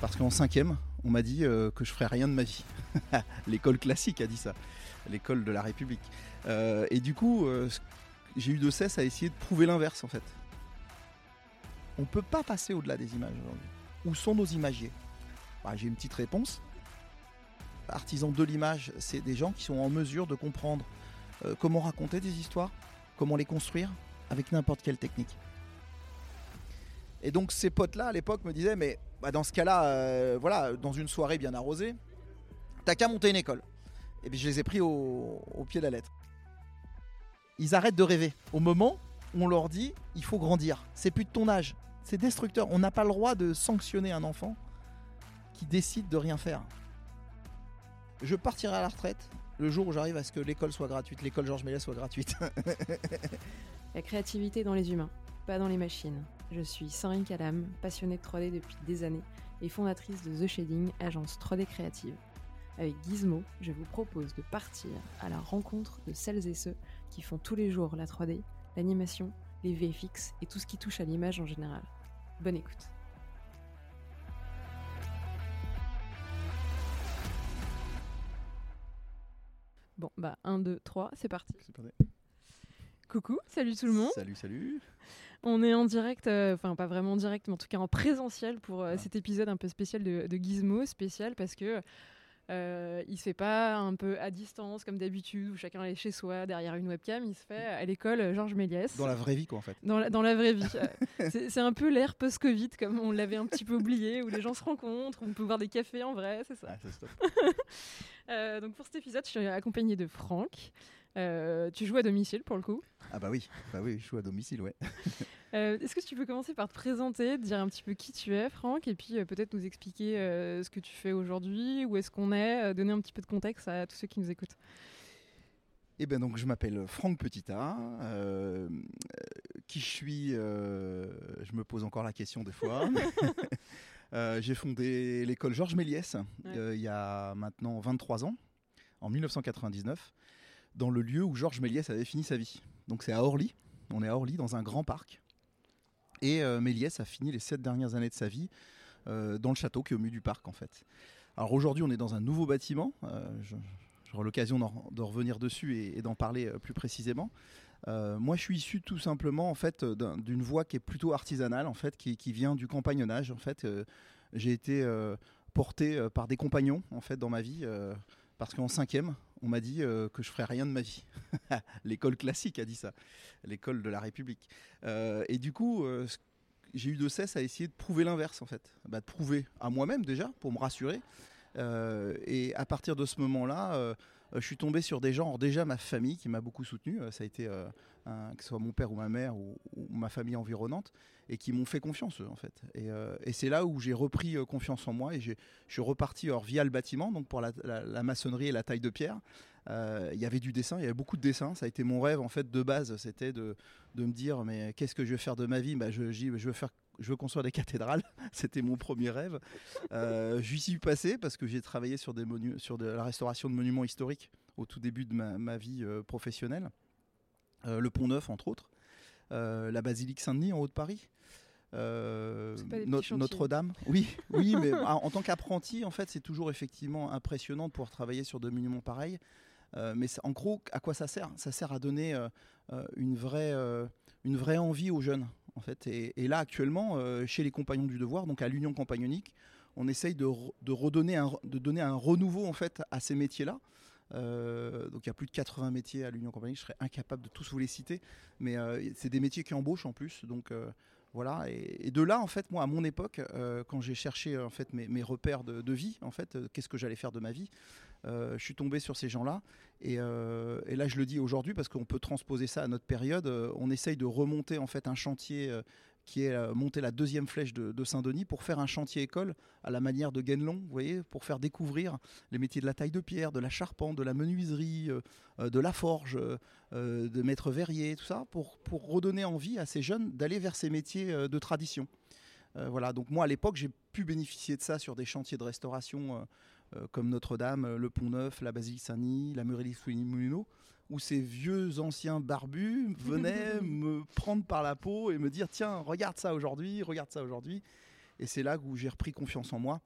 Parce qu'en cinquième, on m'a dit euh, que je ferais rien de ma vie. L'école classique a dit ça, l'école de la République. Euh, et du coup, euh, j'ai eu de cesse à essayer de prouver l'inverse en fait. On ne peut pas passer au-delà des images aujourd'hui. Où sont nos imagiers? Bah, J'ai une petite réponse. Artisans de l'image, c'est des gens qui sont en mesure de comprendre comment raconter des histoires, comment les construire avec n'importe quelle technique. Et donc ces potes-là à l'époque me disaient mais bah, dans ce cas-là, euh, voilà, dans une soirée bien arrosée, t'as qu'à monter une école. Et puis je les ai pris au, pied de la lettre. Ils arrêtent de rêver. Au moment où on leur dit il faut grandir, c'est plus de ton âge, c'est destructeur. On n'a pas le droit de sanctionner un enfant qui décide de rien faire. Je partirai à la retraite le jour où j'arrive à ce que l'école soit gratuite, l'école Georges Méliès soit gratuite. La créativité dans les humains, pas dans les machines. Je suis Sandrine Calam, passionnée de 3D depuis des années et fondatrice de The Shading, agence 3D créative. Avec Gizmo, je vous propose de partir à la rencontre de celles et ceux qui font tous les jours la 3D, l'animation, les VFX et tout ce qui touche à l'image en général. Bonne écoute. Bon, bah 1, 2, 3, c'est parti. Coucou, salut tout le monde. Salut, salut. On est en direct, euh, enfin pas vraiment en direct, mais en tout cas en présentiel pour euh, Ah. cet épisode un peu spécial de, de Gizmo, spécial parce que euh, il se fait pas un peu à distance comme d'habitude où chacun est chez soi derrière une webcam, il se fait à l'école euh, Georges Méliès. Dans la vraie vie quoi en fait. Dans la, dans la vraie vie. C'est un peu l'ère post-Covid, comme on l'avait un petit peu oublié, où les gens se rencontrent, on peut boire des cafés en vrai, c'est ça. Ah. Euh, donc pour cet épisode, je suis accompagnée de Franck. Euh, tu joues à domicile pour le coup. Ah bah oui, bah oui, je joue à domicile, ouais. Euh, Est-ce que tu peux commencer par te présenter, te dire un petit peu qui tu es, Franck, et puis euh, peut-être nous expliquer ce que tu fais aujourd'hui, où est-ce qu'on est, donner un petit peu de contexte à tous ceux qui nous écoutent. Eh bien donc je m'appelle Franck Petita. euh, qui je suis euh, Je me pose encore la question des fois. Euh, J'ai fondé l'école Georges Méliès Ouais. il y a maintenant 23 ans, en 1999, dans le lieu où Georges Méliès avait fini sa vie. Donc c'est à Orly. On est à Orly dans un grand parc. Et euh, Méliès a fini les sept dernières années de sa vie euh, dans le château qui est au milieu du parc en fait. Alors aujourd'hui on est dans un nouveau bâtiment. euh, J'aurai l'occasion de revenir dessus et, d'en parler plus précisément. Moi, je suis issu tout simplement en fait d'un- d'une voie qui est plutôt artisanale en fait, qui, vient du compagnonnage. En fait, j'ai été porté par des compagnons en fait dans ma vie parce qu'en cinquième, on m'a dit euh, que je ferais rien de ma vie. L'école classique a dit ça, l'école de la République. Euh, et du coup. euh, j'ai eu de cesse à essayer de prouver l'inverse en fait, Bah, de prouver à moi-même déjà pour me rassurer, et à partir de ce moment-là, je suis tombé sur des gens, déjà ma famille qui m'a beaucoup soutenu, ça a été que ce soit mon père ou ma mère ou ma famille environnante, et qui m'ont fait confiance en fait. Et, euh, et c'est là où j'ai repris euh, confiance en moi et je suis reparti alors, via le bâtiment, donc pour la, maçonnerie et la taille de pierre. Euh, Il y avait du dessin, il y avait beaucoup de dessins. Ça a été mon rêve en fait de base, c'était de, me dire mais qu'est-ce que je vais faire de ma vie? Bah, je, veux faire je veux construire des cathédrales, c'était mon premier rêve. Euh, J'y suis passé parce que j'ai travaillé sur, la restauration de monuments historiques au tout début de ma, vie professionnelle. Le Pont Neuf, entre autres. Euh, la basilique Saint-Denis en petits No- chantiers. Notre-Dame. Oui, oui, mais en tant qu'apprenti, en fait, c'est toujours effectivement impressionnant de pouvoir travailler sur des monuments pareils. Euh, mais en gros, à quoi ça sert? Ça sert à donner euh, une, vraie, une vraie envie aux jeunes. En fait. et, et là, actuellement, chez les Compagnons du Devoir, donc à l'Union Compagnonique, on essaye de, re- de redonner un, de donner un renouveau en fait à ces métiers-là. Euh, donc il y a plus de 80 métiers à l'Union Compagnie, je serais incapable de tous vous les citer, mais euh, c'est des métiers qui embauchent en plus, donc euh, voilà. Et, de là en fait, moi à mon époque, quand j'ai cherché en fait mes, repères de, vie, en fait, qu'est-ce que j'allais faire de ma vie, je suis tombé sur ces gens-là, et, et là je le dis aujourd'hui parce qu'on peut transposer ça à notre période. on essaye de remonter en fait un chantier. Qui est euh, monter la deuxième flèche de, de Saint-Denis pour faire un chantier école à la manière de Guénelon, vous pour faire découvrir les métiers de la taille de pierre, de la charpente, de la menuiserie, euh, euh, de la forge, de maître verrier, tout ça, pour, redonner envie à ces jeunes d'aller vers ces métiers de tradition. Voilà, donc moi à l'époque j'ai pu bénéficier de ça sur des chantiers de restauration comme Notre-Dame, le Pont Neuf, la Basilique Saint-Denis, la Murelli Moulineau, où ces vieux anciens barbus venaient me prendre par la peau et me dire tiens regarde ça aujourd'hui, regarde ça aujourd'hui. Et c'est là où j'ai repris confiance en moi.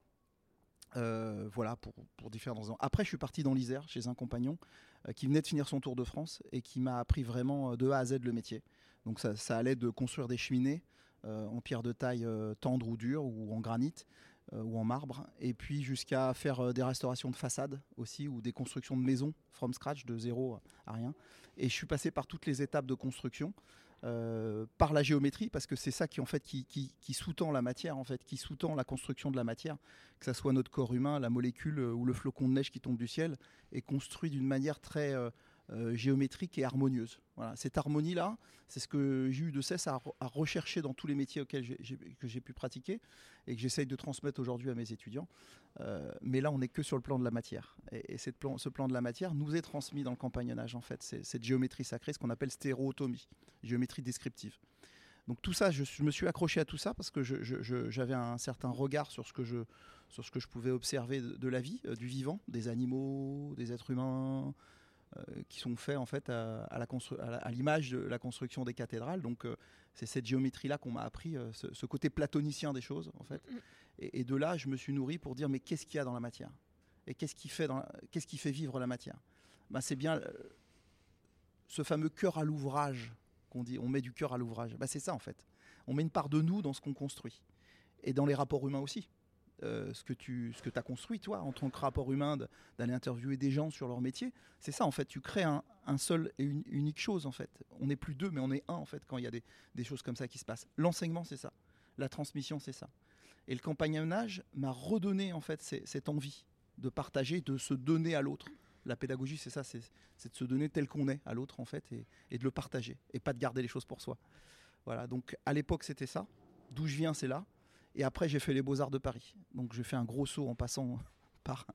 Euh, voilà, pour, pour différentes raisons. Après, je suis parti dans l'Isère chez un compagnon euh, qui venait de finir son tour de France et qui m'a appris vraiment euh, de A à Z le métier. Donc ça, ça allait de construire des cheminées euh, en pierre de taille tendre ou dure ou en granit ou en marbre, et puis jusqu'à faire euh, des restaurations de façades aussi ou des constructions de maisons from scratch de zéro à rien. Et je suis passé par toutes les étapes de construction. euh, par la géométrie parce que c'est ça qui en fait qui, qui- sous-tend la matière en fait qui sous-tend la construction de la matière que ça soit notre corps humain la molécule euh, ou le flocon de neige qui tombe du ciel est construit d'une manière très euh, euh, géométrique et harmonieuse. Voilà, cette harmonie-là, c'est ce que j'ai eu de cesse à, re- à rechercher dans tous les métiers auxquels que j'ai pu pratiquer et que j'essaye de transmettre aujourd'hui à mes étudiants. Euh, mais là, on n'est que sur le plan de la matière. Et, et plan- ce plan de la matière nous est transmis dans le compagnonnage, en fait. Cette géométrie sacrée, ce qu'on appelle stéréotomie, géométrie descriptive. Donc tout ça, je, me suis accroché à tout ça parce que j'avais un certain regard sur ce que je, sur ce que je pouvais observer de, la vie, euh, du vivant, des animaux, des êtres humains, qui sont faits en fait à, à l'image de la construction des cathédrales. Donc euh, c'est cette géométrie-là qu'on m'a appris, euh, ce, ce côté platonicien des choses en fait. Mm. Et, et de là, je me suis nourri pour dire mais qu'est-ce qu'il y a dans la matière? Et qu'est-ce qui fait, qu'est-ce qui fait vivre la matière? Ben, C'est bien euh, ce fameux cœur à l'ouvrage qu'on dit, on met du cœur à l'ouvrage. Ben, c'est ça en fait. On met une part de nous dans ce qu'on construit. Et dans les rapports humains aussi. Euh, ce que tu ce que as construit, toi, en tant que rapport humain, d'aller interviewer des gens sur leur métier, c'est ça en fait. Tu crées un, seul et unique chose en fait. On n'est plus deux, mais on est un en fait quand il y a des, choses comme ça qui se passent. L'enseignement, c'est ça. La transmission, c'est ça. Et le compagnonnage m'a redonné en fait cette envie de partager, de se donner à l'autre. La pédagogie, c'est ça, c'est de se donner tel qu'on est à l'autre en fait et de le partager et pas de garder les choses pour soi. Voilà, donc à l'époque c'était ça. D'où je viens, c'est là. Et après j'ai fait les beaux-arts de Paris. Donc je fais un gros saut en passant par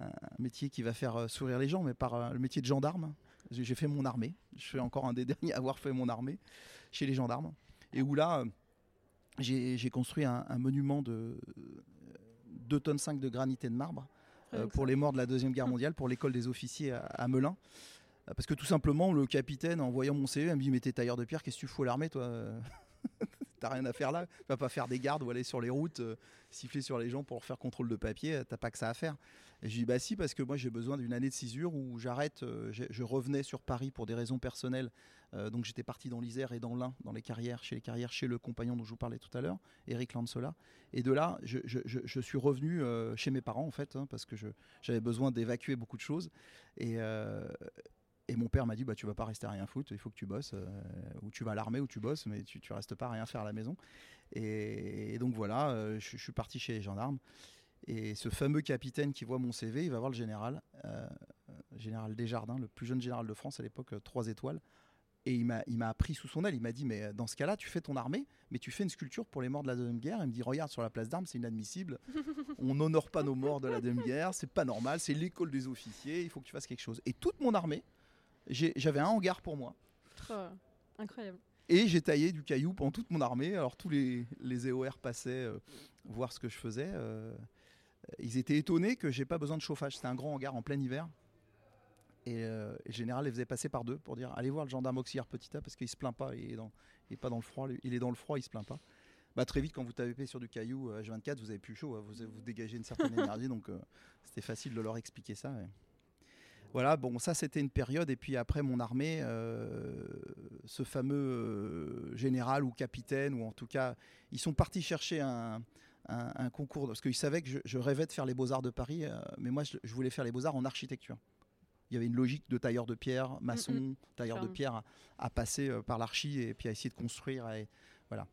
un métier qui va faire euh, sourire les gens, mais par euh, le métier de gendarme. J'ai j'ai fait mon armée. Je suis encore un des derniers à avoir fait mon armée chez les gendarmes. Et où là, euh, j'ai j'ai construit un, un monument de 2 tonnes 5 de granit et de marbre euh, que pour les morts de la Deuxième Guerre mondiale, pour l'école des officiers à, à Melun. Parce que tout simplement, le capitaine, en voyant mon CV, elle me dit Mais t'es tailleur de pierre, qu'est-ce que tu fous à l'armée, toi T'as rien à faire là. Tu vas pas faire des gardes ou aller sur les routes, euh, siffler sur les gens pour leur faire contrôle de papier. euh, T'as pas que ça à faire. Et je dis Bah si, parce que moi j'ai besoin d'une année de césure où j'arrête. euh, je revenais sur Paris pour des raisons personnelles. Donc j'étais parti dans l'Isère et dans l'Ain, dans les carrières, chez les carrières, chez le compagnon dont je vous parlais tout à l'heure, Eric Lansola. Et de là, je, suis revenu chez mes parents en fait, hein, parce que j'avais besoin d'évacuer beaucoup de choses. Et, et mon père m'a dit bah tu vas pas rester à rien foutre, il faut que tu bosses, euh, ou tu vas à l'armée ou tu bosses, mais tu, tu restes pas à rien faire à la maison. Et, donc voilà, euh, je, suis parti chez les gendarmes. Et ce fameux capitaine qui voit mon CV, il va voir le général, euh, euh, général Desjardins, le plus jeune général de France à l'époque, 3 étoiles. Et il m'a, il m'a pris sous son aile. Il m'a dit Mais euh, dans ce cas-là, tu fais ton armée, mais tu fais une sculpture pour les morts de la Deuxième Guerre. Il me dit Regarde, sur la place d'armes, c'est inadmissible. On n'honore pas nos morts de la Deuxième Guerre. C'est pas normal. C'est l'école des officiers. Il faut que tu fasses quelque chose. Et toute mon armée, j'avais un hangar pour moi. Trop incroyable. Et j'ai taillé du caillou pendant toute mon armée. Alors tous les, les EOR passaient euh, voir ce que je faisais. euh, ils étaient étonnés que j'ai pas besoin de chauffage. C'était un grand hangar en plein hiver. Et, euh, et le général les faisait passer par deux pour dire allez voir le gendarme auxiliaire petit A parce qu'il se plaint pas. Il est, dans, il est pas dans le froid. Il est dans le froid, il se plaint pas. Bah, très vite, quand vous tapez sur du caillou euh, H24, vous avez plus chaud. hein. Vous, vous dégagez une certaine énergie. Donc euh, c'était facile de leur expliquer ça. Voilà, bon, ça c'était une période. Et puis après mon armée, euh, ce fameux euh, général ou capitaine, ou en tout cas, ils sont partis chercher un, un- un concours, parce qu'ils savaient que je, je rêvais de faire les beaux-arts de Paris, euh, mais moi je, je voulais faire les beaux-arts en architecture. Il y avait une logique de tailleur de pierre, maçon, Mm, tailleur de pierre à, à passer euh, par l'archi et puis à essayer de construire. Et, voilà.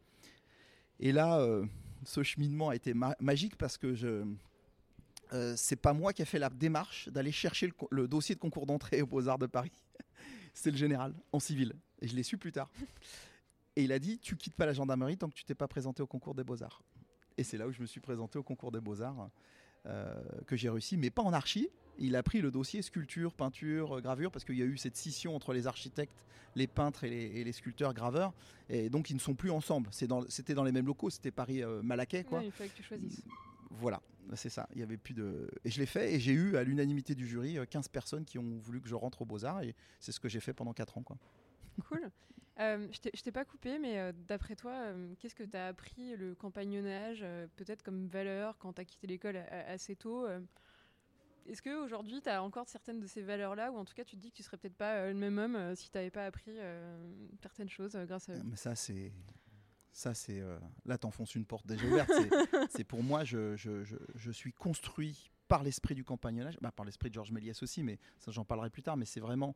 Et là, euh, ce cheminement a été ma- magique parce que je. Euh, c'est pas moi qui ai fait la démarche d'aller chercher le, dossier de concours d'entrée aux Beaux-Arts de Paris. C'est le général en civil. Et je l'ai su plus tard. Et il a dit Tu quittes pas la gendarmerie tant que tu t'es pas présenté au concours des Beaux-Arts. Et c'est là où je me suis présenté au concours des Beaux-Arts, euh, que j'ai réussi, mais pas en archi. Il a pris le dossier sculpture, peinture, euh, gravure, parce qu'il y a eu cette scission entre les architectes, les peintres et les, et les sculpteurs graveurs. Et donc ils ne sont plus ensemble. Dans- C'était dans, les mêmes locaux, c'était Paris-Malaquais. quoi. Ouais, il fallait que tu choisisses. Voilà, c'est ça. Il y avait plus de. Et je l'ai fait et j'ai eu à l'unanimité du jury euh, 15 personnes qui ont voulu que je rentre aux Beaux-Arts et c'est ce que j'ai fait pendant 4 ans. Quoi. Cool. Euh, je t'ai pas coupé, mais euh, d'après toi, euh, qu'est-ce que tu as appris le compagnonnage, peut-être comme valeur, quand tu as quitté l'école assez tôt Est-ce qu'aujourd'hui, tu as encore certaines de ces valeurs-là, ou en tout cas, tu te dis que tu serais peut-être pas le même homme si tu n'avais pas appris certaines choses grâce à eux? Mais ça, c'est. Ça, c'est. là, t'enfonces une porte déjà ouverte. c'est pour moi, je, je, je, je suis construit par l'esprit du compagnonnage, bah, par l'esprit de Georges Méliès aussi, mais ça, j'en parlerai plus tard, mais c'est vraiment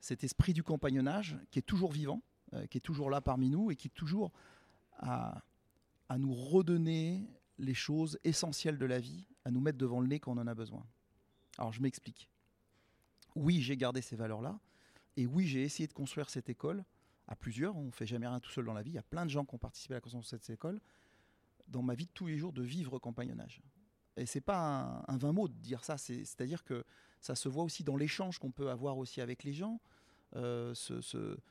cet esprit du compagnonnage qui est toujours vivant euh, qui est toujours là parmi nous et qui est toujours à, à nous redonner les choses essentielles de la vie, à nous mettre devant le nez quand on en a besoin. Alors je m'explique. Oui, j'ai gardé ces valeurs-là, et oui, j'ai essayé de construire cette école à plusieurs. On fait jamais rien tout seul dans la vie. Il y a plein de gens qui ont participé à la construction de cette école. Dans ma vie de tous les jours, de vivre compagnonnage. Et c'est pas un, vain mot de dire ça. C'est-à-dire que ça se voit aussi dans l'échange qu'on peut avoir aussi avec les gens. Euh,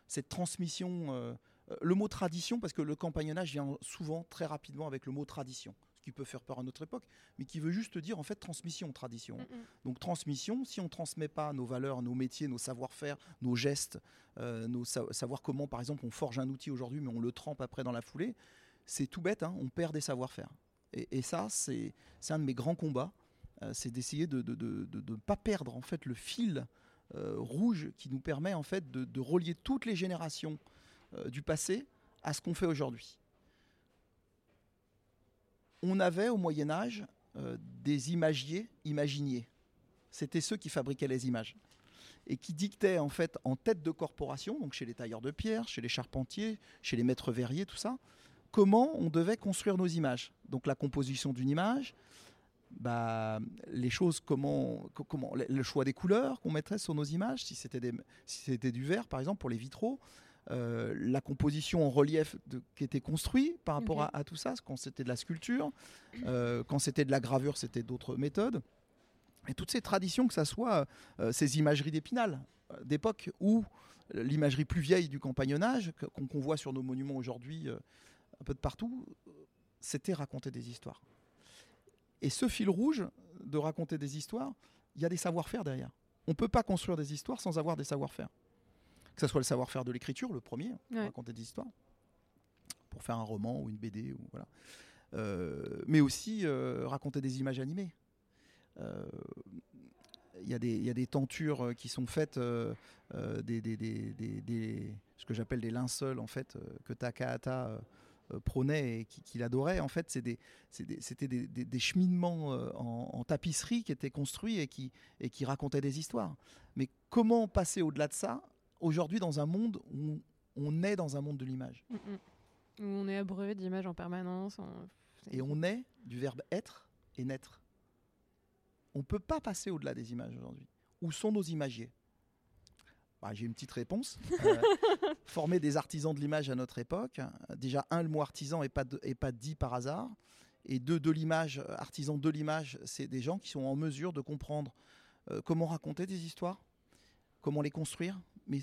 cette transmission. Euh, euh, le mot tradition, parce que le compagnonnage vient souvent très rapidement avec le mot tradition, qui peut faire peur à notre époque, mais qui veut juste dire en fait transmission, tradition. Donc transmission, si on transmet pas nos valeurs, nos métiers, nos savoir-faire, nos gestes, nos savoir comment par exemple on forge un outil aujourd'hui, mais on le trempe après dans la foulée, c'est tout bête, hein, on perd des savoir-faire. Et, ça, c'est un de mes grands combats, c'est d'essayer de ne de, de, pas perdre en fait le fil euh, rouge qui nous permet en fait de, relier toutes les générations euh, du passé à ce qu'on fait aujourd'hui. On avait au Moyen Âge euh, des imagiers imaginiers. C'était ceux qui fabriquaient les images et qui dictaient en fait en tête de corporation, donc chez les tailleurs de pierre, chez les charpentiers, chez les maîtres verriers, tout ça, comment on devait construire nos images. Donc la composition d'une image, bah, les choses, comment, le choix des couleurs qu'on mettrait sur nos images, si c'était, si c'était du verre par exemple pour les vitraux, euh, la composition en relief de, qui était construite par rapport à, tout ça, quand c'était de la sculpture, euh, quand c'était de la gravure, c'était d'autres méthodes. Et toutes ces traditions, que ce soit euh, ces imageries d'épinal d'époque ou l'imagerie plus vieille du compagnonnage qu'on voit sur nos monuments aujourd'hui un peu de partout, c'était raconter des histoires. Et ce fil rouge de raconter des histoires, il y a des savoir-faire derrière. On ne peut pas construire des histoires sans avoir des savoir-faire. Que ce soit le savoir-faire de l'écriture, le premier, raconter des histoires, pour faire un roman ou une BD, ou voilà. Euh, mais aussi euh, raconter des images animées. Euh, il y, y, a des tentures qui sont faites, des, des, des, ce que j'appelle des linceuls en fait, que Takahata prônait et qu'il adorait, en fait, c'était des, des, cheminements euh, en, tapisserie qui étaient construits et qui, et qui racontaient des histoires. Mais comment passer au-delà de ça aujourd'hui dans un monde où on est dans un monde de l'image mm, mm. Où on est abreuvé d'images en permanence. Et on est du verbe être et naître. On ne peut pas passer au-delà des images aujourd'hui. Où sont nos imagiers? Bah, J'ai une petite réponse. Euh, former des artisans de l'image à notre époque. Déjà, un, le mot artisan n'est pas, pas dit par hasard. Et deux, de l'image, artisans de l'image, c'est des gens qui sont en mesure de comprendre euh, comment raconter des histoires, comment les construire, mais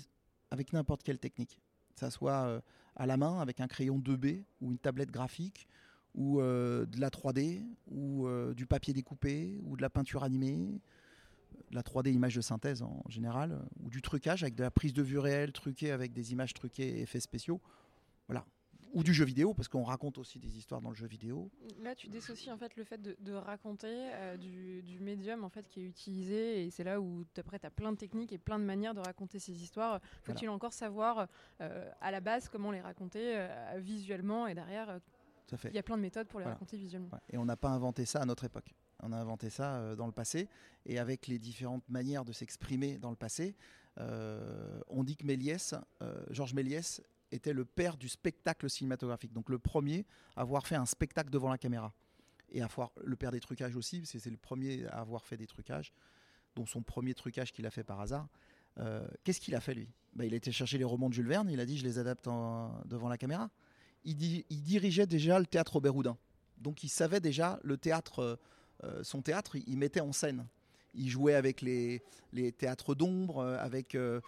avec n'importe quelle technique. Que ça soit euh, à la main, avec un crayon 2B ou une tablette graphique, ou euh, de la 3D, ou du papier découpé, ou de la peinture animée, la 3D image de synthèse en général, ou du trucage avec de la prise de vue réelle truquée avec des images truquées et effets spéciaux. Voilà. Ou du jeu vidéo, parce qu'on raconte aussi des histoires dans le jeu vidéo. Là, tu dissocies en fait le fait de, raconter euh, du, médium en fait qui est utilisé, et c'est là où après tu as plein de techniques et plein de manières de raconter ces histoires. Faut-il encore savoir euh, à la base comment les raconter euh, visuellement et derrière il y a plein de méthodes pour les raconter visuellement. Et on n'a pas inventé ça à notre époque. On a inventé ça dans le passé. Et avec les différentes manières de s'exprimer dans le passé, on dit que Méliès, Georges Méliès était le père du spectacle cinématographique. Donc le premier à avoir fait un spectacle devant la caméra. Et à avoir le père des trucages aussi, c'est le premier à avoir fait des trucages, dont son premier trucage qu'il a fait par hasard. Qu'est-ce qu'il a fait lui? Bah, Il a été chercher les romans de Jules Verne, il a dit je les adapte devant la caméra. Il, dirigeait déjà le théâtre Robert. Donc il savait déjà le théâtre euh, son théâtre, il, mettait en scène. Il jouait avec les, théâtres d'ombre, euh, avec, euh,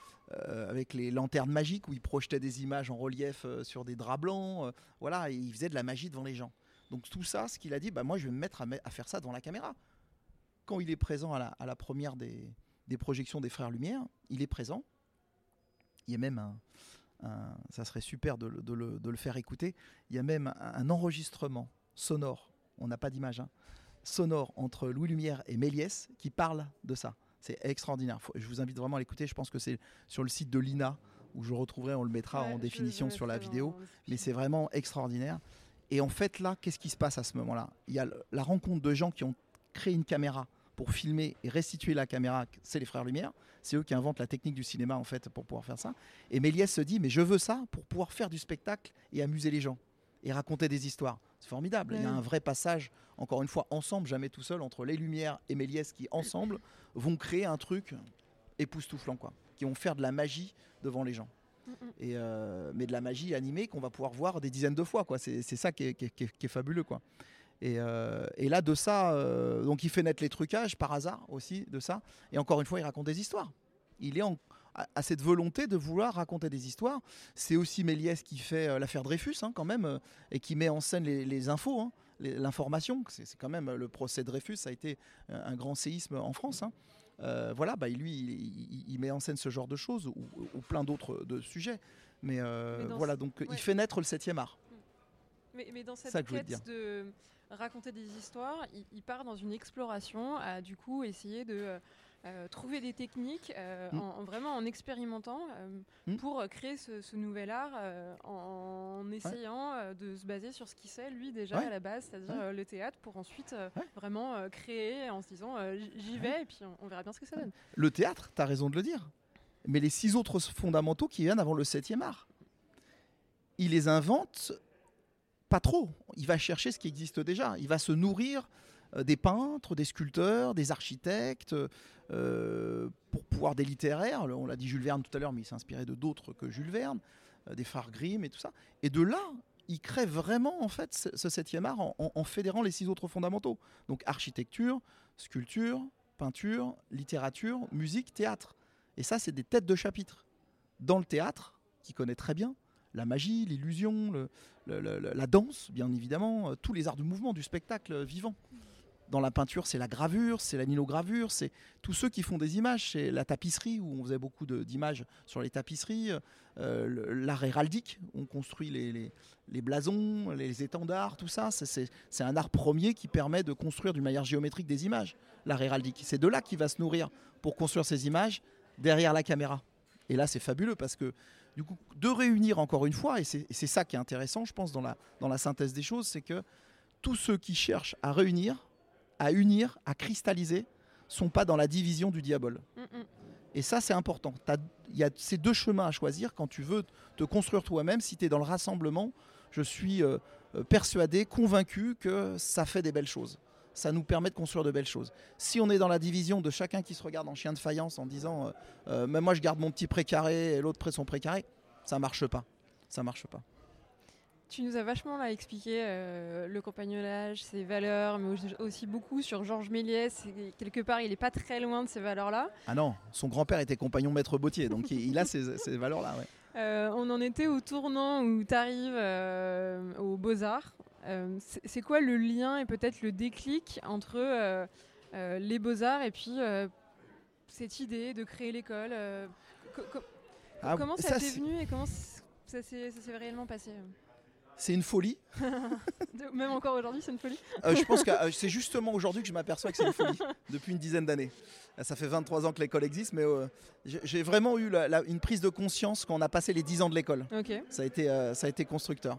avec les lanternes magiques où il projetait des images en relief sur des draps blancs. voilà, il faisait de la magie devant les gens. Donc tout ça, ce qu'il a dit, bah, moi je vais me mettre à, faire ça devant la caméra. Quand il est présent à la, première des, projections des Frères Lumière, il est présent. Il y a même ça serait super de, le faire écouter. Il y a même un, enregistrement sonore, on n'a pas d'image, hein, sonore entre Louis Lumière et Méliès qui parle de ça. C'est extraordinaire. je vous invite vraiment à l'écouter. Je pense que c'est sur le site de l'INA où je retrouverai, on le mettra en définition sur la vidéo. Mais c'est vraiment extraordinaire. Et en fait, là, qu'est-ce qui se passe à ce moment-là? Il y a la rencontre de gens qui ont créé une caméra pour filmer et restituer la caméra, c'est les frères Lumière. C'est eux qui inventent la technique du cinéma en fait pour pouvoir faire ça. Et Méliès se dit mais je veux ça pour pouvoir faire du spectacle et amuser les gens et raconter des histoires. C'est formidable. Il y a un vrai passage, encore une fois, ensemble, jamais tout seul, entre les Lumières et Méliès qui ensemble vont créer un truc époustouflant quoi, qui vont faire de la magie devant les gens. Et euh, mais de la magie animée qu'on va pouvoir voir des dizaines de fois. Quoi. C'est, ça qui est, qui, est, fabuleux. Quoi. Et, euh, et, là, de ça, euh, donc il fait naître les trucages par hasard aussi de ça. Et encore une fois, il raconte des histoires. Il est en, à, cette volonté de vouloir raconter des histoires. C'est aussi Méliès qui fait l'affaire Dreyfus, hein, quand même, et qui met en scène les, infos, hein, l'information. C'est, quand même le procès Dreyfus, ça a été un grand séisme en France. Hein. Euh, voilà, bah, lui, il, met en scène ce genre de choses ou, plein d'autres sujets. Mais, euh, voilà, donc il fait naître le 7e art. Mais, dans cette quête de raconter des histoires, il, part dans une exploration à du coup essayer de euh, trouver des techniques euh, mm. en, vraiment en expérimentant euh, mm. pour créer ce, nouvel art en, essayant de se baser sur ce qu'il sait lui déjà à la base, c'est-à-dire le théâtre, pour ensuite vraiment créer en se disant j'y vais et puis on, verra bien ce que ça donne. Le théâtre, tu as raison de le dire, mais les six autres fondamentaux qui viennent avant le septième art, il les invente pas trop. Il va chercher ce qui existe déjà. Il va se nourrir des peintres, des sculpteurs, des architectes, euh, pour pouvoir des littéraires. On l'a dit Jules Verne tout à l'heure, mais il s'inspirait de d'autres que Jules Verne, euh, des frères Grimm et tout ça. Et de là, il crée vraiment en fait ce, septième art en, fédérant les six autres fondamentaux. Donc architecture, sculpture, peinture, littérature, musique, théâtre. Et ça, c'est des têtes de chapitre. Dans le théâtre, qui connaît très bien la magie, l'illusion, la danse, bien évidemment, euh, tous les arts du mouvement, du spectacle vivant. Dans la peinture, c'est la gravure, c'est la nilogravure, c'est tous ceux qui font des images. C'est la tapisserie, où on faisait beaucoup d'images sur les tapisseries. Euh, l'art héraldique, on construit les, blasons, les étendards, tout ça. C'est un art premier qui permet de construire d'une manière géométrique des images. L'art héraldique. C'est de là qu'il va se nourrir pour construire ces images derrière la caméra. Et là, c'est fabuleux parce que du coup, de réunir encore une fois, et c'est ça qui est intéressant, je pense, dans la, dans la synthèse des choses, c'est que tous ceux qui cherchent à réunir à unir, à cristalliser, sont pas dans la division du diable. Mm, mm. Et ça, c'est important. Il y a ces deux chemins à choisir quand tu veux te construire toi-même. Si tu es dans le rassemblement, je suis euh, euh, persuadé, convaincu que ça fait des belles choses. Ça nous permet de construire de belles choses. Si on est dans la division de chacun qui se regarde en chien de faïence en disant euh, mais moi je garde mon petit précaré et l'autre près son précaré, ça marche pas. Ça marche pas. Tu nous as vachement là, expliqué euh, le compagnonnage, ses valeurs, mais aussi beaucoup sur Georges Méliès. quelque part, il n'est pas très loin de ces valeurs-là. Ah non, son grand-père était compagnon maître Bautier, donc il, a ces, valeurs-là. Euh, on en était au tournant où tu arrives euh, aux Beaux-Arts. c'est quoi le lien et peut-être le déclic entre les Beaux-Arts et puis cette idée de créer l'école ah, Comment ça, t'est venu et comment ça s'est réellement passé c'est une folie. Même encore aujourd'hui, c'est une folie. Euh, je pense que euh, c'est justement aujourd'hui que je m'aperçois que c'est une folie, depuis une dizaine d'années. Euh, ça fait 23 ans que l'école existe, mais j'ai vraiment eu une prise de conscience quand on a passé les 10 ans de l'école. Ça, a été, ça a été constructeur.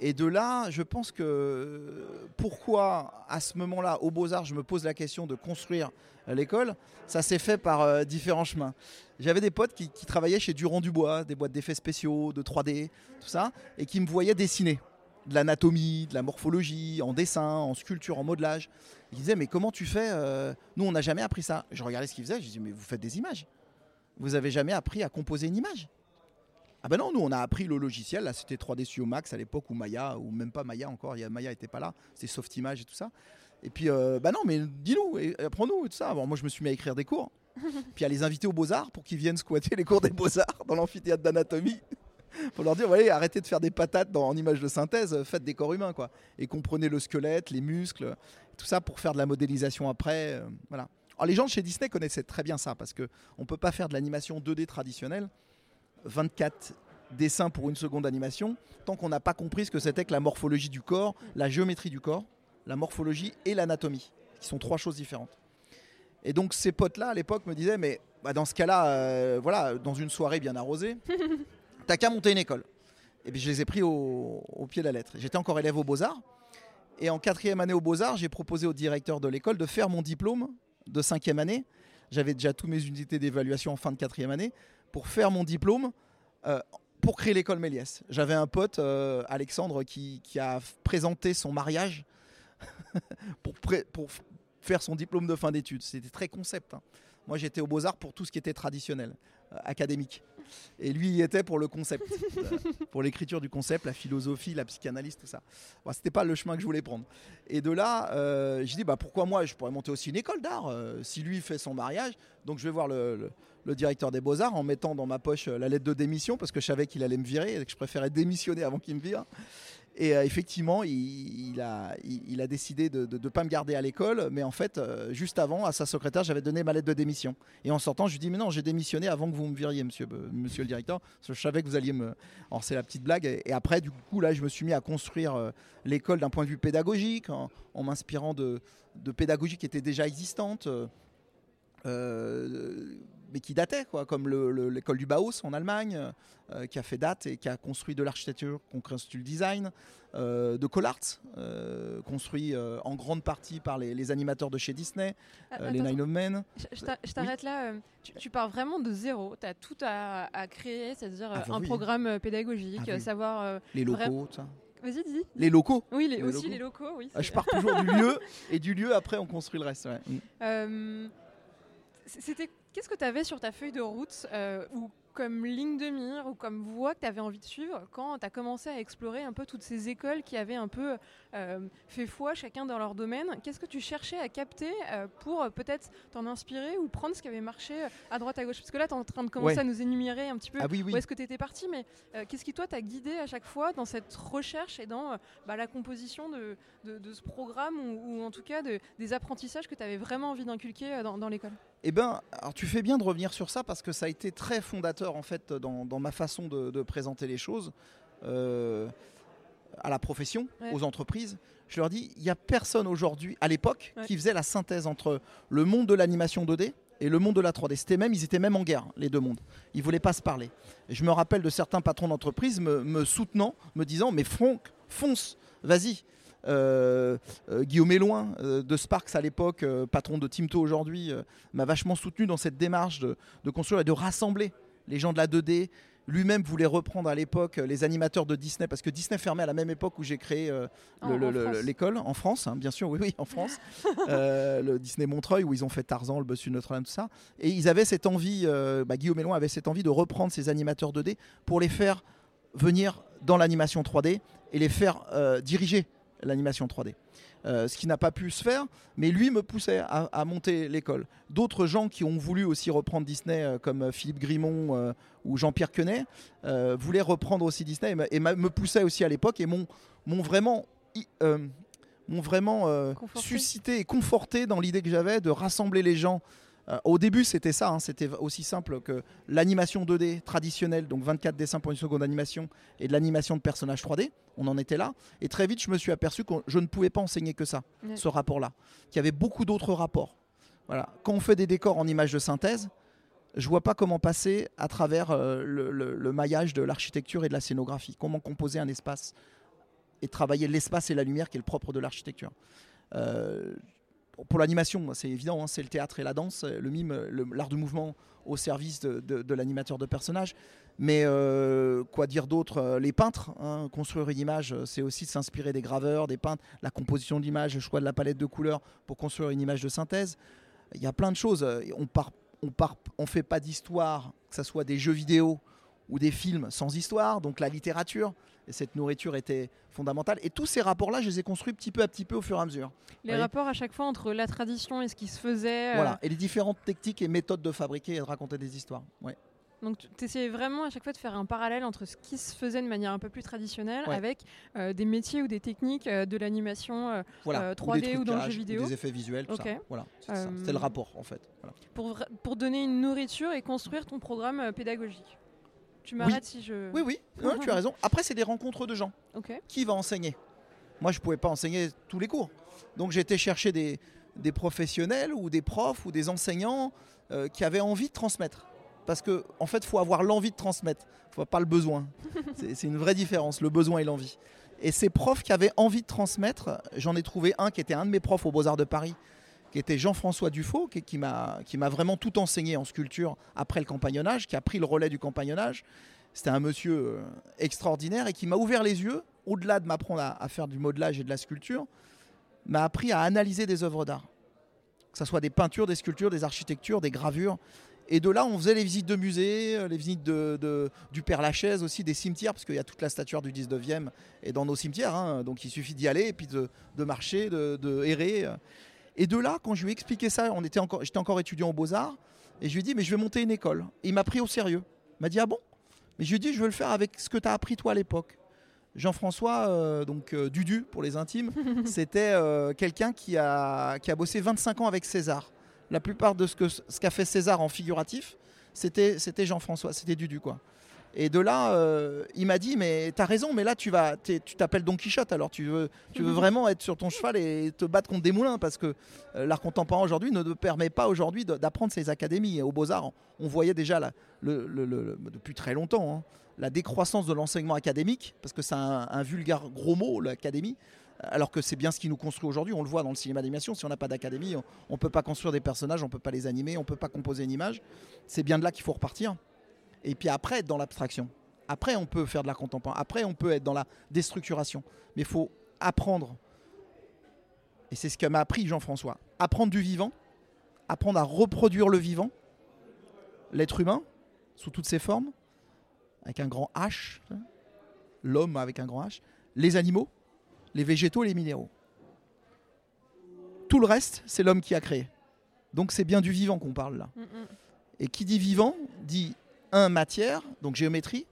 Et de là, je pense que pourquoi à ce moment-là, au Beaux-Arts, je me pose la question de construire l'école, ça s'est fait par différents chemins. J'avais des potes qui, travaillaient chez Durand Dubois, des boîtes d'effets spéciaux, de 3D, tout ça, et qui me voyaient dessiner de l'anatomie, de la morphologie, en dessin, en sculpture, en modelage. Ils disaient, mais comment tu fais euh, Nous, on n'a jamais appris ça. Je regardais ce qu'ils faisaient, je disais, mais vous faites des images. Vous avez jamais appris à composer une image ah ben non, nous on a appris le logiciel, là c'était 3D Studio Max à l'époque ou Maya, ou même pas Maya encore, Maya n'était pas là, c'était Softimage et tout ça. Et puis, euh, bah non, mais dis-nous, apprends-nous et tout ça. Bon, moi je me suis mis à écrire des cours. puis à les inviter aux Beaux-Arts pour qu'ils viennent squatter les cours des Beaux-Arts dans l'amphithéâtre d'anatomie. pour leur dire, voyez, arrêtez de faire des patates dans, en images de synthèse, faites des corps humains, quoi. Et comprenez le squelette, les muscles, tout ça pour faire de la modélisation après. Euh, voilà. Alors les gens de chez Disney connaissaient très bien ça, parce qu'on ne peut pas faire de l'animation 2D traditionnelle 24 dessin pour une seconde d'animation tant qu'on n'a pas compris ce que c'était que la morphologie du corps, la géométrie du corps, la morphologie et l'anatomie, qui sont trois choses différentes. Et donc ces potes-là à l'époque me disaient mais bah, dans ce cas-là, euh, voilà, dans une soirée bien arrosée, t'as qu'à monter une école. Et puis je les ai pris au, au pied de la lettre. J'étais encore élève aux Beaux-Arts. Et en quatrième année aux Beaux-Arts, j'ai proposé au directeur de l'école de faire mon diplôme de cinquième année. J'avais déjà toutes mes unités d'évaluation en fin de quatrième année pour faire mon diplôme euh, pour créer l'école Méliès. J'avais un pote, euh, Alexandre, qui, a présenté son mariage pour, faire son diplôme de fin d'études. C'était très concept. hein. Moi, j'étais aux Beaux-Arts pour tout ce qui était traditionnel, académique. Et lui, il était pour le concept, euh, pour l'écriture du concept, la philosophie, la psychanalyse, tout ça. Bon, C'était pas le chemin que je voulais prendre. Et de là, euh, j'ai dit, bah, pourquoi moi, je pourrais monter aussi une école d'art euh, si lui fait son mariage. Donc, je vais voir le, le- le directeur des Beaux-Arts en mettant dans ma poche euh, la lettre de démission parce que je savais qu'il allait me virer et que je préférais démissionner avant qu'il me vire. Et euh, effectivement, il, a, décidé de ne pas me garder à l'école, mais en fait, euh, juste avant, à sa secrétaire, j'avais donné ma lettre de démission. Et en sortant, je lui dis, mais non, j'ai démissionné avant que vous me viriez, monsieur, le directeur, parce que je savais que vous alliez me... Alors c'est la petite blague. Et, après, du coup, là, je me suis mis à construire euh, l'école d'un point de vue pédagogique, en, m'inspirant de, de pédagogie qui était déjà existante. euh, mais qui datait, quoi, comme le- le- l'école du Bauhaus en Allemagne, euh, qui a fait date et qui a construit de l'architecture, construit le design, euh, de Colart, euh, construit euh, en grande partie par les, les animateurs de chez Disney, Ah, euh, les Nine of Men. Je, je t'a- je t'arrête là. euh, Tu, tu pars vraiment de zéro. Tu as tout à, à créer, c'est-à-dire Ah, euh, bah un oui. programme euh, pédagogique, Ah, euh, oui. savoir. euh, les locaux, ça. Vas-y, dis. Les locaux. Oui, les- Les aussi locaux. les locaux, oui. Je pars toujours du lieu et du lieu après on construit le reste. ouais. Mm. Euh, C'était qu'est-ce que tu avais sur ta feuille de route euh, ou comme ligne de mire ou comme voie que tu avais envie de suivre quand tu as commencé à explorer un peu toutes ces écoles qui avaient un peu euh, fait foi chacun dans leur domaine? Qu'est-ce que tu cherchais à capter euh, pour peut-être t'en inspirer ou prendre ce qui avait marché à droite à gauche? Parce que là tu es en train de commencer Ouais. à nous énumérer un petit peu Ah oui, oui. où est-ce que tu étais parti, mais qu'est-ce qui toi t'a guidé à chaque fois dans cette recherche et dans bah, la composition de, de- de ce programme ou, ou en tout cas de- des apprentissages que tu avais vraiment envie d'inculquer dans, dans l'école? Eh ben, alors tu fais bien de revenir sur ça parce que ça a été très fondateur en fait dans, dans ma façon de, de présenter les choses euh, à la profession, Ouais. aux entreprises. Je leur dis, il n'y a personne aujourd'hui, à l'époque, Ouais. qui faisait la synthèse entre le monde de l'animation 2D et le monde de la 3D. C'était même, ils étaient même en guerre, les deux mondes. Ils voulaient pas se parler. Et je me rappelle de certains patrons d'entreprise me, me soutenant, me disant, mais Franck, fonce, vas-y. Euh, euh, Guillaume Éloin euh, de Sparks à l'époque, patron de Timto aujourd'hui, m'a vachement soutenu dans cette démarche de, de construire et de rassembler les gens de la 2D. Lui-même voulait reprendre à l'époque les animateurs de Disney parce que Disney fermait à la même époque où j'ai créé euh, en France. l'école en France, hein, bien sûr, oui, oui, en France, Euh, le Disney Montreuil où ils ont fait Tarzan, le Bossu Notre-Dame, tout ça. Et ils avaient cette envie, euh, bah, Guillaume Éloin avait cette envie de reprendre ces animateurs 2D pour les faire venir dans l'animation 3D et les faire diriger l'animation 3D. Euh, ce qui n'a pas pu se faire, mais lui me poussait à, à monter l'école. D'autres gens qui ont voulu aussi reprendre Disney, euh, comme euh, Philippe Grimont euh, ou Jean-Pierre Quenet, voulaient reprendre aussi Disney et, me- et me poussaient aussi à l'époque et m'ont vraiment, m'ont vraiment suscité et conforté dans l'idée que j'avais de rassembler les gens. Euh, au début, c'était ça, hein, c'était aussi simple que l'animation 2D traditionnelle, donc 24 dessins pour une seconde animation, et de l'animation de personnages 3D. On en était là. Et très vite, je me suis aperçu que je ne pouvais pas enseigner que ça, ce rapport-là. Qu'il y avait beaucoup d'autres rapports. Voilà. Quand on fait des décors en images de synthèse, je vois pas comment passer à travers euh, le, le- le maillage de l'architecture et de la scénographie. Comment composer un espace et travailler l'espace et la lumière qui est le propre de l'architecture. Euh, pour l'animation, c'est évident, hein, c'est le théâtre et la danse, le mime, le- l'art du mouvement au service de, l'animateur de personnages. Mais euh, quoi dire d'autre Euh, Les peintres, hein, construire une image, euh, c'est aussi de s'inspirer des graveurs, des peintres, la composition de l'image, le choix de la palette de couleurs pour construire une image de synthèse. Il y a plein de choses. Euh, on part, on fait pas d'histoire, que ce soit des jeux vidéo ou des films sans histoire, donc la littérature. Et cette nourriture était fondamentale. Et tous ces rapports-là, je les ai construits petit peu à petit peu au fur et à mesure. Les Oui. rapports à chaque fois entre la tradition et ce qui se faisait. euh, Voilà. Et les différentes techniques et méthodes de fabriquer et de raconter des histoires. Ouais. Donc tu essayais vraiment à chaque fois de faire un parallèle entre ce qui se faisait de manière un peu plus traditionnelle Ouais. avec euh, des métiers ou des techniques euh, de l'animation euh, Voilà. Euh, Ou des 3D ou dans le jeu vidéo. Des effets visuels, tout ça. Voilà. C'est le rapport, en fait. Voilà. pour, pour donner une nourriture et construire ton programme pédagogique. Tu m'arrêtes si je. Oui, oui, non, tu as raison. Après, c'est des rencontres de gens. Qui va enseigner Moi, je ne pouvais pas enseigner tous les cours. Donc, j'étais chercher des, des professionnels ou des profs ou des enseignants euh, qui avaient envie de transmettre. Parce qu'en en fait, il faut avoir l'envie de transmettre, il faut pas le besoin. C'est c'est une vraie différence, le besoin et l'envie. Et ces profs qui avaient envie de transmettre, j'en ai trouvé un qui était un de mes profs aux Beaux-Arts de Paris, qui était Jean-François Dufaux, qui, m'a vraiment tout enseigné en sculpture après le compagnonnage, qui a pris le relais du compagnonnage. C'était un monsieur euh, extraordinaire et qui m'a ouvert les yeux, au-delà de m'apprendre à, faire du modelage et de la sculpture, m'a appris à analyser des œuvres d'art. Que ce soit des peintures, des sculptures, des architectures, des gravures. Et de là, on faisait les visites de musées, euh, les visites du Père Lachaise aussi, des cimetières, parce qu'il y a toute la statuaire du 19e et dans nos cimetières. hein. donc il suffit d'y aller et puis de, marcher, de, de errer. Et de là, quand je lui ai expliqué ça, on était encore, j'étais encore étudiant aux Beaux-Arts, et je lui ai dit, mais je vais monter une école. Et il m'a pris au sérieux. Il m'a dit, ah bon? Mais je lui ai dit, je veux le faire avec ce que tu as appris toi à l'époque. Jean-François, euh, donc euh, Dudu pour les intimes, c'était euh, quelqu'un qui a, qui a bossé 25 ans avec César. La plupart de ce que ce qu'a fait César en figuratif, c'était c'était Jean-François, c'était Dudu quoi. Et de là, euh, il m'a dit mais t'as raison, mais là tu vas, tu t'appelles Don Quichotte, alors tu veux, tu veux vraiment être sur ton cheval et te battre contre des moulins parce que euh, l'art contemporain aujourd'hui ne te permet pas aujourd'hui d'apprendre ces académies. Et aux Beaux Arts, on voyait déjà la- le- le- le- le- depuis très longtemps hein, la décroissance de l'enseignement académique, parce que c'est un, un vulgaire gros mot l'académie alors que c'est bien ce qui nous construit aujourd'hui. On le voit dans le cinéma d'animation. Si on n'a pas d'académie, on ne peut pas construire des personnages, on ne peut pas les animer, on ne peut pas composer une image. C'est bien de là qu'il faut repartir. Et puis après, être dans l'abstraction. Après, on peut faire de l'art contemporain. Après, on peut être dans la déstructuration. Mais il faut apprendre. Et c'est ce que m'a appris Jean-François. Apprendre du vivant, apprendre à reproduire le vivant, l'être humain, sous toutes ses formes, avec un grand H, l'homme avec un grand H, les animaux, les végétaux et les minéraux. Tout le reste, c'est l'homme qui a créé. Donc c'est bien du vivant qu'on parle là. Mm, mm. Et qui dit vivant dit un matière, donc géométrie,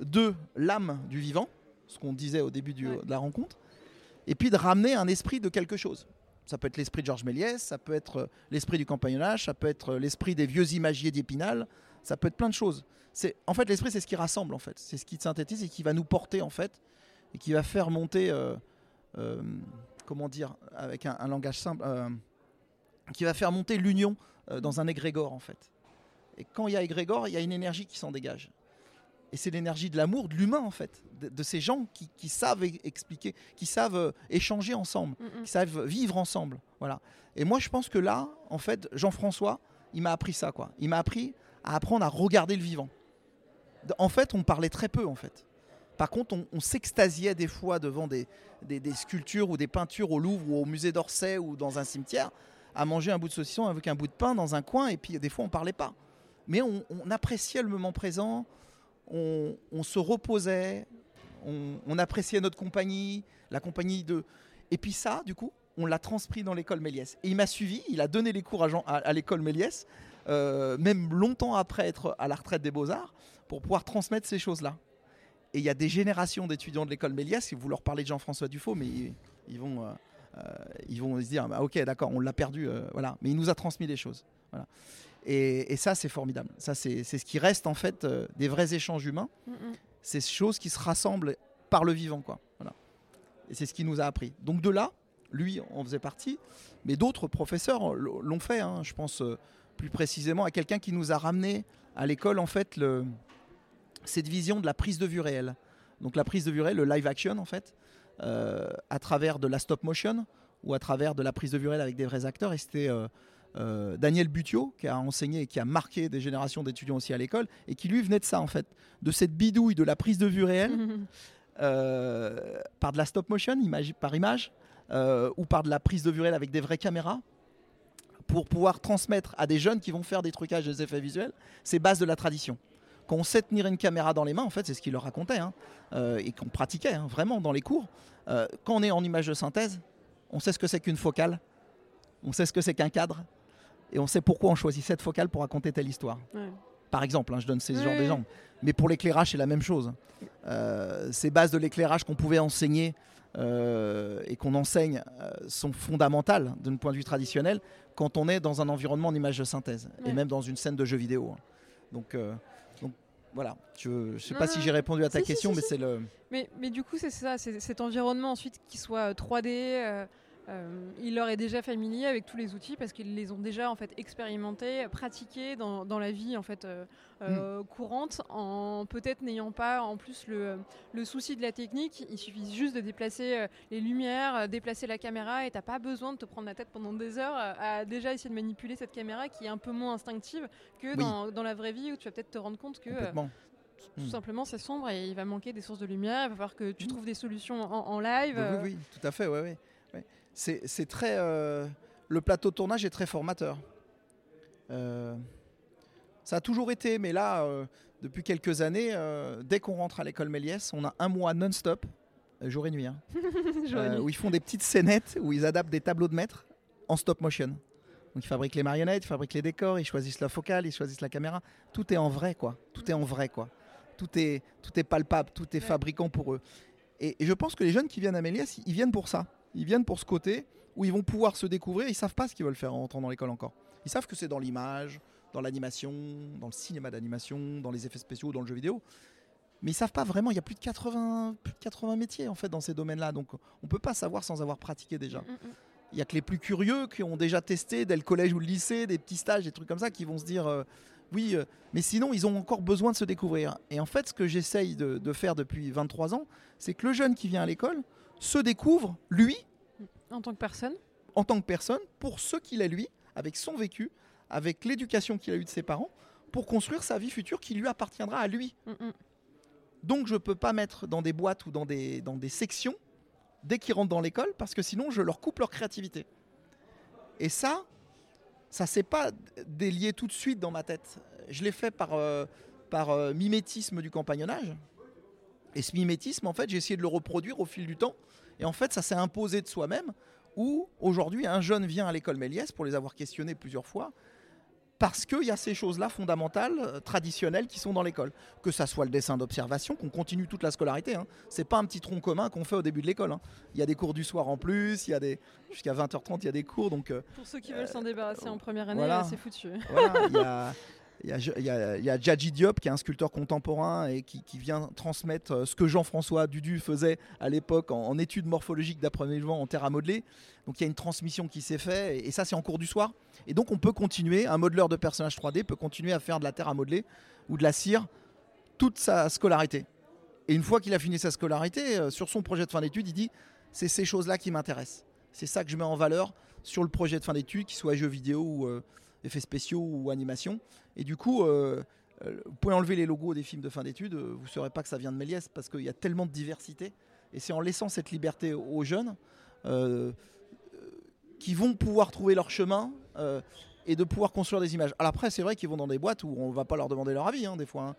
deux l'âme du vivant, ce qu'on disait au début du- Ouais. de la rencontre, et puis de ramener un esprit de quelque chose. Ça peut être l'esprit de Georges Méliès, ça peut être euh, l'esprit du compagnonnage, ça peut être euh, l'esprit des vieux imagiers d'Épinal, ça peut être plein de choses. C'est en fait l'esprit, c'est ce qui rassemble en fait, c'est ce qui synthétise et qui va nous porter en fait et qui va faire monter, euh, euh, comment dire, avec un, un langage simple, euh, qui va faire monter l'union dans un égrégore en fait. Et quand il y a égrégore, il y a une énergie qui s'en dégage. Et c'est l'énergie de l'amour, de l'humain en fait, de, de ces gens qui, qui savent expliquer, qui savent euh, échanger ensemble, Mm, mm. qui savent vivre ensemble. Voilà. Et moi je pense que là, en fait, Jean-François, il m'a appris ça quoi. Il m'a appris à apprendre à regarder le vivant. En fait, on parlait très peu en fait. Par contre, on, on s'extasiait des fois devant des, des- des sculptures ou des peintures au Louvre ou au musée d'Orsay ou dans un cimetière, à manger un bout de saucisson avec un bout de pain dans un coin, et puis des fois on parlait pas. Mais on, appréciait le moment présent, on, se reposait, on, appréciait notre compagnie, la compagnie de... Et puis ça, du coup, on l'a transcrit dans l'école Méliès. Et il m'a suivi, il a donné les cours à, l'école Méliès, euh, même longtemps après être à la retraite des beaux-arts, pour pouvoir transmettre ces choses-là. Et il y a des générations d'étudiants de l'école Méliès, si vous leur parlez de Jean-François Dufaux, mais ils, vont, euh, euh, ils vont se dire, bah, ok, d'accord, on l'a perdu, voilà. Mais il nous a transmis des choses. Voilà. Et, et ça, c'est formidable. Ça, c'est ce qui reste en fait euh, des vrais échanges humains. Mm, mm. C'est ces choses qui se rassemblent par le vivant, quoi. Voilà. Et c'est ce qui nous a appris. Donc de là, lui en faisait partie, mais d'autres professeurs l'ont fait. hein. Je pense euh, plus précisément à quelqu'un qui nous a ramené à l'école en fait le, cette vision de la prise de vue réelle. Donc la prise de vue réelle, le live action en fait, euh, à travers de la stop motion ou à travers de la prise de vue réelle avec des vrais acteurs. Et c'était euh, euh, Daniel Butiot qui a enseigné et qui a marqué des générations d'étudiants aussi à l'école et qui lui venait de ça en fait, de cette bidouille de la prise de vue réelle euh, par de la stop motion, image, par image, euh, ou par de la prise de vue réelle avec des vraies caméras, pour pouvoir transmettre à des jeunes qui vont faire des trucages, des effets visuels, ces bases de la tradition. Quand on sait tenir une caméra dans les mains, en fait, c'est ce qu'il leur racontait, hein, et qu'on pratiquait hein, vraiment dans les cours. quand on est en image de synthèse, on sait ce que c'est qu'une focale, on sait ce que c'est qu'un cadre, et on sait pourquoi on choisit cette focale pour raconter telle histoire. Ouais. Par exemple, hein, je donne ces genres Ouais. d'exemples. Mais pour l'éclairage, c'est la même chose. Euh, ces bases de l'éclairage qu'on pouvait enseigner euh, et qu'on enseigne euh, sont fondamentales d'un point de vue traditionnel quand on est dans un environnement en image de synthèse et même dans une scène de jeu vidéo. hein. Donc, donc Voilà. Je ne sais Non, pas non, si j'ai répondu à ta Si, question, si, mais c'est le. Mais, mais du coup, c'est ça, c'est cet environnement ensuite qui soit euh, 3D. Euh, il leur est déjà familier avec tous les outils parce qu'ils les ont déjà en fait expérimentés, pratiqués dans, dans la vie en fait euh, euh, courante, en peut-être n'ayant pas en plus le, le souci de la technique. Il suffit juste de déplacer euh, les lumières, déplacer la caméra et t'as pas besoin de te prendre la tête pendant des heures à déjà essayer de manipuler cette caméra qui est un peu moins instinctive que Oui. dans, dans la vraie vie où tu vas peut-être te rendre compte que tout Hmm. simplement c'est sombre et il va manquer des sources de lumière, il va falloir que tu trouves des solutions en, en live. Oui, oui, oui, tout à fait, ouais, ouais. C'est, très. euh, le plateau de tournage est très formateur. Euh, ça a toujours été, mais là, euh, depuis quelques années, dès qu'on rentre à l'école Méliès, on a un mois non-stop, jour et nuit, hein, où ils font des petites scénettes, où ils adaptent des tableaux de maître en stop motion. Donc ils fabriquent les marionnettes, ils fabriquent les décors, ils choisissent la focale, ils choisissent la caméra. Tout est en vrai, quoi. Tout est en vrai, quoi. Tout est, tout est palpable, tout est Ouais. fabricant pour eux. Et, et je pense que les jeunes qui viennent à Méliès, ils viennent pour ça. Ils viennent pour ce côté où ils vont pouvoir se découvrir. Ils savent pas ce qu'ils veulent faire en entrant dans l'école encore. Ils savent que c'est dans l'image, dans l'animation, dans le cinéma d'animation, dans les effets spéciaux, dans le jeu vidéo. Mais ils savent pas vraiment. Il y a plus de 80, plus de 80 métiers en fait dans ces domaines-là. Donc on peut pas savoir sans avoir pratiqué déjà. Mm, mm, mm. Il y a que les plus curieux qui ont déjà testé dès le collège ou le lycée, des petits stages, des trucs comme ça, qui vont se dire euh, oui, euh, mais sinon ils ont encore besoin de se découvrir. Et en fait, ce que j'essaye de, de faire depuis 23 ans, c'est que le jeune qui vient à l'école se découvre, lui, En tant que personne. en tant que personne, pour ce qu'il est lui, avec son vécu, avec l'éducation qu'il a eue de ses parents, pour construire sa vie future qui lui appartiendra à lui. Mm, mm. Donc je ne peux pas mettre dans des boîtes ou dans des, dans des sections dès qu'ils rentrent dans l'école parce que sinon je leur coupe leur créativité. Et ça, ça s'est pas délié tout de suite dans ma tête. Je l'ai fait par, euh, par euh, mimétisme du compagnonnage. Et ce mimétisme, en fait, j'ai essayé de le reproduire au fil du temps. Et en fait, ça s'est imposé de soi-même. Où aujourd'hui, un jeune vient à l'école Méliès pour les avoir questionnés plusieurs fois. Parce qu'il y a ces choses-là fondamentales, euh, traditionnelles, qui sont dans l'école. Que ça soit le dessin d'observation, qu'on continue toute la scolarité. Hein. C'est pas un petit tronc commun qu'on fait au début de l'école. hein. Il y a des cours du soir en plus, il y a des jusqu'à 20h30, il y a des cours. Donc euh, Pour ceux qui veulent s'en débarrasser en première année, voilà. euh, c'est foutu. voilà, il y a, il y a- il y a- Djadji Diop qui est un sculpteur contemporain et qui, vient transmettre euh, ce que Jean-François Dudu faisait à l'époque en, études morphologiques d'approvisionnement en terre à modeler. Donc il y a une transmission qui s'est faite et, et ça c'est en cours du soir. Et donc on peut continuer, un modeleur de personnages 3D peut continuer à faire de la terre à modeler ou de la cire toute sa scolarité. Et une fois qu'il a fini sa scolarité, euh, sur son projet de fin d'études, il dit c'est ces choses-là qui m'intéressent. C'est ça que je mets en valeur sur le projet de fin d'études, qu'il soit jeux vidéo ou euh, effets spéciaux ou animation. Et du coup, euh, euh, vous pouvez enlever les logos des films de fin d'études, euh, vous ne saurez pas que ça vient de Méliès parce qu'il y a tellement de diversité. Et c'est en laissant cette liberté aux jeunes euh, qui vont pouvoir trouver leur chemin et de pouvoir construire des images. Alors après, c'est vrai qu'ils vont dans des boîtes où on ne va pas leur demander leur avis, hein, des fois. hein,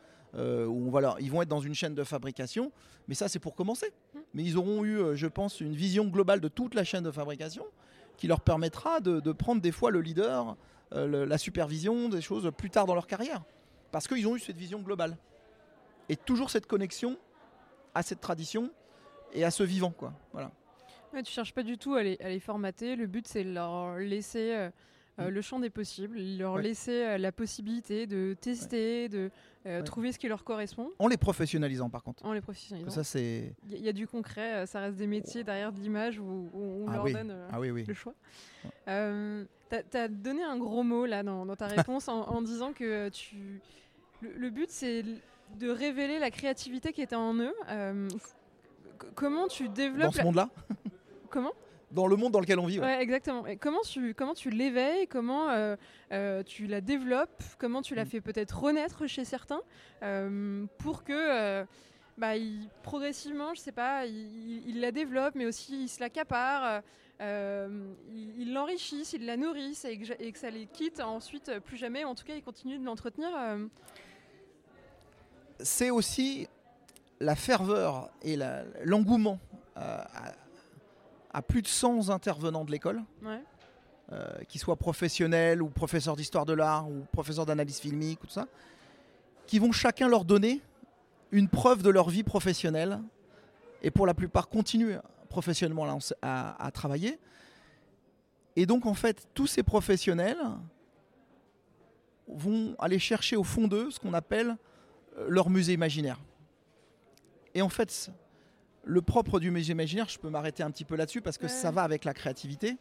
où ils vont être dans une chaîne de fabrication, mais ça c'est pour commencer. Mais ils auront eu, je pense, une vision globale de toute la chaîne de fabrication qui leur permettra de, de prendre des fois le leader, le- la supervision des choses plus tard dans leur carrière. Parce qu'ils ont eu cette vision globale. Et toujours cette connexion à cette tradition et à ce vivant. Quoi. Voilà. Tu cherches pas du tout à les, à les formater. Le but, c'est de leur laisser euh, euh, Mm. le champ des possibles, leur Ouais. laisser euh, la possibilité de tester, de euh, Ouais. trouver ce qui leur correspond En les professionnalisant par contre. en les professionnalisant. Ça c'est. Il y, a- il y a du concret, ça reste des métiers derrière de l'image où, où on Ah leur oui. donne euh, Ah oui, oui. le choix. Tu as donné un gros mot là dans, dans ta réponse en, en disant que tu. Le, le but, c'est de révéler la créativité qui était en eux. Comment tu Dans développes. ce la- monde-là, Comment? Dans le monde dans lequel on vit. ouais. Ouais, exactement. Et comment tu comment tu l'éveilles, comment euh, euh, tu la développes, comment tu la Mm. fais peut-être renaître chez certains euh, pour que bah, progressivement, je sais pas, ils il, il la développent, mais aussi ils se l'accaparent, ils ils l'enrichissent, ils la nourrissent et que, et que ça les quitte ensuite plus jamais. En tout cas, ils continuent de l'entretenir. c'est aussi la ferveur et l'engouement à, plus de 100 intervenants de l'école, ouais. euh, qu'ils soient professionnels ou professeurs d'histoire de l'art ou professeurs d'analyse filmique ou tout ça, qui vont chacun leur donner une preuve de leur vie professionnelle et pour la plupart continuer professionnellement à, à- à travailler. Et donc en fait, tous ces professionnels vont aller chercher au fond d'eux ce qu'on appelle euh, leur musée imaginaire. Et en fait, le propre du musée imaginaire, je peux m'arrêter un petit peu là-dessus parce que Ouais. ça va avec la créativité,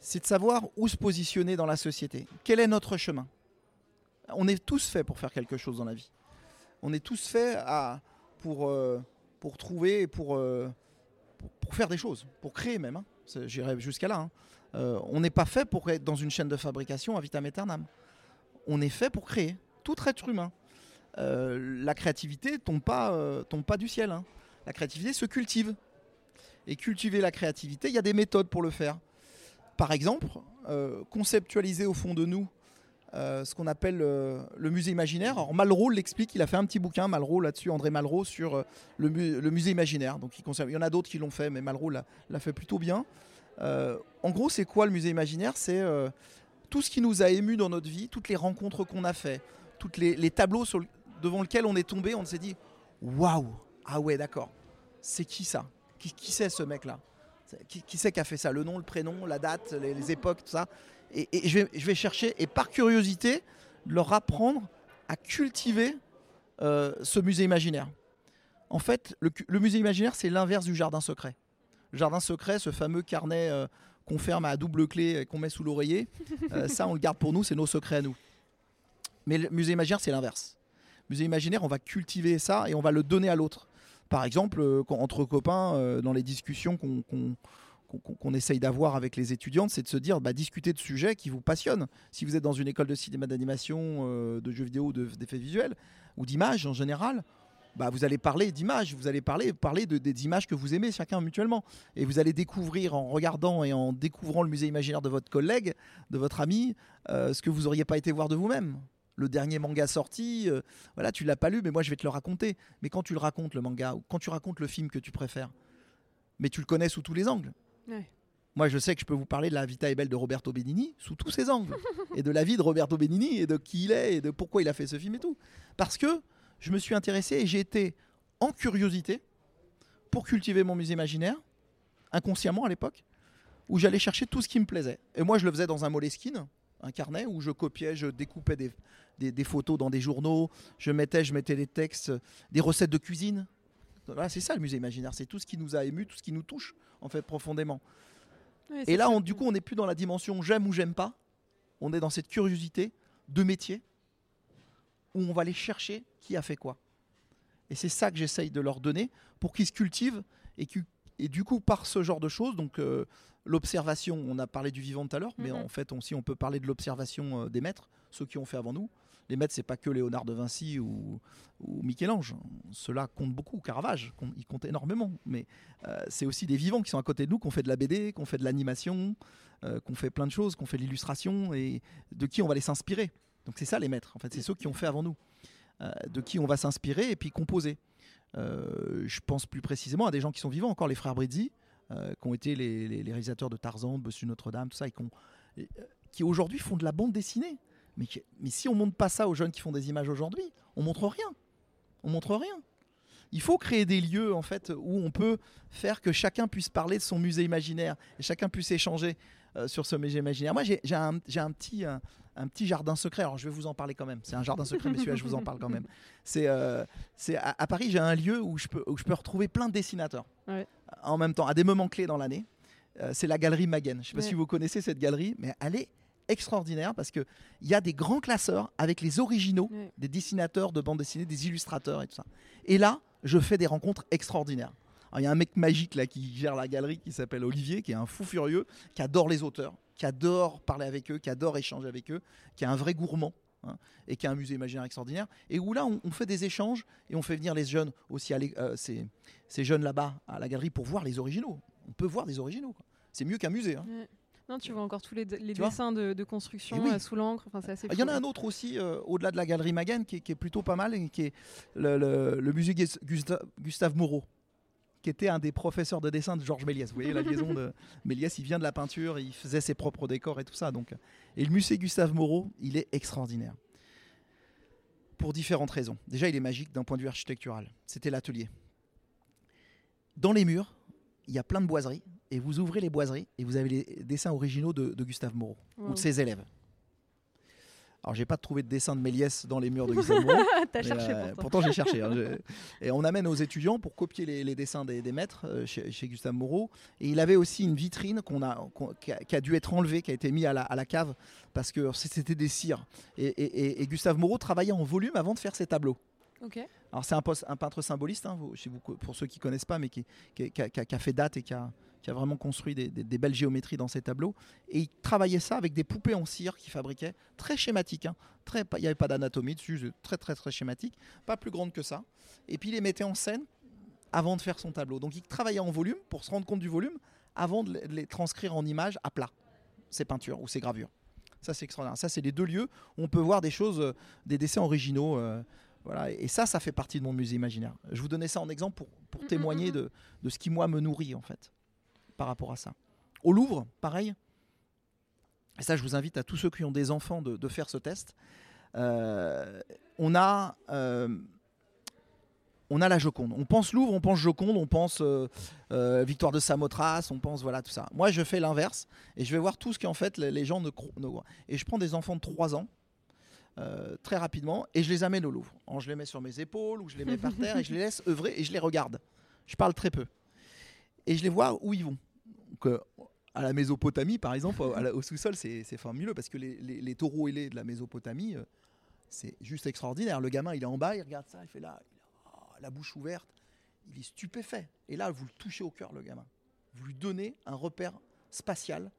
c'est de savoir où se positionner dans la société. Quel est notre chemin? On est tous faits pour faire quelque chose dans la vie. On est tous faits à, pour, euh, pour trouver, et pour, euh, pour, pour faire des choses, pour créer même. hein. J'irai jusqu'à là. hein. Euh, on n'est pas fait pour être dans une chaîne de fabrication à vitam aeternam. On est fait pour créer. Tout être humain. Euh, la créativité tombe pas, euh, tombe pas du ciel. hein. La créativité se cultive. Et cultiver la créativité, il y a des méthodes pour le faire. Par exemple, euh, conceptualiser au fond de nous euh, ce qu'on appelle euh, le musée imaginaire. Alors Malraux l'explique, il a fait un petit bouquin, Malraux là-dessus, André Malraux, sur le, mu- le musée imaginaire. Donc il, y en a d'autres qui l'ont fait, mais Malraux l'a fait plutôt bien. En gros, c'est quoi le musée imaginaire? C'est tout ce qui nous a ému dans notre vie, toutes les rencontres qu'on a fait, tous les, tableaux devant lesquels on est tombé, on s'est dit waouh, ah ouais, d'accord, c'est qui ça Qui, qui c'est ce mec-là qui, qui c'est qui a fait ça Le nom, le prénom, la date, les, les époques, tout ça. Et, et je, vais, je vais chercher, et par curiosité, leur apprendre à cultiver euh, ce musée imaginaire. En fait, le, le musée imaginaire, c'est l'inverse du jardin secret. Le jardin secret, ce fameux carnet euh, qu'on ferme à double clé et qu'on met sous l'oreiller, euh, ça, on le garde pour nous, c'est nos secrets à nous. Mais le musée imaginaire, c'est l'inverse. Musée imaginaire, on va cultiver ça et on va le donner à l'autre. Par exemple, euh, entre copains, euh, dans les discussions qu'on essaye d'avoir avec les étudiantes, c'est de se dire, bah, discuter de sujets qui vous passionnent. Si vous êtes dans une école de cinéma d'animation, euh, de jeux vidéo, de- d'effets visuels, ou d'images en général, bah, vous allez parler d'images, vous allez parler, parler de, des images que vous aimez chacun mutuellement. Et vous allez découvrir en regardant et en découvrant le musée imaginaire de votre collègue, de votre ami, ce que vous n'auriez pas été voir de vous-même. Le dernier manga sorti, euh, voilà, tu l'as pas lu, mais moi je vais te le raconter. Mais quand tu le racontes, le manga, ou quand tu racontes le film que tu préfères, mais tu le connais sous tous les angles. Ouais. Moi, je sais que je peux vous parler de la Vita et Belle de Roberto Benigni sous tous ses angles. et de la vie de Roberto Benigni et de qui il est et de pourquoi il a fait ce film et tout. Parce que je me suis intéressé et j'ai été en curiosité pour cultiver mon musée imaginaire, inconsciemment à l'époque, où j'allais chercher tout ce qui me plaisait. Et moi, je le faisais dans un Moleskine, un carnet où je copiais, je découpais des, des- des photos dans des journaux, je mettais, je mettais des textes, des recettes de cuisine. Voilà, c'est ça le musée imaginaire, c'est tout ce qui nous a ému, tout ce qui nous touche en fait profondément. Et là, on- du coup, on n'est plus dans la dimension j'aime ou j'aime pas. On est dans cette curiosité de métier où on va aller chercher qui a fait quoi. Et c'est ça que j'essaye de leur donner pour qu'ils se cultivent et, et du coup, par ce genre de choses, donc euh, l'observation, on a parlé du vivant tout à l'heure, mais Mhm. en fait aussi on peut parler de l'observation euh, des maîtres, ceux qui ont fait avant nous. Les maîtres, c'est pas que Léonard de Vinci ou, Michel-Ange. Ceux-là comptent beaucoup. Caravage, com- ils comptent énormément. Mais euh, c'est aussi des vivants qui sont à côté de nous, qui ont fait de la BD, qui ont fait de l'animation, euh, qui ont fait plein de choses, qui ont fait de l'illustration et de qui on va aller s'inspirer. Donc c'est ça les maîtres. En fait, c'est ceux qui ont fait avant nous, Euh, de qui on va s'inspirer et puis composer. Euh, je pense plus précisément à des gens qui sont vivants encore, les frères Brizzi, qui ont été les, réalisateurs de Tarzan, de Bossu Notre-Dame, tout ça, qui aujourd'hui font de la bande dessinée. Mais, si on montre pas ça aux jeunes qui font des images aujourd'hui, on montre rien. On montre rien. Il faut créer des lieux en fait où on peut faire que chacun puisse parler de son musée imaginaire et chacun puisse échanger euh, sur ce musée imaginaire. Moi, j'ai j'ai un, petit, un, un petit jardin secret. Alors, je vais vous en parler quand même. C'est un jardin secret, celui-là, je vous en parle quand même. C'est euh, c'est à, à Paris, j'ai un lieu où je peux, où je peux retrouver plein de dessinateurs Ouais. en même temps, à des moments clés dans l'année. Euh, c'est la galerie Maguen. Je ne sais pas Ouais. si vous connaissez cette galerie, mais elle est extraordinaire parce qu'il y a des grands classeurs avec les originaux des dessinateurs de bande dessinée, des illustrateurs et tout ça. Et là, je fais des rencontres extraordinaires. Il y a un mec magique là qui gère la galerie qui s'appelle Olivier, qui est un fou furieux, qui adore les auteurs, qui adore parler avec eux, qui adore échanger avec eux, qui est un vrai gourmand. hein, et qui a un musée imaginaire extraordinaire, et où là on, on fait des échanges et on fait venir les jeunes aussi, aller, euh, ces, ces jeunes là-bas à la galerie pour voir les originaux. On peut voir des originaux. C'est mieux qu'un musée. hein. Non, tu vois encore tous les, dessins de, de construction Eh oui. euh, sous l'encre. Enfin, c'est assez Il y en a un autre aussi, euh, au-delà de la galerie Maguen, qui, est- qui est plutôt pas mal, et qui est le, le- le musée Gus- Gusta- Gustave Moreau, qui était un des professeurs de dessin de Georges Méliès. Vous voyez la liaison de Méliès, il vient de la peinture, il faisait ses propres décors et tout ça. Donc. Et le musée Gustave Moreau, il est extraordinaire. Pour différentes raisons. Déjà, il est magique d'un point de vue architectural. C'était l'atelier. Dans les murs, il y a plein de boiseries, et vous ouvrez les boiseries, et vous avez les dessins originaux de, de Gustave Moreau, ou Wow. de ses élèves. Alors, j'ai pas trouvé de dessin de Méliès dans les murs de Gustave Moreau. T'as cherché euh, pourtant. pourtant, j'ai cherché. hein, et on amène aux étudiants pour copier les, les dessins des, des maîtres euh, chez, chez Gustave Moreau. Et il avait aussi une vitrine qu'on a, qu'on- qui, a, qui a dû être enlevée, qui a été mise à la, à la cave parce que c'était des cires. Et, et- et- Gustave Moreau travaillait en volume avant de faire ses tableaux. Ok. Alors c'est un, un peintre symboliste, hein, pour ceux qui connaissent pas, mais qui, qui a- qui a fait date et qui a, qui a vraiment construit des, des- des belles géométries dans ses tableaux. Et il travaillait ça avec des poupées en cire qu'il fabriquait, très schématiques. hein, très, il n'y avait pas d'anatomie dessus, très très très schématique, pas plus grande que ça. Et puis il les mettait en scène avant de faire son tableau. Donc il travaillait en volume pour se rendre compte du volume avant de les, transcrire en images à plat, ses peintures ou ses gravures. Ça c'est extraordinaire. Ça c'est les deux lieux où on peut voir des choses, euh, des dessins originaux. euh, voilà, et ça, ça fait partie de mon musée imaginaire. Je vous donnais ça en exemple pour, pour Mm, mm, témoigner mm, de, de ce qui, moi, me nourrit, en fait, par rapport à ça. Au Louvre, pareil. Et ça, je vous invite à tous ceux qui ont des enfants de, faire ce test. Euh, on a. euh, on a la Joconde. On pense Louvre, on pense Joconde, on pense euh, Victoire de Samothrace, on pense voilà tout ça. Moi, je fais l'inverse et je vais voir tout ce qu'en fait les, gens ne, cro- ne- Et je prends des enfants de 3 ans très rapidement et je les amène au Louvre. Je les mets sur mes épaules ou je les mets par terre et je les laisse œuvrer et je les regarde. Je parle très peu. Et je les vois où ils vont. Donc, euh, à la Mésopotamie, par exemple, la- au sous-sol, c'est formuleux parce que les, taureaux ailés de la Mésopotamie, euh, c'est juste extraordinaire. Le gamin, il est en bas, il regarde ça, il fait là, il a oh, la bouche ouverte, il est stupéfait. Et là, vous le touchez au cœur, le gamin. Vous lui donnez un repère spatial,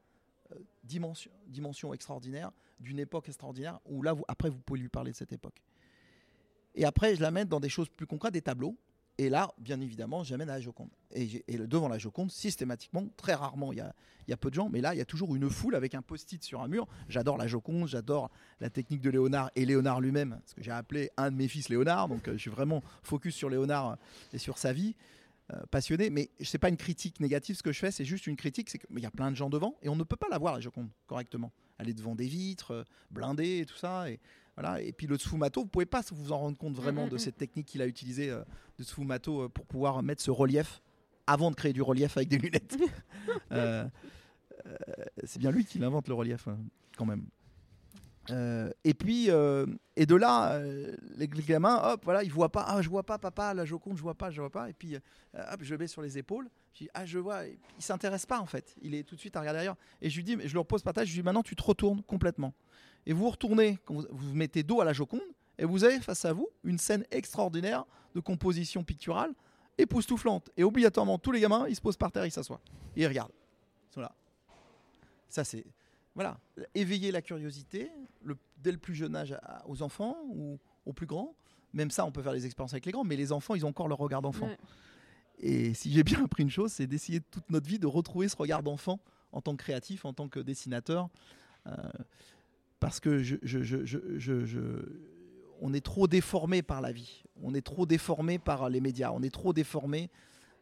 euh, dimension, dimension extraordinaire, d'une époque extraordinaire, où là, vous- après, vous pouvez lui parler de cette époque. Et après, je l'amène dans des choses plus concrètes, des tableaux. Et là, bien évidemment, j'amène à la Joconde. Et, devant la Joconde, systématiquement, très rarement, il y a, peu de gens, mais là, il y a toujours une foule avec un post-it sur un mur. J'adore la Joconde, j'adore la technique de Léonard et Léonard lui-même, ce que j'ai appelé un de mes fils Léonard. Donc, euh, je suis vraiment focus sur Léonard et sur sa vie. Euh, passionné, mais c'est pas une critique négative ce que je fais, c'est juste une critique, c'est qu'il y a plein de gens devant et on ne peut pas la voir la Joconde correctement. Elle est devant des vitres, euh, blindée et tout ça, et voilà. Et puis le sfumato, vous pouvez pas vous en rendre compte vraiment Mm, mm, de mm. cette technique qu'il a utilisée euh, de sfumato euh, pour pouvoir mettre ce relief avant de créer du relief avec des lunettes. Euh, euh, c'est bien lui qui l'invente le relief euh, quand même. Euh, et puis, euh, et de là, euh, les, gamins, hop, voilà, ils voient pas, ah, je vois pas, papa, la Joconde, je vois pas, je vois pas. Et puis, hop, je mets sur les épaules. Je dis, ah, je vois. Il s'intéresse pas en fait. Il est tout de suite à regarder ailleurs. Et je lui dis, je leur pose partage. Je lui dis, maintenant, tu te retournes complètement. Et vous retournez, vous, vous mettez dos à la Joconde, et vous avez face à vous une scène extraordinaire de composition picturale, époustouflante. Et obligatoirement, tous les gamins, ils se posent par terre, ils s'assoient. Ils regardent. Ils sont là. Ça, c'est. Voilà. Éveiller la curiosité, le- dès le plus jeune âge à- aux enfants ou aux plus grands. Même ça, on peut faire des expériences avec les grands, mais les enfants, ils ont encore leur regard d'enfant. Ouais. Et si j'ai bien appris une chose, c'est d'essayer toute notre vie de retrouver ce regard d'enfant en tant que créatif, en tant que dessinateur. Euh, parce que je, je- je- je- je- je- on est trop déformé par la vie. On est trop déformé par les médias. On est trop déformé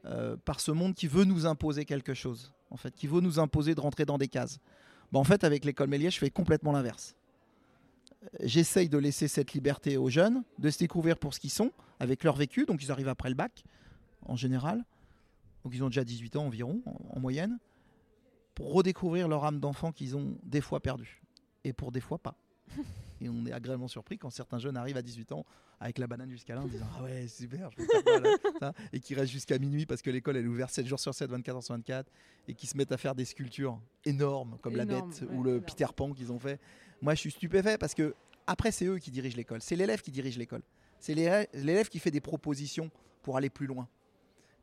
euh, par ce monde qui veut nous imposer quelque chose. En fait, qui veut nous imposer de rentrer dans des cases. Bah, en fait, avec l'école Méliès, je fais complètement l'inverse. J'essaye de laisser cette liberté aux jeunes, de se découvrir pour ce qu'ils sont, avec leur vécu. Donc, ils arrivent après le bac en général. Donc ils ont déjà 18 ans environ, en, en moyenne, pour redécouvrir leur âme d'enfant qu'ils ont des fois perdue. Et pour des fois pas. Et on est agréablement surpris quand certains jeunes arrivent à 18 ans avec la banane jusqu'à là en disant Ah ouais, super, je là Ça, et qui restent jusqu'à minuit parce que l'école elle est ouverte 7 jours sur 7, 24 heures sur 24, et qui se mettent à faire des sculptures énormes comme la bête ouais, ou le énorme. Peter Pan qu'ils ont fait. Moi je suis stupéfait parce que après c'est eux qui dirigent l'école, c'est l'élève qui dirige l'école. C'est l'élève qui fait des propositions pour aller plus loin.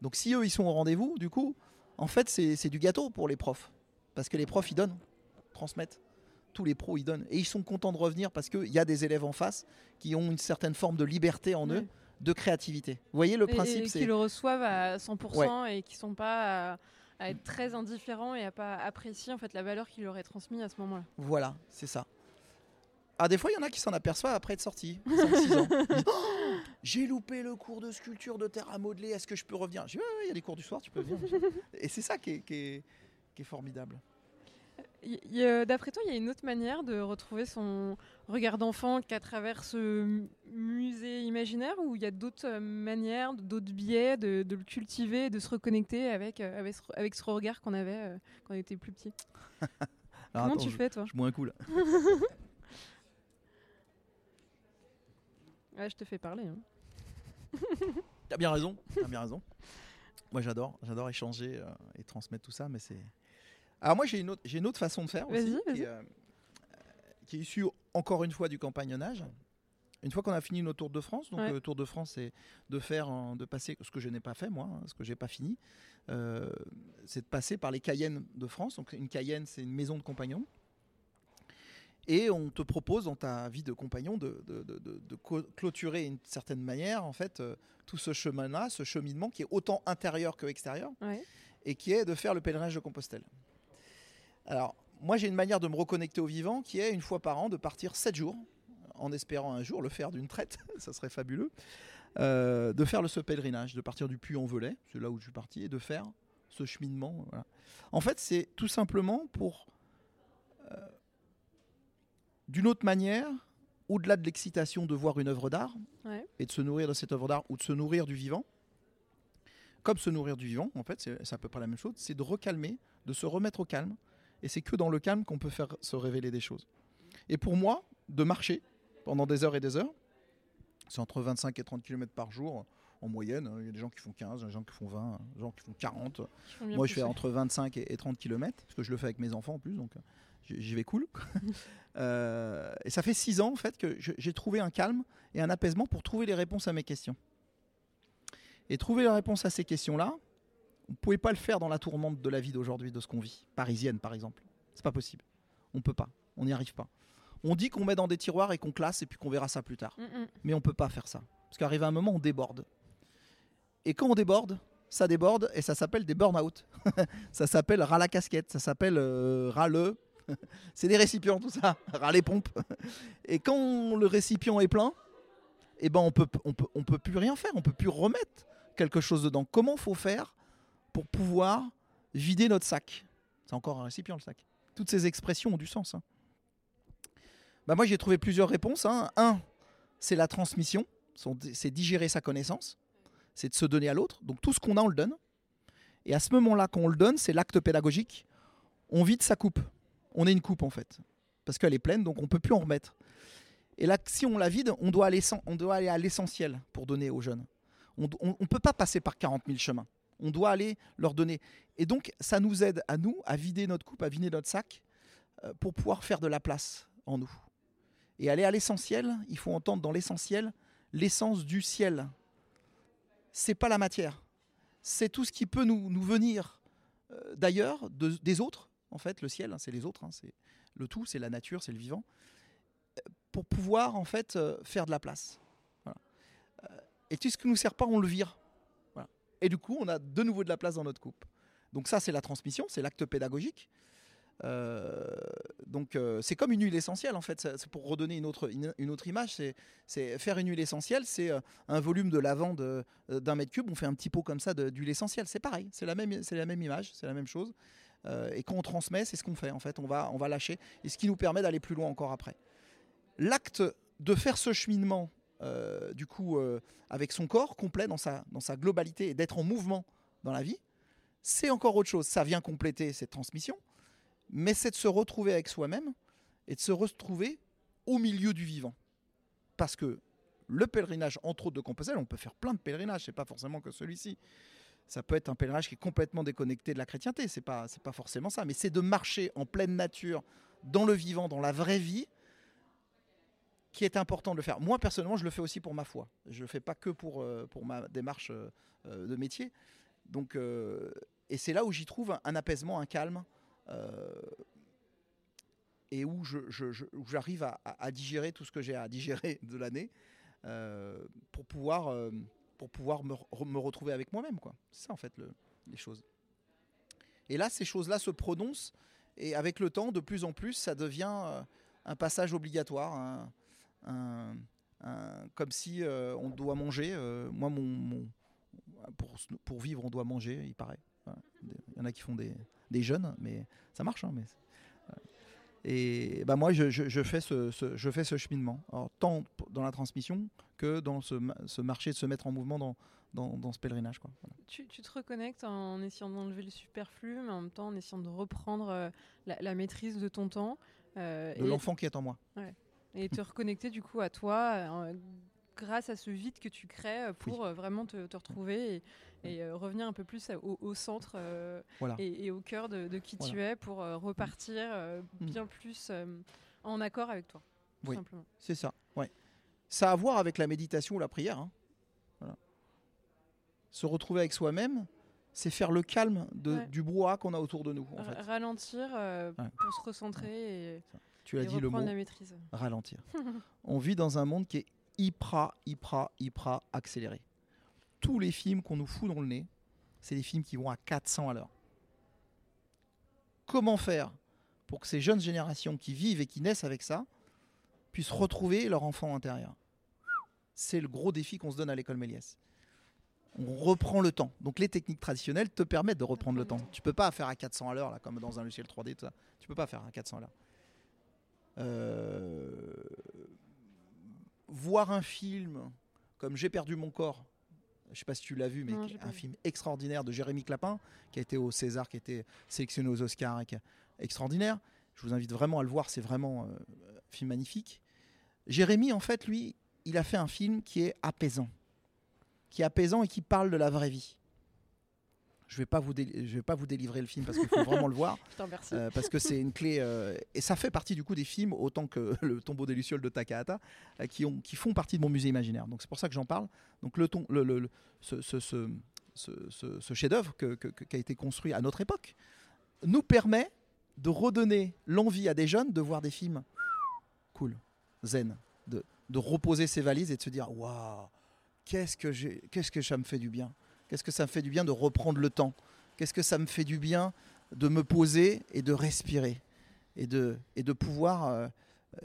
Donc si eux ils sont au rendez-vous, du coup, en fait c'est c'est du gâteau pour les profs. Parce que les profs ils donnent, transmettent. Tous les pros ils donnent. Et ils sont contents de revenir parce qu'il y a des élèves en face qui ont une certaine forme de liberté en eux, de créativité. Vous voyez le principe c'est qui le reçoivent à 100% et qui sont pas à, à être très indifférents et à pas apprécier en fait la valeur qu'il leur est transmise à ce moment-là. Voilà, c'est ça. Ah, des fois, il y en a qui s'en aperçoivent après être sortis, 5-6 ans. Ils disent, Oh, J'ai loupé le cours de sculpture de terre à modeler, est-ce que je peux revenir? Je dis, ouais, ouais, il y a des cours du soir, tu peux venir. Et c'est ça qui est, qui est- qui est formidable. A- D'après toi, il y a une autre manière de retrouver son regard d'enfant qu'à travers ce mu- musée imaginaire ou il y a d'autres euh, manières, d'autres biais de, de le cultiver, de se reconnecter avec, euh, avec, ce, avec ce regard qu'on avait euh, quand on était plus petit? Comment attends, tu je, fais toi? je bois un coup là. Ouais, je te fais parler. Hein. T'as bien raison, t'as bien raison. Moi j'adore, j'adore échanger euh, et transmettre tout ça, mais c'est. Alors moi j'ai une autre, j'ai une autre façon de faire aussi, qui, est, euh, qui est issue encore une fois du campagnonnage. Une fois qu'on a fini notre Tour de France, donc Ouais. le Tour de France c'est de faire, en- de passer, ce que je n'ai pas fait moi, hein, ce que j'ai pas fini, euh, c'est de passer par les Cayennes de France. Donc une Cayenne c'est une maison de compagnons. Et on te propose dans ta vie de compagnon de, de- de- de- de co- clôturer d'une certaine manière en fait euh, tout ce chemin-là, ce cheminement qui est autant intérieur que extérieur, Ouais. et qui est de faire le pèlerinage de Compostelle. Alors, moi j'ai une manière de me reconnecter au vivant qui est une fois par an de partir 7 jours, en espérant un jour le faire d'une traite, ça serait fabuleux, euh, de faire le, ce pèlerinage, de partir du Puy-en-Velay, c'est là où je suis parti, et de faire ce cheminement. voilà. En fait, c'est tout simplement pour, euh, d'une autre manière, au-delà de l'excitation de voir une œuvre d'art, Ouais. et de se nourrir de cette œuvre d'art ou de se nourrir du vivant, comme se nourrir du vivant, en fait, c'est c'est à peu près la même chose, c'est de recalmer, de se remettre au calme. Et c'est que dans le calme qu'on peut faire se révéler des choses. Et pour moi, de marcher pendant des heures et des heures, c'est entre 25 et 30 km par jour en moyenne. Il y a des gens qui font 15, des gens qui font 20, des gens qui font 40. Ils font bien Moi, je fais entre 25 et et 30 km, parce que je le fais avec mes enfants en plus, donc euh, j'y vais cool. Euh, et ça fait 6 ans, en fait, que j'ai trouvé un calme et un apaisement pour trouver les réponses à mes questions. Et trouver la réponse à ces questions-là, on ne pouvait pas le faire dans la tourmente de la vie d'aujourd'hui, de ce qu'on vit, parisienne par exemple. C'est pas possible. On peut pas. On n'y arrive pas. On dit qu'on met dans des tiroirs et qu'on classe et puis qu'on verra ça plus tard. Mais on peut pas faire ça. Parce qu'arrive un moment, on déborde. Et quand on déborde, ça déborde et ça s'appelle des burn-out. ça s'appelle ras la casquette, ça s'appelle euh, ras le. C'est des récipients, tout ça. ras les pompes. Et quand le récipient est plein, eh ben on peut, on peut, on peut plus rien faire. On peut plus remettre quelque chose dedans. Comment faut faire pour pouvoir vider notre sac C'est encore un récipient, le sac. Toutes ces expressions ont du sens. hein. Bah, moi, j'ai trouvé plusieurs réponses. hein. Un, c'est la transmission, c'est digérer sa connaissance, c'est de se donner à l'autre. Donc tout ce qu'on a, on le donne. Et à ce moment-là, quand on le donne, c'est l'acte pédagogique. On vide sa coupe. On est une coupe en fait, parce qu'elle est pleine, donc on peut plus en remettre. Et là, si on la vide, on doit aller, on doit aller à l'essentiel pour donner aux jeunes. On ne peut pas passer par 40 000 chemins. On doit aller leur donner. Et donc, ça nous aide à nous à vider notre coupe, à vider notre sac, euh, pour pouvoir faire de la place en nous. Et aller à l'essentiel, il faut entendre dans l'essentiel l'essence du ciel. C'est pas la matière. C'est tout ce qui peut nous, venir euh, d'ailleurs, de- des autres. En fait, le ciel, hein, c'est les autres. hein, c'est le tout, c'est la nature, c'est le vivant. euh, Pour pouvoir en fait faire de la place. Et tout ce qui nous sert pas, on le vire. Et du coup, on a de nouveau de la place dans notre coupe. Donc ça, c'est la transmission, c'est l'acte pédagogique. Euh, donc euh, c'est comme une huile essentielle en fait. C'est pour redonner une autre, une, autre image. C'est, faire une huile essentielle, c'est euh, un volume de lavande d'un mètre cube. On fait un petit pot comme ça d'huile essentielle. C'est pareil. C'est la même, la même image, c'est la même chose. Et quand on transmet, c'est ce qu'on fait en fait. On va, on va lâcher et ce qui nous permet d'aller plus loin encore après. L'acte de faire ce cheminement, euh, du coup, euh, avec son corps complet dans sa, dans sa globalité et d'être en mouvement dans la vie, c'est encore autre chose. Ça vient compléter cette transmission mais c'est de se retrouver avec soi-même et de se retrouver au milieu du vivant. Parce que le pèlerinage, entre autres de Compostelle, on peut faire plein de pèlerinages, c'est pas forcément que celui-ci. Ça peut être un pèlerinage qui est complètement déconnecté de la chrétienté, c'est pas, pas forcément ça, mais c'est de marcher en pleine nature, dans le vivant, dans la vraie vie, qui est important de le faire. Moi, personnellement, je le fais aussi pour ma foi. Je le fais pas que pour, euh, pour ma démarche euh, euh, de métier. Donc, et c'est là où j'y trouve un, apaisement, un calme, et où j'arrive à, digérer tout ce que j'ai à digérer de l'année pour pouvoir, pour pouvoir me, re- me retrouver avec moi-même. C'est ça en fait le- les choses. Et là, ces choses-là se prononcent et avec le temps, de plus en plus, ça devient un passage obligatoire, un- un- comme si euh, on doit manger. euh, moi, mon, mon- pour, pour vivre, on doit manger, il paraît. Voilà. Il y en a qui font des, des jeûnes, mais ça marche. hein, mais c'est- voilà. et bah moi, je, je- je fais ce, ce- je fais ce cheminement, Alors, tant dans la transmission que dans ce, ce marché de se mettre en mouvement dans, dans, dans ce pèlerinage. Quoi. Voilà. Tu, tu te reconnectes en essayant d'enlever le superflu, mais en même temps en essayant de reprendre euh, la, la maîtrise de ton temps. euh, De et, l'enfant qui est en moi. Et te reconnecter du coup à toi, euh, grâce à ce vide que tu crées pour vraiment te, retrouver et, revenir un peu plus au, centre et, au cœur de, qui tu es pour repartir mm. bien plus en accord avec toi. oui, c'est ça. Ouais. Ça a à voir avec la méditation ou la prière. Hein. Se retrouver avec soi-même, c'est faire le calme de, du brouhaha qu'on a autour de nous. Ralentir euh, pour se recentrer et, tu as dit le mot la maîtrise. ralentir. On vit dans un monde qui est hyper, hyper, hyper accéléré. Tous les films qu'on nous fout dans le nez, c'est des films qui vont à 400 à l'heure. Comment faire pour que ces jeunes générations qui vivent et qui naissent avec ça puissent retrouver leur enfant intérieur? C'est le gros défi qu'on se donne à l'école Méliès on reprend le temps. Donc les techniques traditionnelles te permettent de reprendre le temps. Tu peux pas faire à 400 à l'heure, là, comme dans un logiciel 3D, tout ça. Tu peux pas faire à 400 à l'heure. Euh, voir un film comme J'ai perdu mon corps, je sais pas si tu l'as vu, mais un film extraordinaire de Jérémy Clapin, qui a été au César, qui a été sélectionné aux Oscars, extraordinaire. Je vous invite vraiment à le voir, c'est vraiment euh, un film magnifique. Jérémy, en fait, lui, il a fait un film qui est apaisant qui est apaisant et qui parle de la vraie vie. Je vais pas vous je vais pas vous délivrer le film parce qu'il faut vraiment le voir. Euh, parce que c'est une clé euh, et ça fait partie du coup des films autant que le Tombeau des lucioles de Takahata euh, qui ont qui font partie de mon musée imaginaire. Donc c'est pour ça que j'en parle. Donc le, ton, le, le, ce, ce, ce, ce chef-d'œuvre que, qui a été construit à notre époque nous permet de redonner l'envie à des jeunes de voir des films cool, zen, de, de reposer ses valises et de se dire waouh qu'est-ce que, qu'est-ce que ça me fait du bien Qu'est-ce que ça me fait du bien de reprendre le temps? Qu'est-ce que ça me fait du bien de me poser et de respirer et de, et de pouvoir, euh,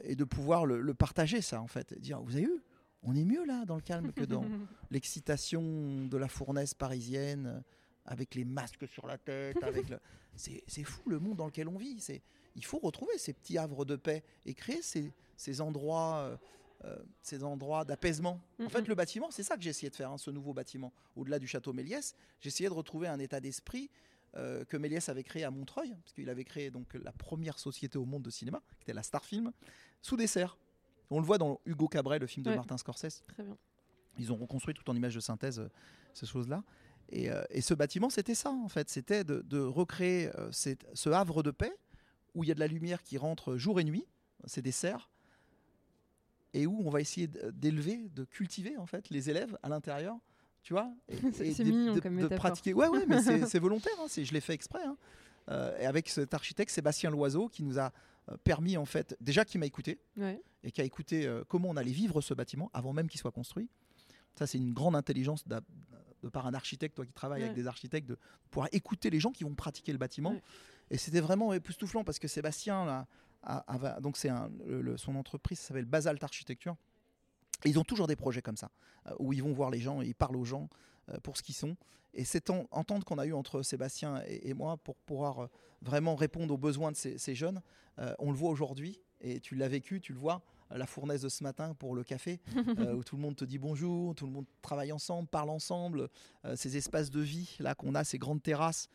et de pouvoir le, partager, ça, en fait. Dire, vous avez vu On est mieux là, dans le calme, que dans l'excitation de la fournaise parisienne, avec les masques sur la tête. avec le... c'est, fou le monde dans lequel on vit. C'est, il faut retrouver ces petits havres de paix et créer ces, ces endroits. Euh, ces endroits d'apaisement. En fait, le bâtiment, c'est ça que j'ai essayé de faire, hein, ce nouveau bâtiment. Au-delà du château Méliès, j'ai essayé de retrouver un état d'esprit euh, que Méliès avait créé à Montreuil, parce qu'il avait créé donc la première société au monde de cinéma, qui était la Star Film, sous dessert. On le voit dans Hugo Cabret, le film de Martin Scorsese. Très bien. Ils ont reconstruit tout en images de synthèse euh, ces choses-là. Et, ce bâtiment, c'était ça, en fait. C'était de, recréer ce havre de paix où il y a de la lumière qui rentre jour et nuit. C'est des serres et où on va essayer d'élever, de cultiver en fait les élèves à l'intérieur, tu vois, c'est mignon de, comme de pratiquer. Ouais, ouais, mais c'est volontaire. Hein, je l'ai fait exprès. Hein. Euh, et avec cet architecte Sébastien Loiseau qui nous a euh, permis en fait, déjà qui m'a écouté et qui a écouté euh, comment on allait vivre ce bâtiment avant même qu'il soit construit. Ça, c'est une grande intelligence de par un architecte, toi qui travailles avec des architectes, de pouvoir écouter les gens qui vont pratiquer le bâtiment. Et c'était vraiment époustouflant parce que Sébastien, là, donc c'est son entreprise s'appelle Basalt Architecture. Et ils ont toujours des projets comme ça, euh, où ils vont voir les gens, et ils parlent aux gens euh, pour ce qu'ils sont. Et cette entente qu'on a eue entre Sébastien et, moi pour pouvoir euh, vraiment répondre aux besoins de ces, jeunes, on le voit aujourd'hui, et tu l'as vécu, tu le vois, la fournaise de ce matin pour le café, où tout le monde te dit bonjour, tout le monde travaille ensemble, parle ensemble, ces espaces de vie là qu'on a, ces grandes terrasses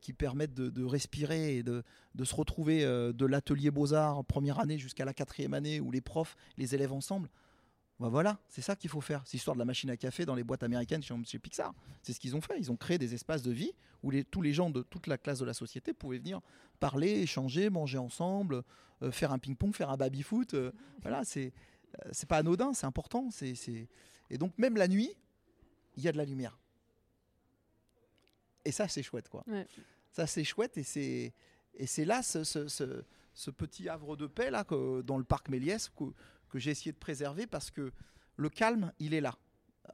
qui permettent de, respirer et de, se retrouver euh, de l'atelier Beaux-Arts première année jusqu'à la quatrième année où les profs, les élèves ensemble. Bah voilà, c'est ça qu'il faut faire. C'est l'histoire de la machine à café dans les boîtes américaines chez, Pixar. C'est ce qu'ils ont fait. Ils ont créé des espaces de vie où tous les gens de toute la classe de la société pouvaient venir parler, échanger, manger ensemble, euh, faire un ping-pong, faire un baby-foot. voilà, c'est pas anodin, c'est important. Et donc même la nuit, il y a de la lumière. Et ça, c'est chouette, quoi. Ça, c'est chouette et c'est et c'est là ce, ce, ce, petit havre de paix là que, dans le parc Méliès que, que j'ai essayé de préserver parce que le calme, il est là.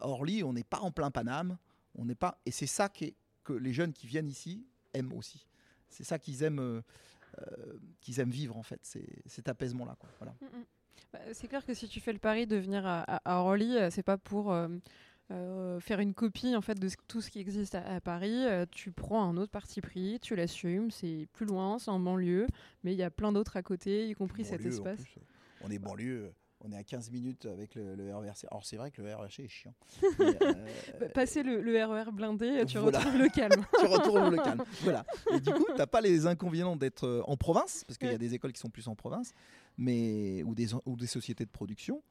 Orly, on n'est pas en plein Paname, on n'est pas et c'est ça qui que les jeunes qui viennent ici aiment aussi. C'est ça qu'ils aiment, euh, euh, qu'ils aiment vivre en fait, c'est cet apaisement là. Voilà. Mm, mm. Bah, c'est clair que si tu fais le pari de venir à, à Orly, euh, c'est pas pour euh, faire une copie en fait de tout ce qui existe à, Paris. Euh, tu prends un autre parti pris, tu l'assumes, c'est plus loin, c'est en banlieue, mais il y a plein d'autres à côté, y compris cet espace. On est banlieue. On est à 15 minutes avec le, le RERC. Alors c'est vrai que le RERC est chiant. Euh, passer le, le, RER blindé, tu retrouves le calme. tu retrouves le calme. Voilà. Et du coup, tu n'as pas les inconvénients d'être en province, parce qu'il y a des écoles qui sont plus en province, mais ou des, ou des sociétés de production.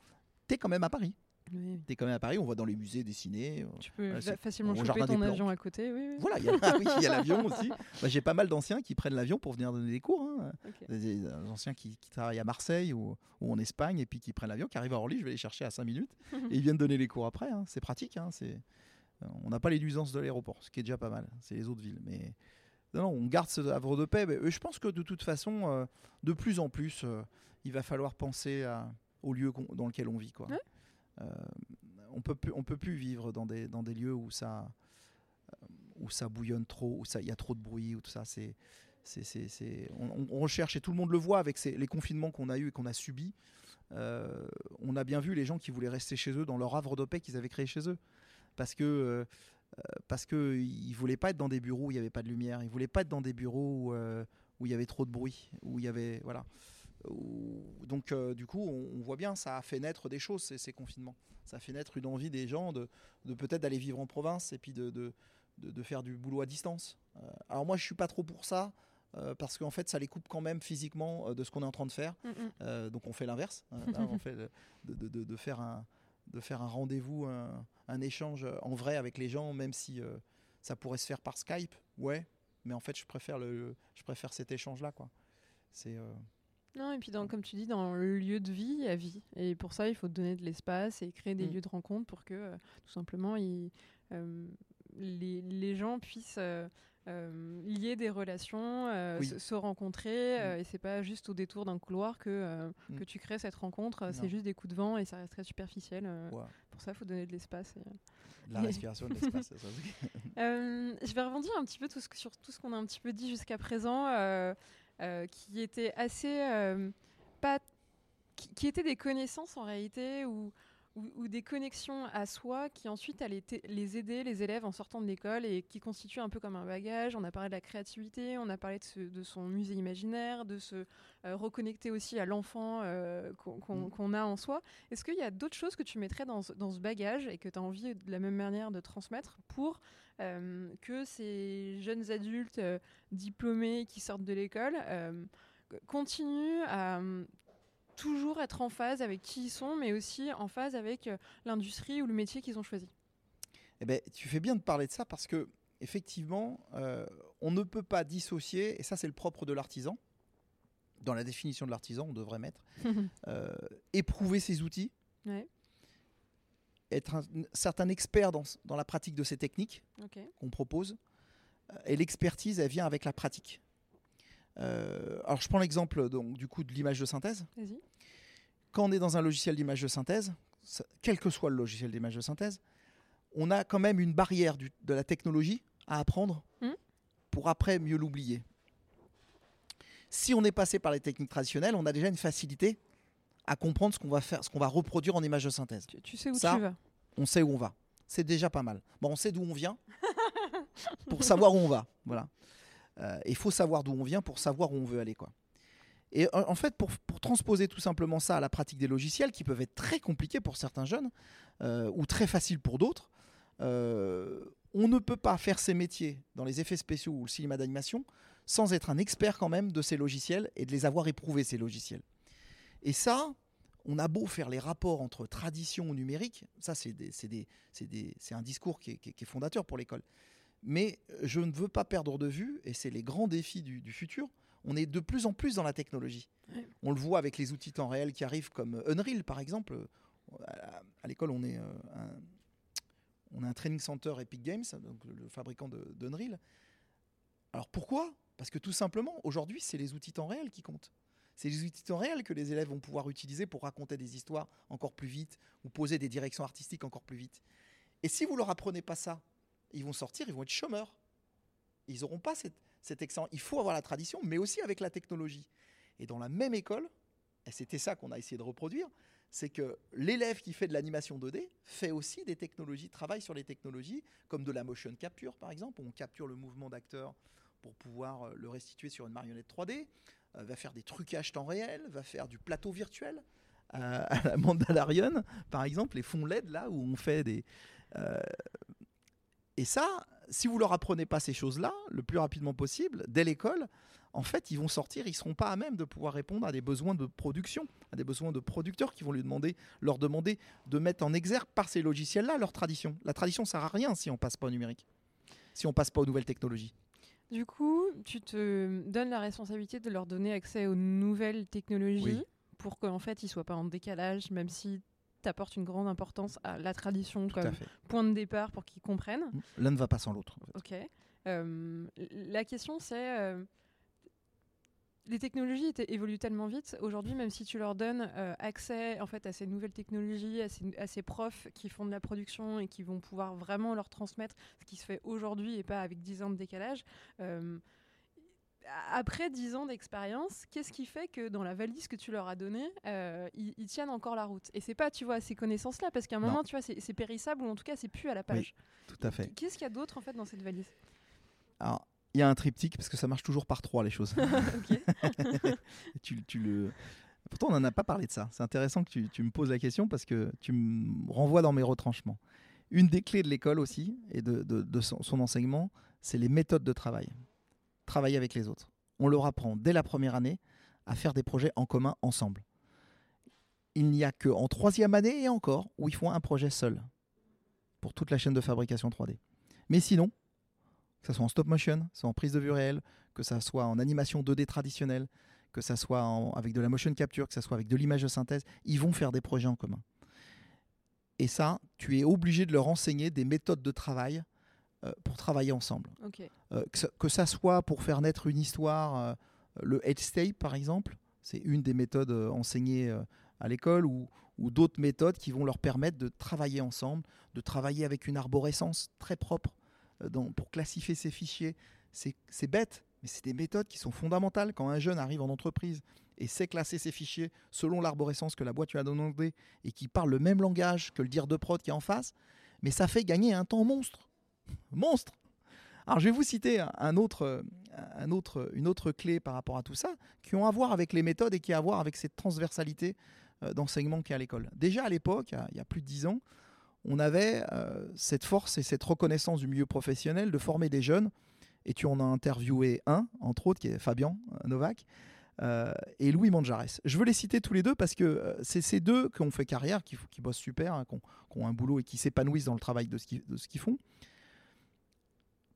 Tu es quand même à Paris Oui. Tu es quand même à Paris, on va dans les musées dessiner. euh, Tu peux c'est- facilement choper ton avion à côté. Oui, oui. Voilà, il y a, ah l'avion aussi. Bah, J'ai pas mal d'anciens qui prennent l'avion pour venir donner des cours. hein. Des, des anciens qui, qui travaillent à Marseille ou, ou en Espagne et puis qui prennent l'avion, qui arrivent à Orly, je vais les chercher à 5 minutes et ils viennent donner les cours après. hein. C'est pratique. hein, euh, On n'a pas les nuisances de l'aéroport, ce qui est déjà pas mal. C'est les autres villes. Mais non, non, on garde ce havre de paix. Mais euh, je pense que de toute façon, euh, de plus en plus, euh, il va falloir penser à- au lieu dans lequel on vit. Quoi. Ouais. Euh, on peut plus, on peut plus vivre dans des, dans des lieux où ça, euh, où ça bouillonne trop, où il y a trop de bruit, ou tout ça. C'est, c'est, on, on- recherche et tout le monde le voit avec les confinements qu'on a eu et qu'on a subis. Euh, on a bien vu les gens qui voulaient rester chez eux dans leur havre de paix qu'ils avaient créé chez eux, parce que parce que ils voulaient pas être dans des bureaux où il n'y avait pas de lumière, ils voulaient pas être dans des bureaux où, où il y avait trop de bruit, où il y avait voilà. Donc euh, du coup, on, on voit bien, ça a fait naître des choses ces, ces confinements. Ça a fait naître une envie des gens de, de peut-être d'aller vivre en province et puis de, de, de- de faire du boulot à distance. Euh, alors moi, je suis pas trop pour ça. euh, parce qu'en fait, ça les coupe quand même physiquement de ce qu'on est en train de faire. Mm, mm. Donc on fait l'inverse. on fait de, faire un, de faire un rendez-vous, un, un échange en vrai avec les gens, même si ça pourrait se faire par Skype. Ouais, mais en fait, je préfère, le, je préfère cet échange-là. quoi. C'est Non, et puis dans, comme tu dis, dans le lieu de vie, il y a vie. Et pour ça, il faut donner de l'espace et créer des Mm. lieux de rencontre pour que, euh, tout simplement, il- euh, les, les gens puissent euh, lier des relations, Oui. se, se rencontrer. euh, et c'est pas juste au détour d'un couloir que, Mm. que tu crées cette rencontre. C'est juste des coups de vent et ça reste très superficiel. Pour ça, il faut donner de l'espace. et, la respiration, de l'espace. je vais rebondir un petit peu tout ce que- sur tout ce qu'on a un petit peu dit jusqu'à présent, qui était assez euh, pas, qui, qui étaient des connaissances en réalité ou, ou, ou des connexions à soi qui ensuite allaient les aider les élèves en sortant de l'école et qui constituent un peu comme un bagage. On a parlé de la créativité, on a parlé de, ce- de son musée imaginaire, de se euh, reconnecter aussi à l'enfant euh, qu'on Mm. qu'on a en soi. Est-ce qu'il y a d'autres choses que tu mettrais dans ce, dans ce bagage et que tu as envie de la même manière de transmettre pour euh, que ces jeunes adultes diplômés qui sortent de l'école continuent à toujours être en phase avec qui ils sont, mais aussi en phase avec euh, l'industrie ou le métier qu'ils ont choisi. Eh ben, tu fais bien de parler de ça parce que effectivement, euh, on ne peut pas dissocier, et ça c'est le propre de l'artisan. Dans la définition de l'artisan, on devrait mettre euh, éprouver ses outils, ouais, être un, certain expert dans, dans la pratique de ces techniques qu'on propose. Et l'expertise, elle vient avec la pratique. Euh, alors je prends l'exemple donc du coup de l'image de synthèse. Vas-y. Quand on est dans un logiciel d'image de synthèse, ça- quel que soit le logiciel d'image de synthèse, on a quand même une barrière du- de la technologie à apprendre Mhm. pour après mieux l'oublier. Si on est passé par les techniques traditionnelles, on a déjà une facilité à comprendre ce qu'on va faire, ce qu'on va reproduire en image de synthèse. Tu, tu sais où Ça, tu vas. On sait où on va. C'est déjà pas mal. Bon, on sait d'où on vient pour savoir où on va. Voilà. Euh, Il faut savoir d'où on vient pour savoir où on veut aller, quoi. Et en fait, pour, transposer tout simplement ça à la pratique des logiciels, qui peuvent être très compliqués pour certains jeunes euh, ou très faciles pour d'autres, euh, on ne peut pas faire ces métiers dans les effets spéciaux ou le cinéma d'animation sans être un expert quand même de ces logiciels et de les avoir éprouvés, ces logiciels. Et ça, on a beau faire les rapports entre tradition ou numérique, ça c'est un discours qui est, fondateur pour l'école. Mais je ne veux pas perdre de vue, et c'est les grands défis du futur, on est de plus en plus dans la technologie. Ouais. On le voit avec les outils temps réel qui arrivent comme Unreal par exemple. À, à l'école, on est euh, un, on a un training center Epic Games, donc le fabricant de- d'Unreal. Alors pourquoi? Parce que tout simplement, aujourd'hui, c'est les outils temps réel qui comptent. C'est les outils temps réel que les élèves vont pouvoir utiliser pour raconter des histoires encore plus vite ou poser des directions artistiques encore plus vite. Et si vous leur apprenez pas ça, ils vont sortir, ils vont être chômeurs. Ils n'auront pas cette, cet excellent. Il faut avoir la tradition, mais aussi avec la technologie. Et dans la même école, et c'était ça qu'on a essayé de reproduire, c'est que l'élève qui fait de l'animation 2D fait aussi des technologies, travaille sur les technologies, comme de la motion capture par exemple, où on capture le mouvement d'acteur pour pouvoir euh, le restituer sur une marionnette 3D, euh, va faire des trucages temps réel, va faire du plateau virtuel euh, à la Mandalorian, par exemple, les fonds LED là où on fait des. Et ça, si vous leur apprenez pas ces choses-là, le plus rapidement possible, dès l'école, en fait, ils vont sortir, ils seront pas à même de pouvoir répondre à des besoins de production, à des besoins de producteurs qui vont lui demander, leur demander de mettre en exergue par ces logiciels-là leur tradition. La tradition sert à rien si on passe pas au numérique, si on passe pas aux nouvelles technologies. Du coup, tu te donnes la responsabilité de leur donner accès aux nouvelles technologies Oui. pour qu'en fait, ils soient pas en décalage, même si tu apportes une grande importance à la tradition Tout comme point de départ pour qu'ils comprennent. L'un ne va pas sans l'autre. en fait. Ok. Euh, la question, c'est. euh, les technologies évoluent tellement vite. Aujourd'hui, même si tu leur donnes euh, accès en fait, à ces nouvelles technologies, à ces, à ces profs qui font de la production et qui vont pouvoir vraiment leur transmettre ce qui se fait aujourd'hui et pas avec 10 ans de décalage, après 10 ans d'expérience, qu'est-ce qui fait que dans la valise que tu leur as donnée, euh, ils, ils tiennent encore la route? Et c'est pas, tu vois, ces connaissances-là, parce qu'à un Non. moment, tu vois, c'est périssable ou en tout cas, c'est plus à la page. Tout à fait. Qu'est-ce qu'il y a d'autre en fait dans cette valise? Alors, il y a un triptyque parce que ça marche toujours par trois les choses. Tu, tu le... Pourtant, on n'en a pas parlé de ça. C'est intéressant que tu, tu me poses la question parce que tu me renvoies dans mes retranchements. Une des clés de l'école aussi et de, de- de son, son enseignement, c'est les méthodes de travail. Travailler avec les autres. On leur apprend dès la première année à faire des projets en commun ensemble. Il n'y a que en troisième année et encore où ils font un projet seul pour toute la chaîne de fabrication 3D. Mais sinon, que ce soit en stop motion, soit en prise de vue réelle, que ça soit en animation 2D traditionnelle, que ça soit avec de la motion capture, que ça soit avec de l'image de synthèse, ils vont faire des projets en commun. Et ça, tu es obligé de leur enseigner des méthodes de travail pour travailler ensemble. Euh, que, ça, que ça soit pour faire naître une histoire, euh, le headscape par exemple, c'est une des méthodes euh, enseignées euh, à l'école, ou, ou d'autres méthodes qui vont leur permettre de travailler ensemble, de travailler avec une arborescence très propre euh, dans- pour classifier ces fichiers. C'est c'est bête, mais c'est des méthodes qui sont fondamentales. Quand un jeune arrive en entreprise et sait classer ses fichiers selon l'arborescence que la boîte lui a demandé et qui parle le même langage que le dire de prod qui est en face, mais ça fait gagner un temps monstre. Monstre alors, je vais vous citer un- autre, euh, un autre, une autre clé par rapport à tout ça, qui ont à voir avec les méthodes et qui a à voir avec cette transversalité euh, d'enseignement qu'il y a à l'école. Déjà à l'époque, il y a- plus de dix ans, on avait euh, cette force et cette reconnaissance du milieu professionnel de former des jeunes. Et tu en as interviewé un, entre autres, qui est Fabien euh, Novak, et Louis Manjares. Je veux les citer tous les deux parce que c'est ces deux qui ont fait carrière, qui, qui bossent super, hein, qui, ont, un boulot et qui s'épanouissent dans le travail de ce qu'ils font.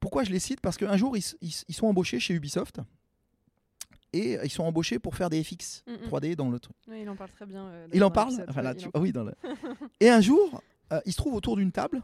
Pourquoi je les cite? Parce qu'un jour, ils, sont embauchés chez Ubisoft et ils sont embauchés pour faire des FX Mm, mm. 3D dans le truc. Oui, il en parle très bien. euh, Il en parle Voilà, tu- en ah oui, dans le- Et un jour, euh, ils se trouvent autour d'une table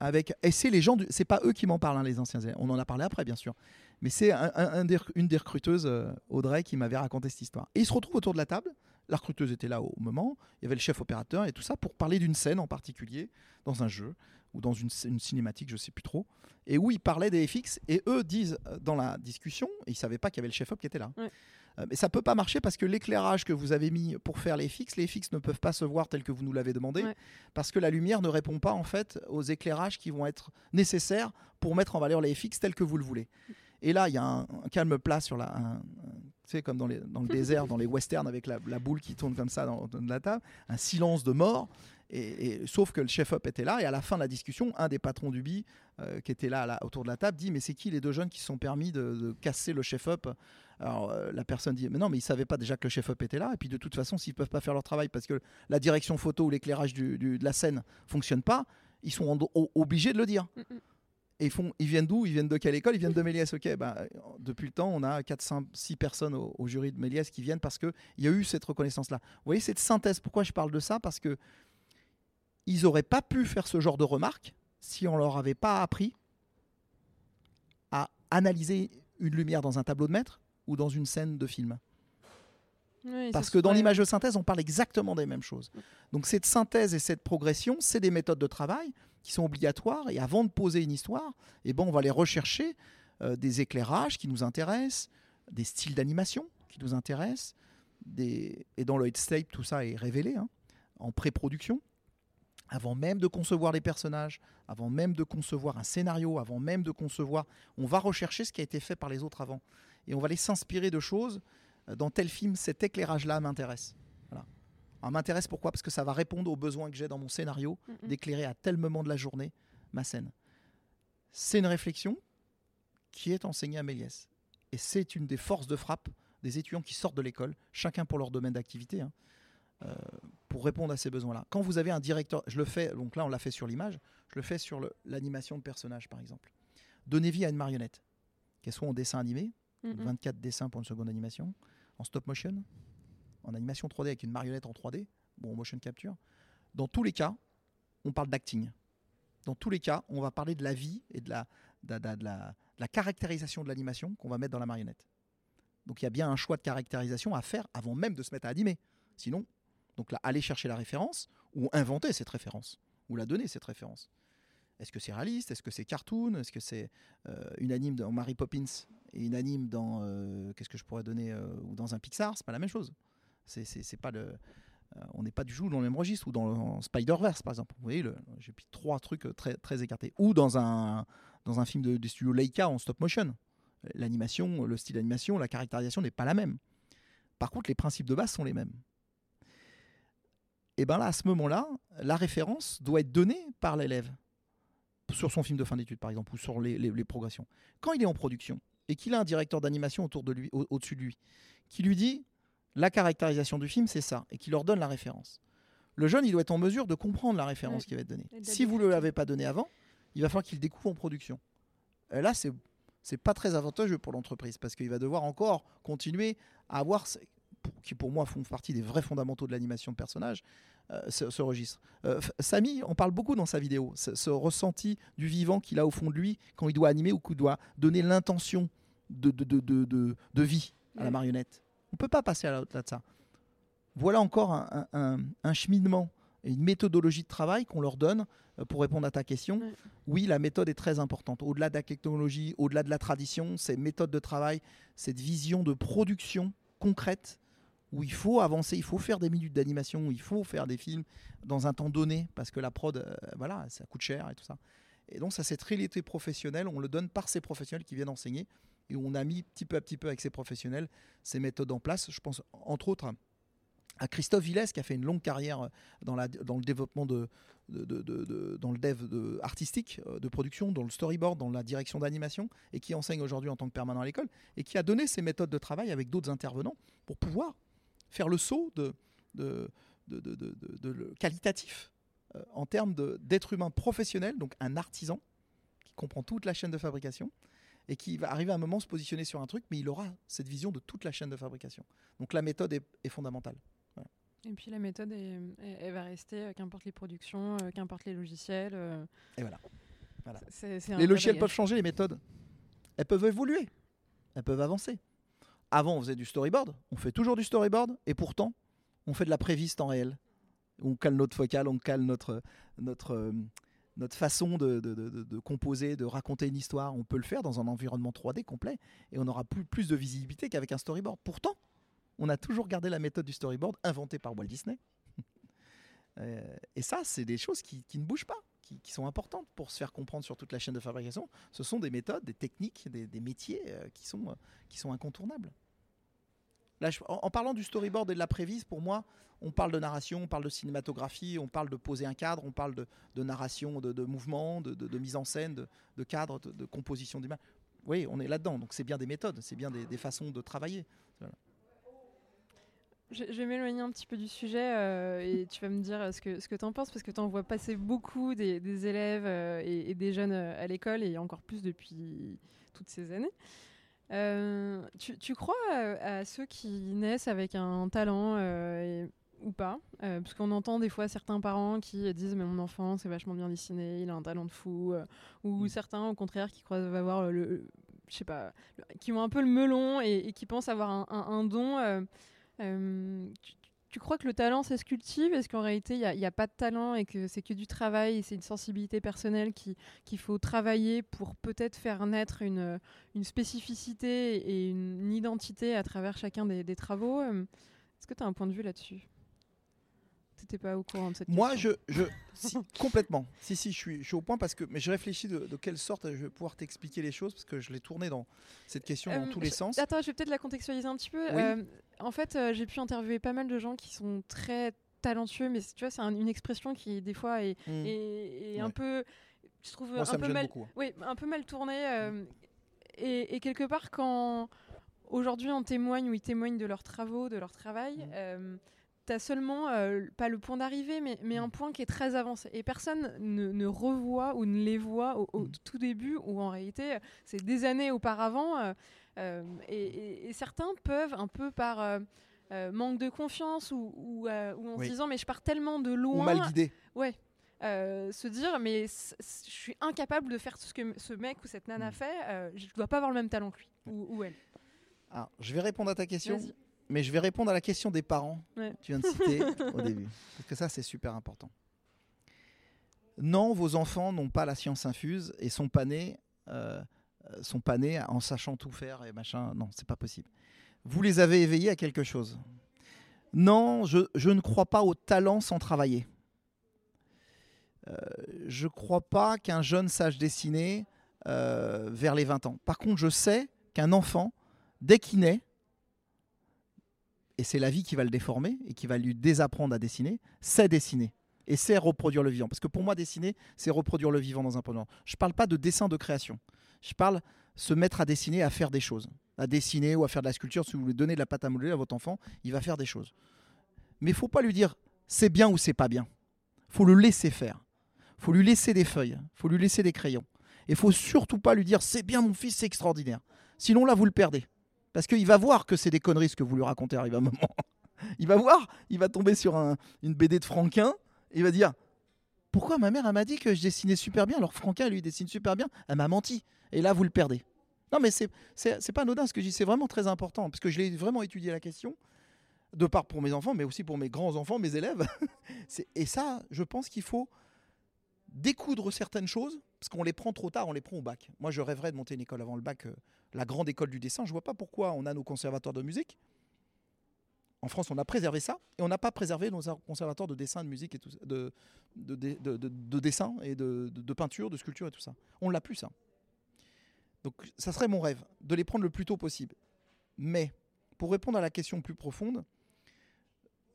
avec. Et c'est les gens. Du... C'est pas eux qui m'en parlent, hein, les anciens. élèves. On en a parlé après, bien sûr. Mais c'est un, des une des recruteuses, euh, Audrey, qui m'avait raconté cette histoire. Et ils se retrouvent autour de la table. La recruteuse était là au moment. Il y avait le chef opérateur et tout ça pour parler d'une scène en particulier dans un jeu ou dans une, une cinématique, je sais plus trop. Et où ils parlaient des FX. Et eux disent euh, dans la discussion, et ils savaient pas qu'il y avait le chef op qui était là. Ouais. Euh, Mais ça peut pas marcher parce que l'éclairage que vous avez mis pour faire les FX, les FX ne peuvent pas se voir tel que vous nous l'avez demandé Ouais. parce que la lumière ne répond pas en fait aux éclairages qui vont être nécessaires pour mettre en valeur les FX tels que vous le voulez. Et là, il y a un, un calme plat sur la, un- un- tu sais, comme dans, les- dans le désert, dans les westerns avec la, la boule qui tourne comme ça dans, dans la table, un silence de mort. Et, et- sauf que le chef-op était là, et à la fin de la discussion, un des patrons du BI euh, qui était là, là, autour de la table dit Mais c'est qui les deux jeunes qui se sont permis de, de casser le chef-op? Alors euh, la personne dit Mais non, mais ils savaient pas déjà que le chef-op était là, et puis de toute façon, s'ils peuvent pas faire leur travail parce que la direction photo ou l'éclairage du- du- de la scène fonctionne pas, ils sont en- o- obligés de le dire. Mm, mm. Et ils, font, ils viennent d'où? Ils viennent de quelle école? Ils viennent de Méliès. Ok, bah, depuis le temps, on a 4, 5, 6 personnes au, au jury de Méliès qui viennent parce qu'il y a eu cette reconnaissance-là. Vous voyez, cette synthèse, pourquoi je parle de ça? Parce que ils n'auraient pas pu faire ce genre de remarques si on leur avait pas appris à analyser une lumière dans un tableau de maître ou dans une scène de film. Oui, Parce que dans l'image de synthèse, on parle exactement des mêmes choses. Donc cette synthèse et cette progression, c'est des méthodes de travail qui sont obligatoires. Et avant de poser une histoire, eh ben, on va aller rechercher euh, des éclairages qui nous intéressent, des styles d'animation qui nous intéressent. Des... Et dans le headscape, tout ça est révélé hein, en pré-production. Avant même de concevoir les personnages, avant même de concevoir un scénario, avant même de concevoir, on va rechercher ce qui a été fait par les autres avant. Et on va aller s'inspirer de choses euh, dans tel film, cet éclairage-là m'intéresse. Voilà. Alors, m'intéresse pourquoi? Parce que ça va répondre aux besoins que j'ai dans mon scénario Mm, mm. d'éclairer à tel moment de la journée ma scène. c'est une réflexion qui est enseignée à Méliès. Et c'est une des forces de frappe des étudiants qui sortent de l'école, chacun pour leur domaine d'activité, hein, euh, pour répondre à ces besoins-là. Quand vous avez un directeur, je le fais, donc là on l'a fait sur l'image, je le fais sur l'animation de personnages par exemple. Donnez vie à une marionnette, qu'elle soit en dessin animé, Mhm. 24 dessins pour une seconde animation, en stop motion, en animation 3D avec une marionnette en 3D, bon, en motion capture. Dans tous les cas, on parle d'acting. Dans tous les cas, on va parler de la vie et de la, de la- de la- de la- de la caractérisation de l'animation qu'on va mettre dans la marionnette. Donc il y a bien un choix de caractérisation à faire avant même de se mettre à animer. Sinon, donc là, aller chercher la référence ou inventer cette référence ou la donner cette référence. Est-ce que c'est réaliste? Est-ce que c'est cartoon? Est-ce que c'est euh, une anime dans Mary Poppins et une anime dans euh, qu'est-ce que je pourrais donner euh, ou dans un Pixar? C'est pas la même chose. On n'est pas du tout dans le même registre ou dans Spider-Verse par exemple. Vous voyez, j'ai pris trois trucs très écartés. Ou dans un film de, du studio Leica en stop motion. L'animation, le style d'animation, la caractérisation n'est pas la même. Par contre, les principes de base sont les mêmes. Et bien là, à ce moment-là, la référence doit être donnée par l'élève sur son film de fin d'études, par exemple, ou sur les, les- les progressions. Quand il est en production et qu'il a un directeur d'animation autour de lui, au- au-dessus de lui, qui lui dit la caractérisation du film, c'est ça, et qui leur donne la référence. Le jeune, il doit être en mesure de comprendre la référence Ouais. qui va être donnée. Si vous ne l'avez pas donnée avant, il va falloir qu'il découvre en production. Et là, c'est c'est pas très avantageux pour l'entreprise parce qu'il va devoir encore continuer à avoir qui pour moi font partie des vrais fondamentaux de l'animation de personnage euh, ce, ce registre. Euh, Samy en parle beaucoup dans sa vidéo, ce, ce ressenti du vivant qu'il a au fond de lui quand il doit animer ou qu'il doit donner l'intention de, de, de, de, vie à la Ouais. marionnette. On peut pas passer à au-delà de ça. Voilà encore un, un- cheminement et une méthodologie de travail qu'on leur donne euh, pour répondre à ta question. Ouais. Oui, la méthode est très importante. Au-delà de la technologie, au-delà de la tradition, ces méthodes de travail, cette vision de production concrète où il faut avancer, il faut faire des minutes d'animation, il faut faire des films dans un temps donné parce que la prod, euh, voilà, ça coûte cher et tout ça. Et donc ça, c'est très l'été professionnel, on le donne par ces professionnels qui viennent enseigner et on a mis petit peu à petit peu avec ces professionnels ces méthodes en place. Je pense entre autres à Christophe Villès qui a fait une longue carrière dans, le développement de, dans le dev de- artistique euh, de production, dans le storyboard, dans la direction d'animation et qui enseigne aujourd'hui en tant que permanent à l'école et qui a donné ces méthodes de travail avec d'autres intervenants pour pouvoir faire le saut de, de, de- de- de- de- de le qualitatif euh, en termes d'être humain professionnel, donc un artisan qui comprend toute la chaîne de fabrication et qui va arriver à un moment se positionner sur un truc, mais il aura cette vision de toute la chaîne de fabrication. Donc la méthode est, est fondamentale. Et puis la méthode, est- elle, va rester, euh, qu'importe les productions, euh, qu'importe les logiciels. Et voilà. Les logiciels peuvent changer, les méthodes. Elles peuvent évoluer. Elles peuvent avancer. Avant, on faisait du storyboard. On fait toujours du storyboard. Et pourtant, on fait de la préviste en réel. On cale notre focale, on cale notre, euh, façon de, composer, de raconter une histoire. On peut le faire dans un environnement 3D complet. Et on aura plus, plus de visibilité qu'avec un storyboard. Pourtant, on a toujours gardé la méthode du storyboard inventée par Walt Disney. Euh, et ça, c'est des choses qui ne bougent pas, qui, sont importantes pour se faire comprendre sur toute la chaîne de fabrication. Ce sont des méthodes, des techniques, des, métiers euh, qui, sont, euh, qui sont incontournables. Là, en, parlant du storyboard et de la prévise, pour moi, on parle de narration, on parle de cinématographie, on parle de poser un cadre, on parle de, narration, de, mouvement, de, mise en scène, de, cadre, de, composition d'image. Oui, on est là-dedans. Donc c'est bien des méthodes, c'est bien des, façons de travailler. Je vais m'éloigner un petit peu du sujet euh, et tu vas me dire euh, ce que, ce que tu en penses parce que tu en vois passer beaucoup des, des élèves euh, et, et des jeunes à l'école et encore plus depuis toutes ces années. Euh, tu, tu crois à, à ceux qui naissent avec un talent et- ou pas Parce qu'on entend des fois certains parents qui disent mais mon enfant c'est vachement bien dessiné, il a un talent de fou, ou Mm. certains au contraire qui croient avoir le, je sais pas, qui ont un peu le melon et, et qui pensent avoir un, un- un don. Tu, tu crois que le talent, ça se cultive Est-ce qu'en réalité, il n'y a, pas de talent et que c'est que du travail et c'est une sensibilité personnelle qui- qu'il faut travailler pour peut-être faire naître une, une spécificité et une, identité à travers chacun des, des travaux? Est-ce que tu as un point de vue là-dessus? Tu n'étais pas au courant de cette Moi, question. je, je si, complètement. Si, si, je suis, je suis au point parce que, mais je réfléchis de, de quelle sorte je vais pouvoir t'expliquer les choses parce que je l'ai tourné dans cette question dans Euh, tous les sens. Attends, je vais peut-être la contextualiser un petit peu. Oui. Euh, en fait, euh, j'ai pu interviewer pas mal de gens qui sont très talentueux, mais tu vois, c'est un- une expression qui des fois est, Mm. est- est un Ouais. peu. je trouve Moi, un peu mal, beaucoup. hein. oui, un peu mal tourné. euh, et, et quelque part, quand aujourd'hui on témoigne ou ils témoignent de leurs travaux, de leur travail, Mhm. Euh, t'as seulement euh, pas le point d'arrivée, mais, mais un point qui est très avancé. Et personne ne, ne revoit ou ne les voit au, au Mhm. tout début, où en réalité c'est des années auparavant. euh, euh, et, et- et certains peuvent un peu par euh, euh, manque de confiance ou, ou, euh, ou en Oui. se disant mais je pars tellement de Ou loin mal guidé. Ouais. Euh, se dire, mais je suis incapable de faire ce que ce mec ou cette nana Mm. fait, euh, je dois pas avoir le même talent que lui ou, ou elle. Alors, je vais répondre à ta question. Mais je vais répondre à la question des parents Ouais. que tu viens de citer au début. Parce que ça, c'est super important. Non, vos enfants n'ont pas la science infuse et sont pas nés, euh, sont pas nés en sachant tout faire et machin. Non, c'est pas possible. Vous les avez éveillés à quelque chose. Non, je, je ne crois pas au talent sans travailler. Euh, je crois pas qu'un jeune sache dessiner euh, vers les 20 ans. Par contre, je sais qu'un enfant, dès qu'il naît, et c'est la vie qui va le déformer et qui va lui désapprendre à dessiner, sait dessiner et sait reproduire le vivant. Parce que pour moi, dessiner, c'est reproduire le vivant dans un temps. Je ne parle pas de dessin de création. Je parle se mettre à dessiner, à faire des choses. À dessiner ou à faire de la sculpture. Si vous voulez donner de la pâte à modeler à votre enfant, il va faire des choses. Mais il faut pas lui dire c'est bien ou c'est pas bien. faut le laisser faire. faut lui laisser des feuilles. faut lui laisser des crayons. Et faut surtout pas lui dire c'est bien mon fils, c'est extraordinaire. Sinon là, vous le perdez. Parce qu'il va voir que c'est des conneries ce que vous lui racontez arrive un moment. Il va voir, il va tomber sur un- une BD de Franquin, et il va dire Pourquoi ma mère m'a dit que je dessinais super bien, alors Franquin lui dessine super bien Elle m'a menti. Et là, vous le perdez. Non, mais c'est pas anodin ce que je dis, c'est vraiment très important, parce que je l'ai vraiment étudié la question, de part pour mes enfants, mais aussi pour mes grands-enfants, mes élèves. Et ça, je pense qu'il faut découdre certaines choses, parce qu'on les prend trop tard, on les prend au bac. Moi, je rêverais de monter une école avant le bac, euh, la grande école du dessin. Je vois pas pourquoi on a nos conservatoires de musique. En France, on a préservé ça, et on n'a pas préservé nos conservatoires de dessin, de musique et de, de, de, de- de- de dessin et de, peinture, de sculpture et tout ça. On l'a plus ça. Donc, ça serait mon rêve de les prendre le plus tôt possible. Mais pour répondre à la question plus profonde,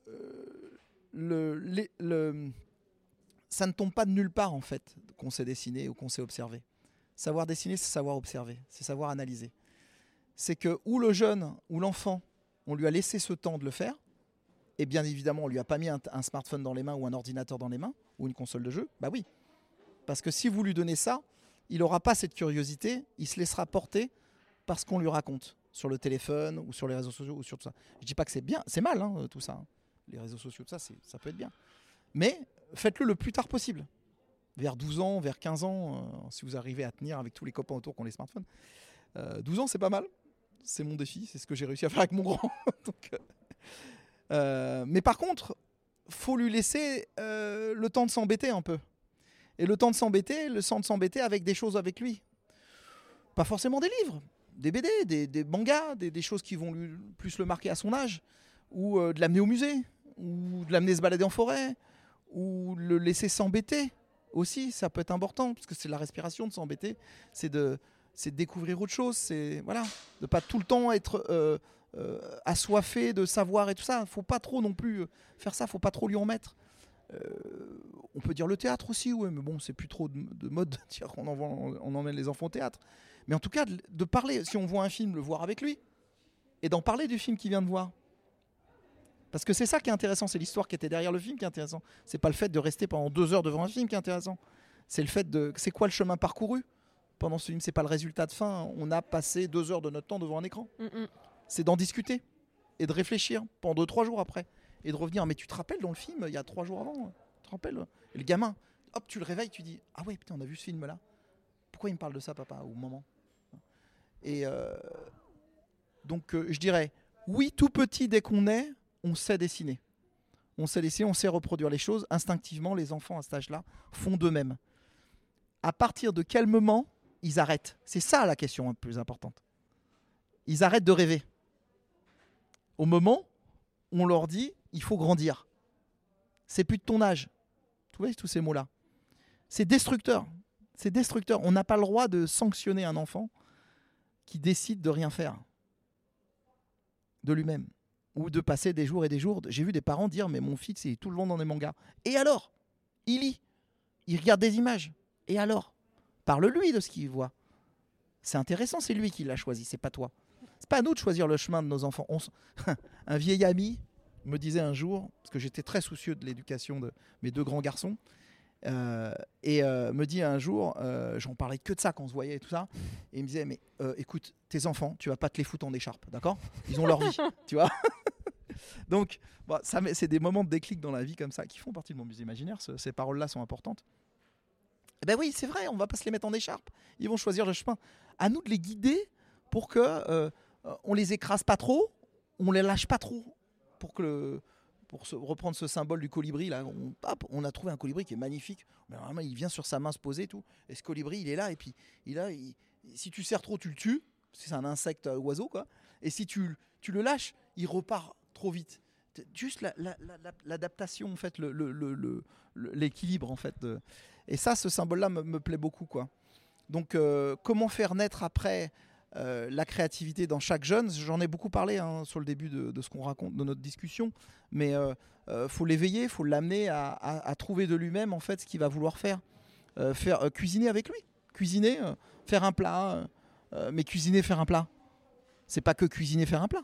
euh, le, le- ça ne tombe pas de nulle part en fait qu'on sait dessiner ou qu'on sait observer. Savoir dessiner, c'est savoir observer, c'est savoir analyser. C'est que ou le jeune ou l'enfant, on lui a laissé ce temps de le faire, et bien évidemment, on lui a pas mis un, smartphone dans les mains ou un ordinateur dans les mains ou une console de jeu. Bah oui, parce que si vous lui donnez ça, il n'aura pas cette curiosité, il se laissera porter par ce qu'on lui raconte sur le téléphone ou sur les réseaux sociaux ou sur tout ça. Je dis pas que c'est bien, c'est mal hein, tout ça. hein. Les réseaux sociaux, tout ça, ça peut être bien. Mais faites-le le plus tard possible. Vers 12 ans, vers 15 ans, euh, si vous arrivez à tenir avec tous les copains autour qui ont les smartphones. Euh, 12 ans, c'est pas mal. C'est mon défi, c'est ce que j'ai réussi à faire avec mon grand. Euh, euh, mais par contre, faut lui laisser euh, le temps de s'embêter un peu. Et le temps de s'embêter, le temps de s'embêter avec des choses avec lui. Pas forcément des livres, des BD, des, mangas, des, choses qui vont plus le marquer à son âge, ou euh, de l'amener au musée, ou de l'amener se balader en forêt, ou le laisser s'embêter aussi, ça peut être important, parce que c'est la respiration de s'embêter, c'est de, découvrir autre chose, c'est voilà, de pas tout le temps être euh, euh, assoiffé de savoir et tout ça. Faut pas trop non plus euh, faire ça, faut pas trop lui en mettre. On peut dire le théâtre aussi, ouais, mais bon, c'est plus trop de, de mode on emmène les enfants au théâtre. Mais en tout cas, de parler, si on voit un film, le voir avec lui, et d'en parler du film qu'il vient de voir. Parce que c'est ça qui est intéressant, c'est l'histoire qui était derrière le film qui est intéressant. C'est pas le fait de rester pendant deux heures devant un film qui est intéressant. C'est le fait de, c'est quoi le chemin parcouru? Pendant ce film. C'est pas le résultat de fin. On a passé deux heures de notre temps devant un écran. Mm, mm. C'est d'en discuter et de réfléchir pendant deux trois jours après et de revenir. Mais tu te rappelles dans le film il y a trois jours avant Tu te rappelles? Et le gamin, hop, tu le réveilles, tu dis ah ouais putain on a vu ce film là. Pourquoi il me parle de ça papa ou maman Et euh, donc euh, je dirais oui tout petit dès qu'on est, on sait dessiner. On sait dessiner, on sait reproduire les choses. Instinctivement, les enfants à cet âge-là font d'eux-mêmes. À partir de quel moment ils arrêtent? C'est ça la question la plus importante. Ils arrêtent de rêver. Au moment où on leur dit il faut grandir. C'est plus de ton âge. Tu vois tous ces mots-là. C'est destructeur. C'est destructeur. On n'a pas le droit de sanctionner un enfant qui décide de rien faire de lui-même ou de passer des jours et des jours. J'ai vu des parents dire mais mon fils il est tout le long dans des mangas. Et alors? Il lit, il regarde des images. Et alors? Parle-lui de ce qu'il voit. C'est intéressant, c'est lui qui l'a choisi, c'est pas toi. C'est pas à nous de choisir le chemin de nos enfants. Un vieil ami me disait un jour, parce que j'étais très soucieux de l'éducation de mes deux grands garçons, euh, et euh, me dit un jour, euh, j'en parlais que de ça quand on se voyait et tout ça, et il me disait, mais écoute, tes enfants, tu vas pas te les foutre en écharpe, d'accord? Ils ont leur vie, tu vois? Donc, bon, ça, c'est des moments de déclic dans la vie comme ça qui font partie de mon musée imaginaire. ce- ces paroles-là sont importantes. Eh ben oui, c'est vrai, on va pas se les mettre en écharpe. Ils vont choisir le chemin. À nous de les guider pour que on les écrase pas trop, on les lâche pas trop, pour que le- pour reprendre ce symbole du colibri là, on, a trouvé un colibri qui est magnifique. Mais il vient sur sa main se poser et tout. Et ce colibri, il est là et puis il a, si tu serres trop, tu le tues. C'est un insecte euh, oiseau quoi. Et si tu, tu le lâches, il repart trop vite. Juste la- la- la- la- l'adaptation en fait, le- le- l'équilibre en fait. Et ça, ce symbole-là me, me plaît beaucoup quoi. Donc, euh, comment faire naître après euh, la créativité dans chaque jeune J'en ai beaucoup parlé hein, sur le début de, de ce qu'on raconte, de notre discussion. Mais euh, euh, faut l'éveiller, faut l'amener à, à- à trouver de lui-même en fait ce qu'il va vouloir faire. Euh, faire euh, cuisiner avec lui, cuisiner, faire un plat. mais cuisiner, faire un plat, c'est pas que cuisiner, faire un plat.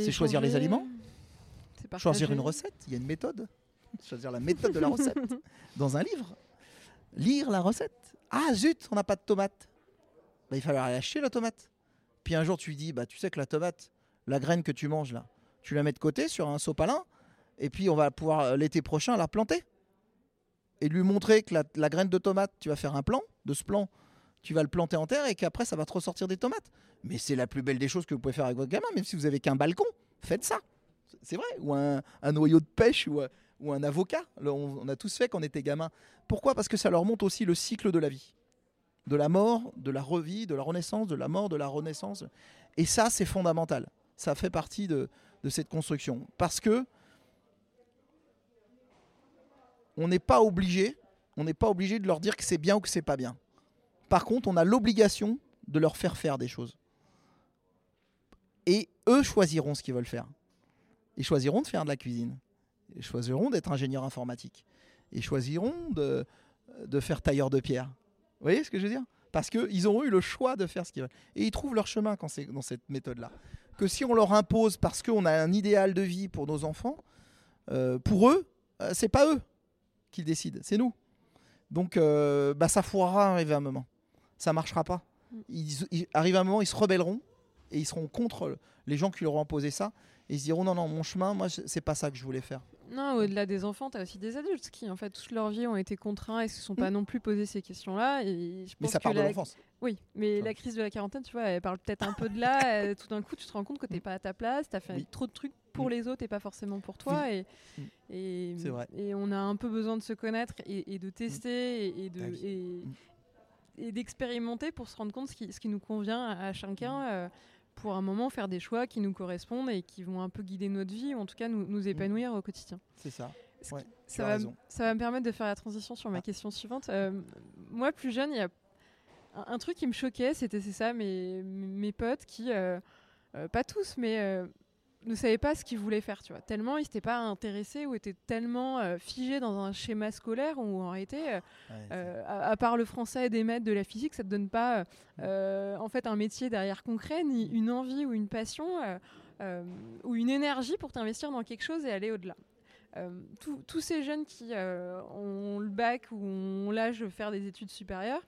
C'est choisir les aliments, Choisir une recette, il y a une méthode. Choisir la méthode de la recette dans un livre. Lire la recette. Ah zut, on n'a pas de tomate. Bah, il falloir aller acheter la tomate. Puis un jour tu lui dis, bah tu sais que la tomate, la graine que tu manges là, tu la mets de côté sur un sopalin, et puis on va pouvoir euh, l'été prochain la planter. Et lui montrer que la, graine de tomate, tu vas faire un plan, de ce plan, tu vas le planter en terre et qu'après ça va te ressortir des tomates. Mais c'est la plus belle des choses que vous pouvez faire avec votre gamin, même si vous avez qu'un balcon, faites ça. C'est vrai. Ou un, noyau de pêche ou, un- ou un avocat. On, on a tous fait quand on était gamin. Pourquoi? Parce que ça leur montre aussi le cycle de la vie. De la mort, de la revie, de la renaissance, de la mort, de la renaissance. Et ça, c'est fondamental. Ça fait partie de, cette construction. Parce que on n'est pas obligé, de leur dire que c'est bien ou que c'est pas bien. Par contre, on a l'obligation de leur faire faire des choses. Et eux choisiront ce qu'ils veulent faire. Ils choisiront de faire de la cuisine. Ils choisiront d'être ingénieur informatique. Ils choisiront de faire tailleur de pierre. Vous voyez ce que je veux dire? Parce qu'ils auront eu le choix de faire ce qu'ils veulent. Et ils trouvent leur chemin quand c'est dans cette méthode-là. Que si on leur impose parce qu'on a un idéal de vie pour nos enfants, euh, pour eux, euh, c'est pas eux qui décident, c'est nous. Donc euh, bah, ça foirera arriver à un moment. Ça marchera pas. Ils, ils- arrive un moment, ils se rebelleront et ils seront contre les gens qui leur ont imposé ça. Et ils se diront non, non, mon chemin, moi, c'est pas ça que je voulais faire. Non, au-delà des enfants, tu as aussi des adultes qui, en fait, toute leur vie ont été contraints et se sont pas non plus posé ces questions-là. Et je Mais ça que part de la- l'enfance. Oui, mais la crise de la quarantaine, tu vois, elle parle peut-être un peu de là. euh, tout d'un coup, tu te rends compte que tu n'es pas à ta place, tu as fait Oui. trop de trucs pour Mm. les autres et pas forcément pour toi. Et, Mm. et, C'est vrai. et on a un peu besoin de se connaître et, et de tester et, et de. Ah et- Mm. d'expérimenter pour se rendre compte ce qui, ce qui nous convient à, à chacun Mm. euh, pour un moment faire des choix qui nous correspondent et qui vont un peu guider notre vie ou en tout cas nous, nous épanouir au quotidien. C'est ça. Ouais, ça, va, ça va me permettre de faire la transition sur ma Ah. question suivante. Euh, moi, plus jeune, il y a un, un truc qui me choquait, c'était c'est ça, mes, mes potes qui, euh, euh, pas tous, mais ne savaient pas ce qu'ils voulaient faire, tu vois. Tellement ils s'étaient pas intéressés ou étaient tellement euh, figés dans un schéma scolaire où en réalité, euh, Ouais, euh, à, à part le français et des maths, de la physique, ça te donne pas euh, en fait un métier derrière concret, ni une envie ou une passion ou une énergie pour t'investir dans quelque chose et aller au-delà. Tous- ces jeunes qui ont le bac ou ont l'âge de faire des études supérieures,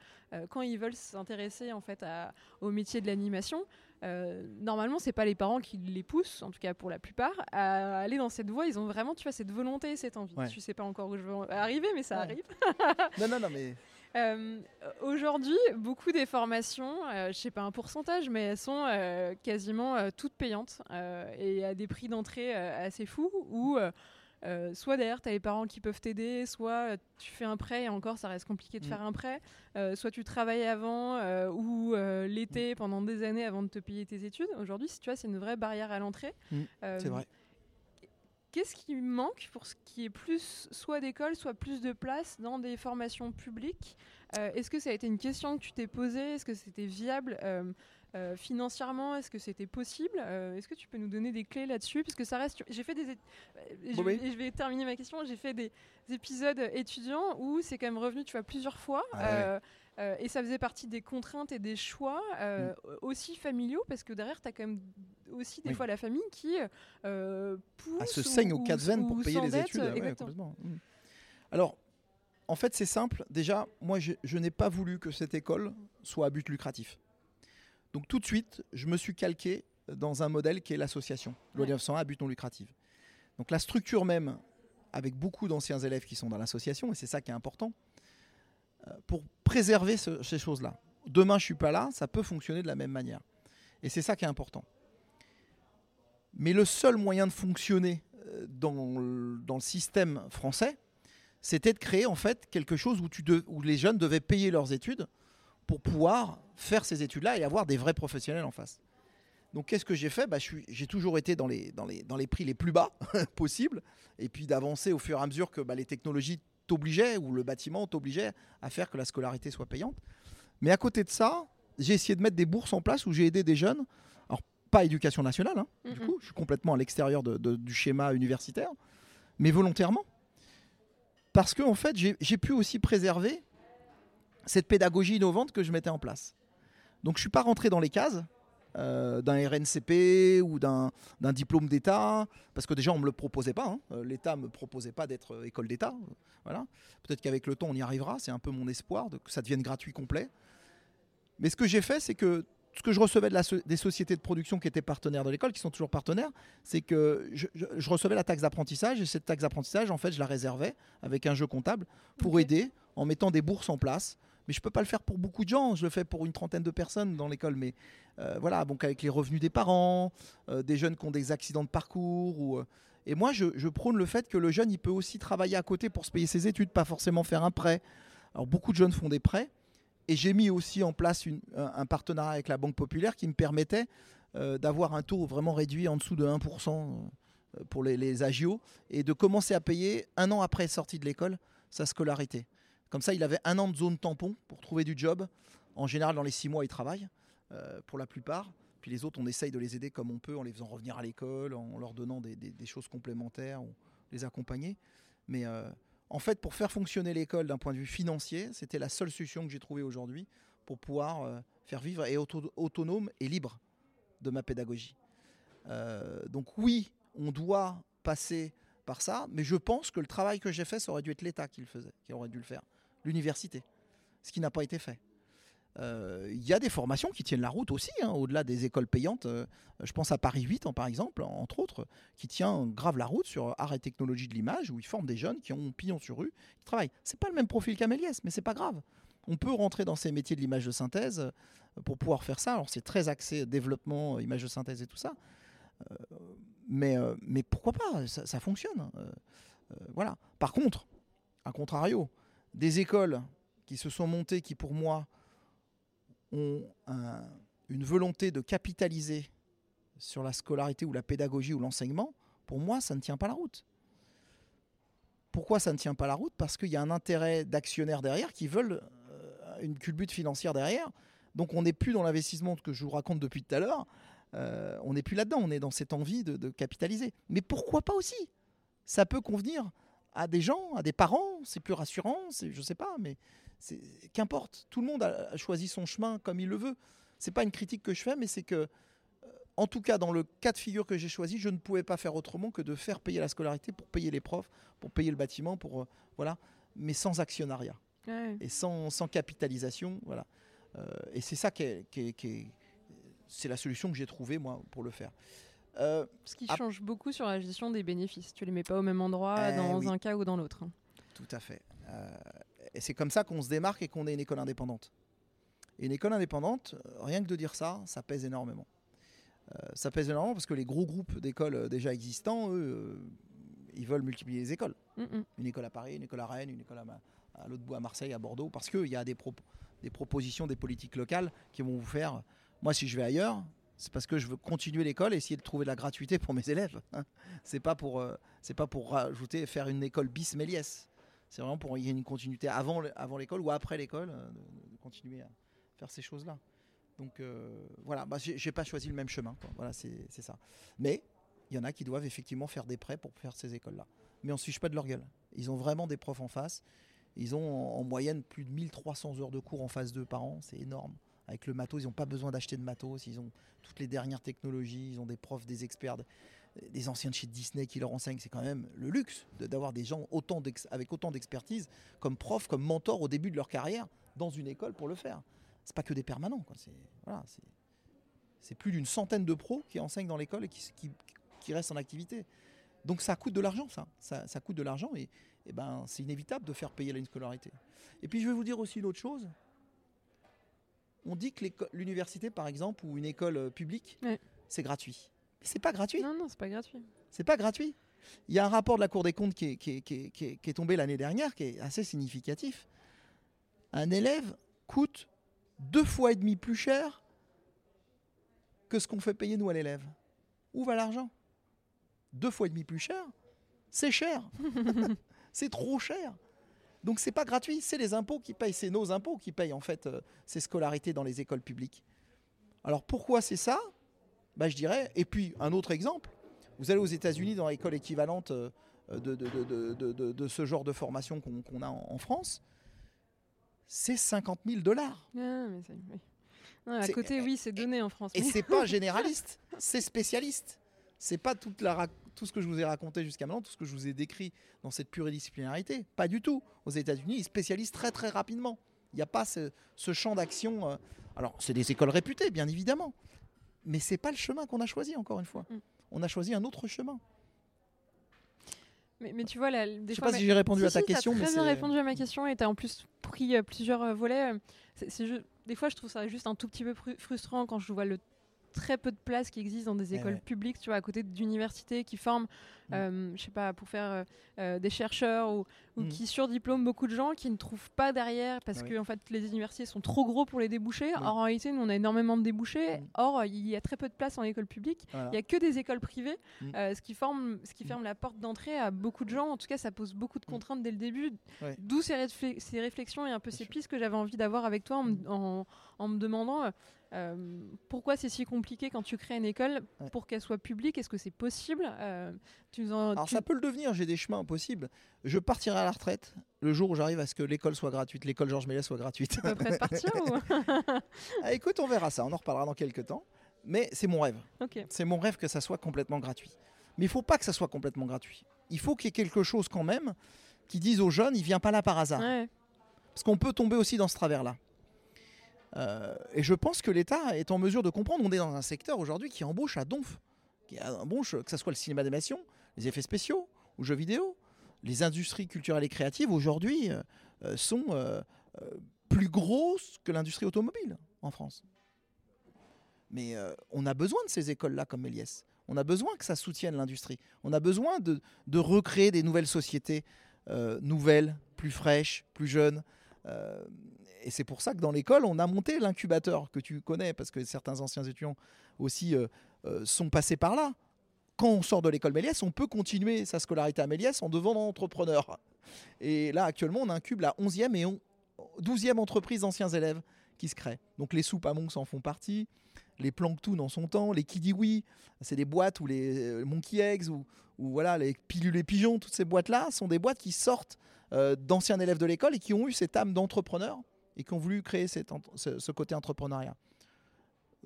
quand ils veulent s'intéresser en fait à- au métier de l'animation, euh, normalement c'est pas les parents qui les poussent, en tout cas pour la plupart, à aller dans cette voie. Ils ont vraiment, tu vois, cette volonté et cette envie. Ouais. Je sais pas encore où je veux arriver, mais ça Ouais. arrive. Non, non, non, mais Euh, Aujourd'hui, beaucoup des formations, euh, je sais pas un pourcentage, mais elles sont euh, quasiment euh, toutes payantes et à des prix d'entrée assez fous. Où euh, soit derrière, tu as les parents qui peuvent t'aider, soit euh, tu fais un prêt et encore, ça reste compliqué de Mm. faire un prêt. euh, soit tu travailles avant euh, ou l'été pendant des années avant de te payer tes études. Aujourd'hui, si tu vois, c'est une vraie barrière à l'entrée. Mm, c'est vrai. Qu'est-ce qui manque pour ce qui est plus soit d'école, soit plus de place dans des formations publiques? Est-ce que ça a été une question que tu t'es posée? Est-ce que c'était viable? Euh, financièrement Est-ce que c'était possible? Euh, Est-ce que tu peux nous donner des clés là-dessus? Parce que ça reste. J'ai fait des. euh, je, Oui, vais terminer ma question. J'ai fait des épisodes étudiants où c'est quand même revenu, tu vois, plusieurs fois. Ah ouais. Euh, et ça faisait partie des contraintes et des choix euh, mm. aussi familiaux, parce que derrière, tu as quand même aussi des fois la famille qui euh, pousse. À se saigne aux quatre veines pour payer les études. Mm. Alors, en fait, c'est simple. Déjà, moi, je, je n'ai pas voulu que cette école soit à but lucratif. Donc, tout de suite, je me suis calqué dans un modèle qui est l'association, le 901 à but non lucratif. Donc, la structure même, avec beaucoup d'anciens élèves qui sont dans l'association, et c'est ça qui est important, euh, pour préserver ces choses-là. Demain, je suis pas là, ça peut fonctionner de la même manière. Et c'est ça qui est important. Mais le seul moyen de fonctionner euh, dans, dans le système français, c'était de créer en fait quelque chose où, tu où les jeunes devaient payer leurs études pour pouvoir faire ces études-là et avoir des vrais professionnels en face. Donc qu'est-ce que j'ai fait? Bah, J'ai toujours été dans les, dans, les, dans les prix les plus bas possibles, et puis d'avancer au fur et à mesure que bah, les technologies t'obligeait, ou le bâtiment t'obligeait à faire que la scolarité soit payante. Mais à côté de ça, j'ai essayé de mettre des bourses en place où j'ai aidé des jeunes. Alors, pas éducation nationale, hein, du coup, je suis complètement à l'extérieur du schéma universitaire, mais volontairement. Parce que, en fait, j'ai pu aussi préserver cette pédagogie innovante que je mettais en place. Donc, je ne suis pas rentré dans les cases. Euh, d'un RNCP ou d'un diplôme d'État, parce que déjà on ne me le proposait pas, hein. euh, l'État ne me proposait pas d'être euh, école d'État. Voilà. Peut-être qu'avec le temps on y arrivera, c'est un peu mon espoir de, que ça devienne gratuit complet. Mais ce que j'ai fait, c'est que ce que je recevais de la, des sociétés de production qui étaient partenaires de l'école, qui sont toujours partenaires, c'est que je, recevais la taxe d'apprentissage et cette taxe d'apprentissage, en fait, je la réservais avec un jeu comptable pour aider en mettant des bourses en place mais je peux pas le faire pour beaucoup de gens. Je le fais pour une trentaine de personnes dans l'école, mais euh, voilà, donc avec les revenus des parents, euh, des jeunes qui ont des accidents de parcours. Ou, euh, et moi, je, prône le fait que le jeune, il peut aussi travailler à côté pour se payer ses études, pas forcément faire un prêt. Alors beaucoup de jeunes font des prêts, et j'ai mis aussi en place un, partenariat avec la Banque Populaire qui me permettait d'avoir un taux vraiment réduit en dessous de 1% pour les, les agios, et de commencer à payer un an après sortie de l'école sa scolarité. Comme ça, il avait un an de zone tampon pour trouver du job. En général, dans les six mois, il travaille, euh, pour la plupart. Puis les autres, on essaye de les aider comme on peut, en les faisant revenir à l'école, en leur donnant des, choses complémentaires, on les accompagner. Mais euh, en fait, pour faire fonctionner l'école d'un point de vue financier, c'était la seule solution que j'ai trouvée aujourd'hui pour pouvoir euh, faire vivre et autonome et libre de ma pédagogie. donc oui, on doit passer par ça, mais je pense que le travail que j'ai fait, ça aurait dû être l'État qui le faisait, qui aurait dû le faire l'université, ce qui n'a pas été fait. Euh, il y a des formations qui tiennent la route aussi, hein, au-delà des écoles payantes. Euh, je pense à Paris 8, par exemple, entre autres, qui tient grave la route sur art et technologie de l'image, où ils forment des jeunes qui ont pignon sur rue, qui travaillent. C'est pas le même profil qu'Améliès, mais c'est pas grave. On peut rentrer dans ces métiers de l'image de synthèse euh, pour pouvoir faire ça. Alors c'est très axé développement, image de synthèse et tout ça. mais, pourquoi pas? Ça, ça fonctionne. voilà. Par contre, à contrario, des écoles qui se sont montées, qui pour moi ont une volonté de capitaliser sur la scolarité ou la pédagogie ou l'enseignement, pour moi, ça ne tient pas la route. Pourquoi ça ne tient pas la route? Parce qu'il y a un intérêt d'actionnaires derrière qui veulent euh, une culbute financière derrière. Donc on n'est plus dans l'investissement que je vous raconte depuis tout à l'heure. Euh, on n'est plus là-dedans, on est dans cette envie de capitaliser. Mais pourquoi pas aussi? Ça peut convenir à des gens, à des parents, c'est plus rassurant, je sais pas, mais qu'importe. Tout le monde a choisi son chemin comme il le veut. C'est pas une critique que je fais, mais c'est que, euh, en tout cas, dans le cas de figure que j'ai choisi, je ne pouvais pas faire autrement que de faire payer la scolarité pour payer les profs, pour payer le bâtiment, pour euh, voilà, mais sans actionnariat et sans, capitalisation, voilà. Euh, et c'est ça qui est, c'est la solution que j'ai trouvée moi pour le faire. Euh, Ce qui change beaucoup sur la gestion des bénéfices. Tu les mets pas au même endroit eh dans un cas ou dans l'autre. Tout à fait. Euh, et c'est comme ça qu'on se démarque et qu'on est une école indépendante. Et une école indépendante, euh, rien que de dire ça, ça pèse énormément. ça pèse énormément parce que les gros groupes d'écoles déjà existants, eux, ils veulent multiplier les écoles. Une école à Paris, une école à Rennes, une école à, l'autre bout à Marseille, à Bordeaux, parce qu'il y a des, des propositions, des politiques locales qui vont vous faire. Moi, si je vais ailleurs, c'est parce que je veux continuer l'école et essayer de trouver de la gratuité pour mes élèves. Hein. C'est pas pour euh, c'est rajouter faire une école bis Méliès. C'est vraiment pour y ait une continuité avant l'école ou après l'école euh, de, continuer à faire ces choses là. Donc euh, voilà, bah, j'ai pas choisi le même chemin. Voilà, c'est ça. Mais il y en a qui doivent effectivement faire des prêts pour faire ces écoles là. Mais on se pas de leur gueule. Ils ont vraiment des profs en face Ils ont en moyenne plus de 1300 heures de cours en phase 2 par an, c'est énorme. Avec le matos, ils n'ont pas besoin d'acheter de matos, ils ont toutes les dernières technologies, ils ont des profs, des experts, des anciens de chez Disney qui leur enseignent. C'est quand même le luxe d'avoir des gens avec autant d'expertise comme profs, comme mentors au début de leur carrière dans une école pour le faire. C'est pas que des permanents. C'est plus d'une centaine de pros qui enseignent dans l'école et qui, qui, restent en activité. Donc ça coûte de l'argent, ça. ça. coûte de l'argent et, et ben, c'est inévitable de faire payer la scolarité. Et puis je vais vous dire aussi une autre chose on dit que l'université, par exemple, ou une école euh, publique, c'est gratuit. Mais c'est pas gratuit. Non, non, c'est pas gratuit. C'est pas gratuit. Il y a un rapport de la Cour des comptes qui est, tombé l'année dernière, qui est assez significatif. Un élève coûte deux fois et demi plus cher que ce qu'on fait payer nous à l'élève. Où va l'argent? Deux fois et demi plus cher? C'est cher. c'est trop cher. Donc c'est pas gratuit, c'est les impôts qui payent, c'est nos impôts qui payent en fait euh, ces scolarités dans les écoles publiques. Alors pourquoi c'est ça? Bah, Je dirais, et puis un autre exemple, vous allez aux États-Unis dans l'école équivalente euh, de, de, ce genre de formation qu'on a en, France, c'est 50 000 dollars. Ah, à côté, oui, c'est donné en France. Et c'est pas généraliste, c'est spécialiste. C'est pas toute la, tout ce que je vous ai raconté jusqu'à maintenant, tout ce que je vous ai décrit dans cette pluridisciplinarité. Pas du tout. Aux États-Unis, ils spécialisent très très rapidement. Il n'y a pas ce, champ d'action. Euh, alors, c'est des écoles réputées, bien évidemment. Mais c'est pas le chemin qu'on a choisi, encore une fois. Mm. On a choisi un autre chemin. Mais, tu vois, là, des je sais pas si j'ai répondu à ta question. Tu as très bien répondu à ma question et tu as en plus pris euh, plusieurs euh, volets. des fois, je trouve ça juste un tout petit peu frustrant quand je vois le très peu de places qui existent dans des écoles publiques, tu vois, à côté d'universités qui forment, mm. euh, je sais pas, pour faire euh, euh, des chercheurs ou, mm. qui surdiplôment beaucoup de gens qui ne trouvent pas derrière parce que en fait les universités sont trop gros pour les déboucher. Or en réalité, nous on a énormément de débouchés. Mm. Or il y a très peu de places en école publique. Il n'y a que des écoles privées, ce qui forme, ce qui ferme la porte d'entrée à beaucoup de gens. En tout cas, ça pose beaucoup de contraintes dès le début. D'où ces, ces, réflexions et un peu ces pistes que j'avais envie d'avoir avec toi en, en me demandant euh, pourquoi c'est si compliqué quand tu crées une école pour qu'elle soit publique? Est-ce que c'est possible? Euh, tu Alors ça peut le devenir, j'ai des chemins possibles. Je partirai à la retraite le jour où j'arrive à ce que l'école soit gratuite, l'école Georges Méliès soit gratuite. Tu prêt de partir ah, Écoute, on verra ça, on en reparlera dans quelques temps. Mais c'est mon rêve. C'est mon rêve que ça soit complètement gratuit. Mais il faut pas que ça soit complètement gratuit. Il faut qu'il y ait quelque chose quand même qui dise aux jeunes, il vient pas là par hasard. Parce qu'on peut tomber aussi dans ce travers-là. Euh, et je pense que l'État est en mesure de comprendre. On est dans un secteur aujourd'hui qui embauche à donf, qui embauche, que ce soit le cinéma d'animation, les effets spéciaux ou jeux vidéo. Les industries culturelles et créatives aujourd'hui euh, euh, sont plus grosses que l'industrie automobile en France. Mais on a besoin de ces écoles-là comme Méliès. On a besoin que ça soutienne l'industrie. On a besoin de, recréer des nouvelles sociétés, nouvelles, plus fraîches, plus jeunes et c'est pour ça que dans l'école, on a monté l'incubateur que tu connais, parce que certains anciens étudiants aussi euh, euh, sont passés par là. Quand on sort de l'école Méliès, on peut continuer sa scolarité à Méliès en devenant entrepreneur. Et là, actuellement, on incube la 11e et 12e entreprise d'anciens élèves qui se créent. Donc les soupes à Monks en font partie, les Planktoon en son temps, les Kidiwi, c'est des boîtes ou les euh, Monkey Eggs ou, voilà les pilules et pigeons, toutes ces boîtes-là sont des boîtes qui sortent d'anciens élèves de l'école et qui ont eu cette âme d'entrepreneur et qui ont voulu créer ce, côté entrepreneuriat.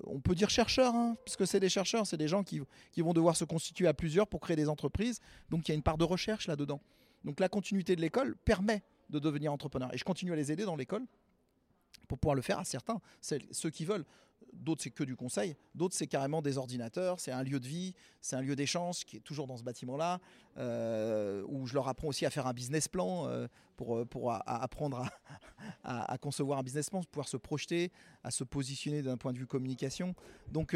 On peut dire chercheurs, hein, puisque c'est des chercheurs, c'est des gens qui, vont devoir se constituer à plusieurs pour créer des entreprises. Donc il y a une part de recherche là-dedans. Donc la continuité de l'école permet de devenir entrepreneur. Et je continue à les aider dans l'école pour pouvoir le faire à certains, ceux qui veulent. D'autres, c'est que du conseil. D'autres, c'est carrément des ordinateurs. C'est un lieu de vie. C'est un lieu d'échange qui est toujours dans ce bâtiment-là. Euh, où je leur apprends aussi à faire un business plan euh, pour, euh, pour apprendre à, concevoir un business plan, pouvoir se projeter, à se positionner d'un point de vue communication. Donc,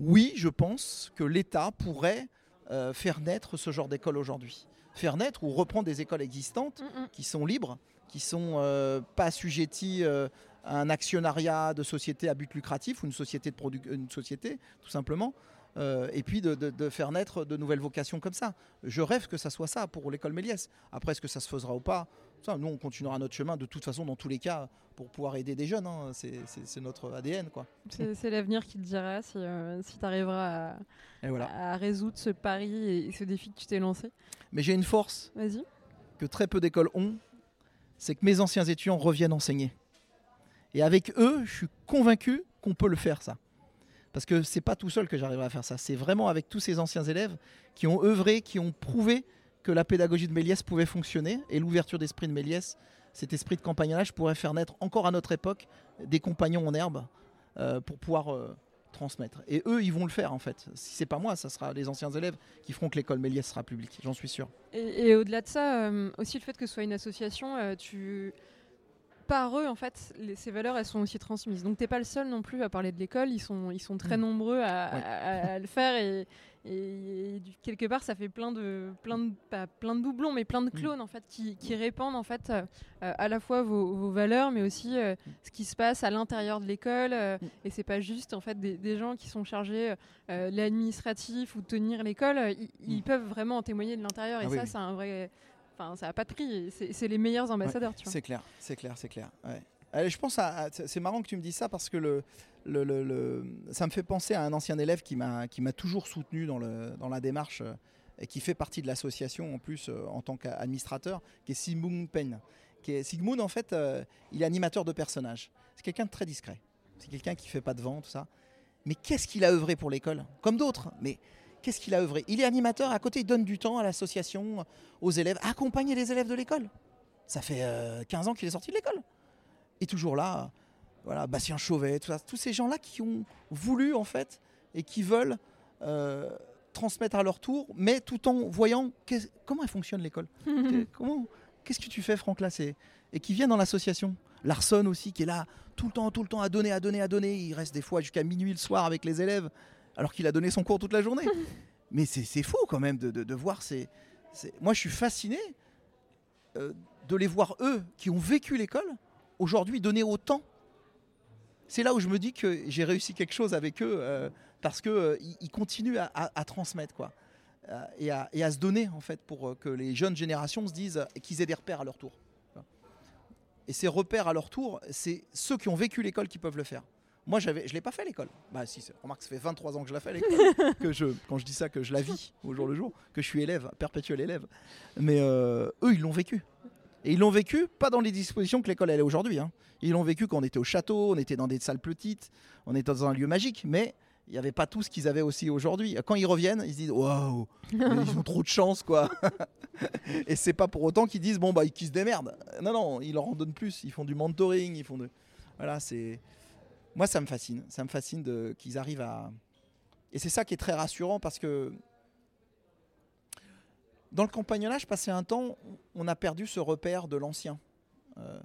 oui, je pense que l'État pourrait faire naître ce genre d'école aujourd'hui. Faire naître ou reprendre des écoles existantes mm, mm. qui sont libres, qui sont pas assujetties un actionnariat de société à but lucratif ou une société, de une société tout simplement. Euh, et puis de, faire naître de nouvelles vocations comme ça. Je rêve que ça soit ça pour l'école Méliès. Après, est-ce que ça se faisera ou pas? Ça, Nous, on continuera notre chemin de toute façon, dans tous les cas, pour pouvoir aider des jeunes. Hein. C'est notre ADN. quoi. C'est l'avenir qui te dira si, euh, si tu arriveras à, voilà. à, résoudre ce pari et ce défi que tu t'es lancé. Mais j'ai une force que très peu d'écoles ont, c'est que mes anciens étudiants reviennent enseigner. Et avec eux, je suis convaincu qu'on peut le faire, ça. Parce que c'est pas tout seul que j'arriverai à faire ça. C'est vraiment avec tous ces anciens élèves qui ont œuvré, qui ont prouvé que la pédagogie de Méliès pouvait fonctionner et l'ouverture d'esprit de Méliès, cet esprit de campagnonnage pourrait faire naître encore à notre époque des compagnons en herbe euh, pour pouvoir euh, transmettre. Et eux, ils vont le faire en fait. Si c'est pas moi, ça sera les anciens élèves qui feront que l'école Méliès sera publique, j'en suis sûr. Et, au-delà de ça, euh, aussi le fait que ce soit une association, tu par eux, en fait, ces valeurs, elles sont aussi transmises. Donc, tu n'es pas le seul non plus à parler de l'école. Ils sont, ils sont très mm. nombreux à, le faire. Et, quelque part, ça fait plein de, plein de, pas plein de doublons, mais plein de mm. clones, en fait, qui, répandent, en fait, euh, à la fois vos, valeurs, mais aussi euh, mm. ce qui se passe à l'intérieur de l'école. Euh, et c'est pas juste, en fait, des, gens qui sont chargés l'administratif ou de tenir l'école. Ils, peuvent vraiment en témoigner de l'intérieur. et ah ça, c'est un vrai Enfin, ça n'a pas de prix. C'est les meilleurs ambassadeurs, tu vois. C'est clair, c'est clair, c'est clair. Ouais. je pense à, c'est marrant que tu me dises ça parce que le, le, le, ça me fait penser à un ancien élève qui m'a qui m'a toujours soutenu dans le dans la démarche euh, et qui fait partie de l'association en plus euh, en tant qu'administrateur, qui est Sigmund Pen. Qui est, Sigmund en fait, euh, il est animateur de personnages. C'est quelqu'un de très discret. C'est quelqu'un qui fait pas de vent, tout ça. Mais qu'est-ce qu'il a œuvré pour l'école? Comme d'autres, mais Qu'est-ce qu'il a œuvré? Il est animateur, à côté, il donne du temps à l'association, aux élèves, accompagner les élèves de l'école. Ça fait 15 euh, ans qu'il est sorti de l'école. Et toujours là, voilà, Bastien Chauvet, tous ces gens-là qui ont voulu, en fait, et qui veulent euh, transmettre à leur tour, mais tout en voyant comment elle fonctionne l'école? comment, qu'est-ce que tu fais, Franck, là Et qui viennent dans l'association? Larson aussi, qui est là tout le temps, tout le temps à donner, à donner, à donner. Il reste des fois jusqu'à minuit le soir avec les élèves alors qu'il a donné son cours toute la journée. Mais c'est fou quand même de, voir ces, Moi, je suis fasciné euh, de les voir, eux, qui ont vécu l'école, aujourd'hui donner autant. C'est là où je me dis que j'ai réussi quelque chose avec eux, euh, parce qu'ils euh, ils continuent à, transmettre, quoi. Et à, et, à, se donner, en fait, pour que les jeunes générations se disent qu'ils aient des repères à leur tour. Et ces repères à leur tour, c'est ceux qui ont vécu l'école qui peuvent le faire. Moi, j'avais, je l'ai pas fait l'école. Bah si, remarque, ça fait 23 ans que je la fais l'école. que je, quand je dis ça, que je la vis au jour le jour, que je suis élève, perpétuel élève. Mais euh, eux, ils l'ont vécu. Et ils l'ont vécu pas dans les dispositions que l'école elle est aujourd'hui. Hein. Ils l'ont vécu quand on était au château, on était dans des salles petites, on était dans un lieu magique, mais il n'y avait pas tout ce qu'ils avaient aussi aujourd'hui. Quand ils reviennent, ils se disent waouh, ils ont trop de chance quoi. Et c'est pas pour autant qu'ils disent bon bah ils se démerdent. Non non, ils leur en donnent plus. Ils font du mentoring, ils font de voilà c'est moi, ça me fascine. Ça me fascine qu'ils arrivent à. Et c'est ça qui est très rassurant parce que dans le compagnonnage, passé un temps, on a perdu ce repère de l'ancien, euh,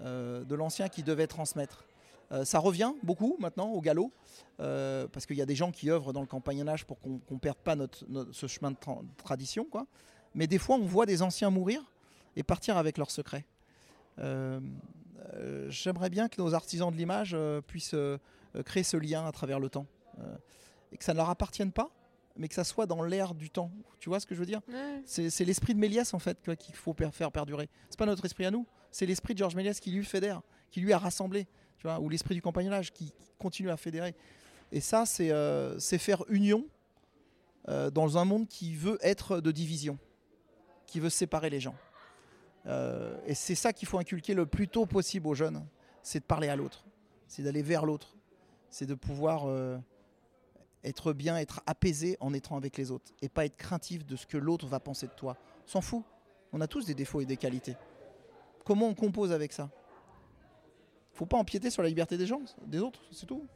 euh, de l'ancien qui devait transmettre. Euh, ça revient beaucoup maintenant au galop, parce qu'il y a des gens qui œuvrent dans le compagnonnage pour qu'on ne perde pas notre, ce chemin de tradition. Quoi. Mais des fois, on voit des anciens mourir et partir avec leurs secrets. Euh, j'aimerais bien que nos artisans de l'image euh, puissent euh, créer ce lien à travers le temps. et que ça ne leur appartienne pas, mais que ça soit dans l'air du temps. Tu vois ce que je veux dire? C'est l'esprit de Méliès en fait qu'il faut faire perdurer. C'est pas notre esprit à nous, c'est l'esprit de Georges Méliès qui lui fédère, qui lui a rassemblé, tu vois, ou l'esprit du compagnonnage qui continue à fédérer. Et ça, c'est faire union dans un monde qui veut être de division, qui veut séparer les gens. Euh, et c'est ça qu'il faut inculquer le plus tôt possible aux jeunes, c'est de parler à l'autre, c'est d'aller vers l'autre, c'est de pouvoir euh, être bien, être apaisé en étant avec les autres, et pas être craintif de ce que l'autre va penser de toi. S'en fout, on a tous des défauts et des qualités. Comment on compose avec ça? Faut pas empiéter sur la liberté des gens, des autres, c'est tout.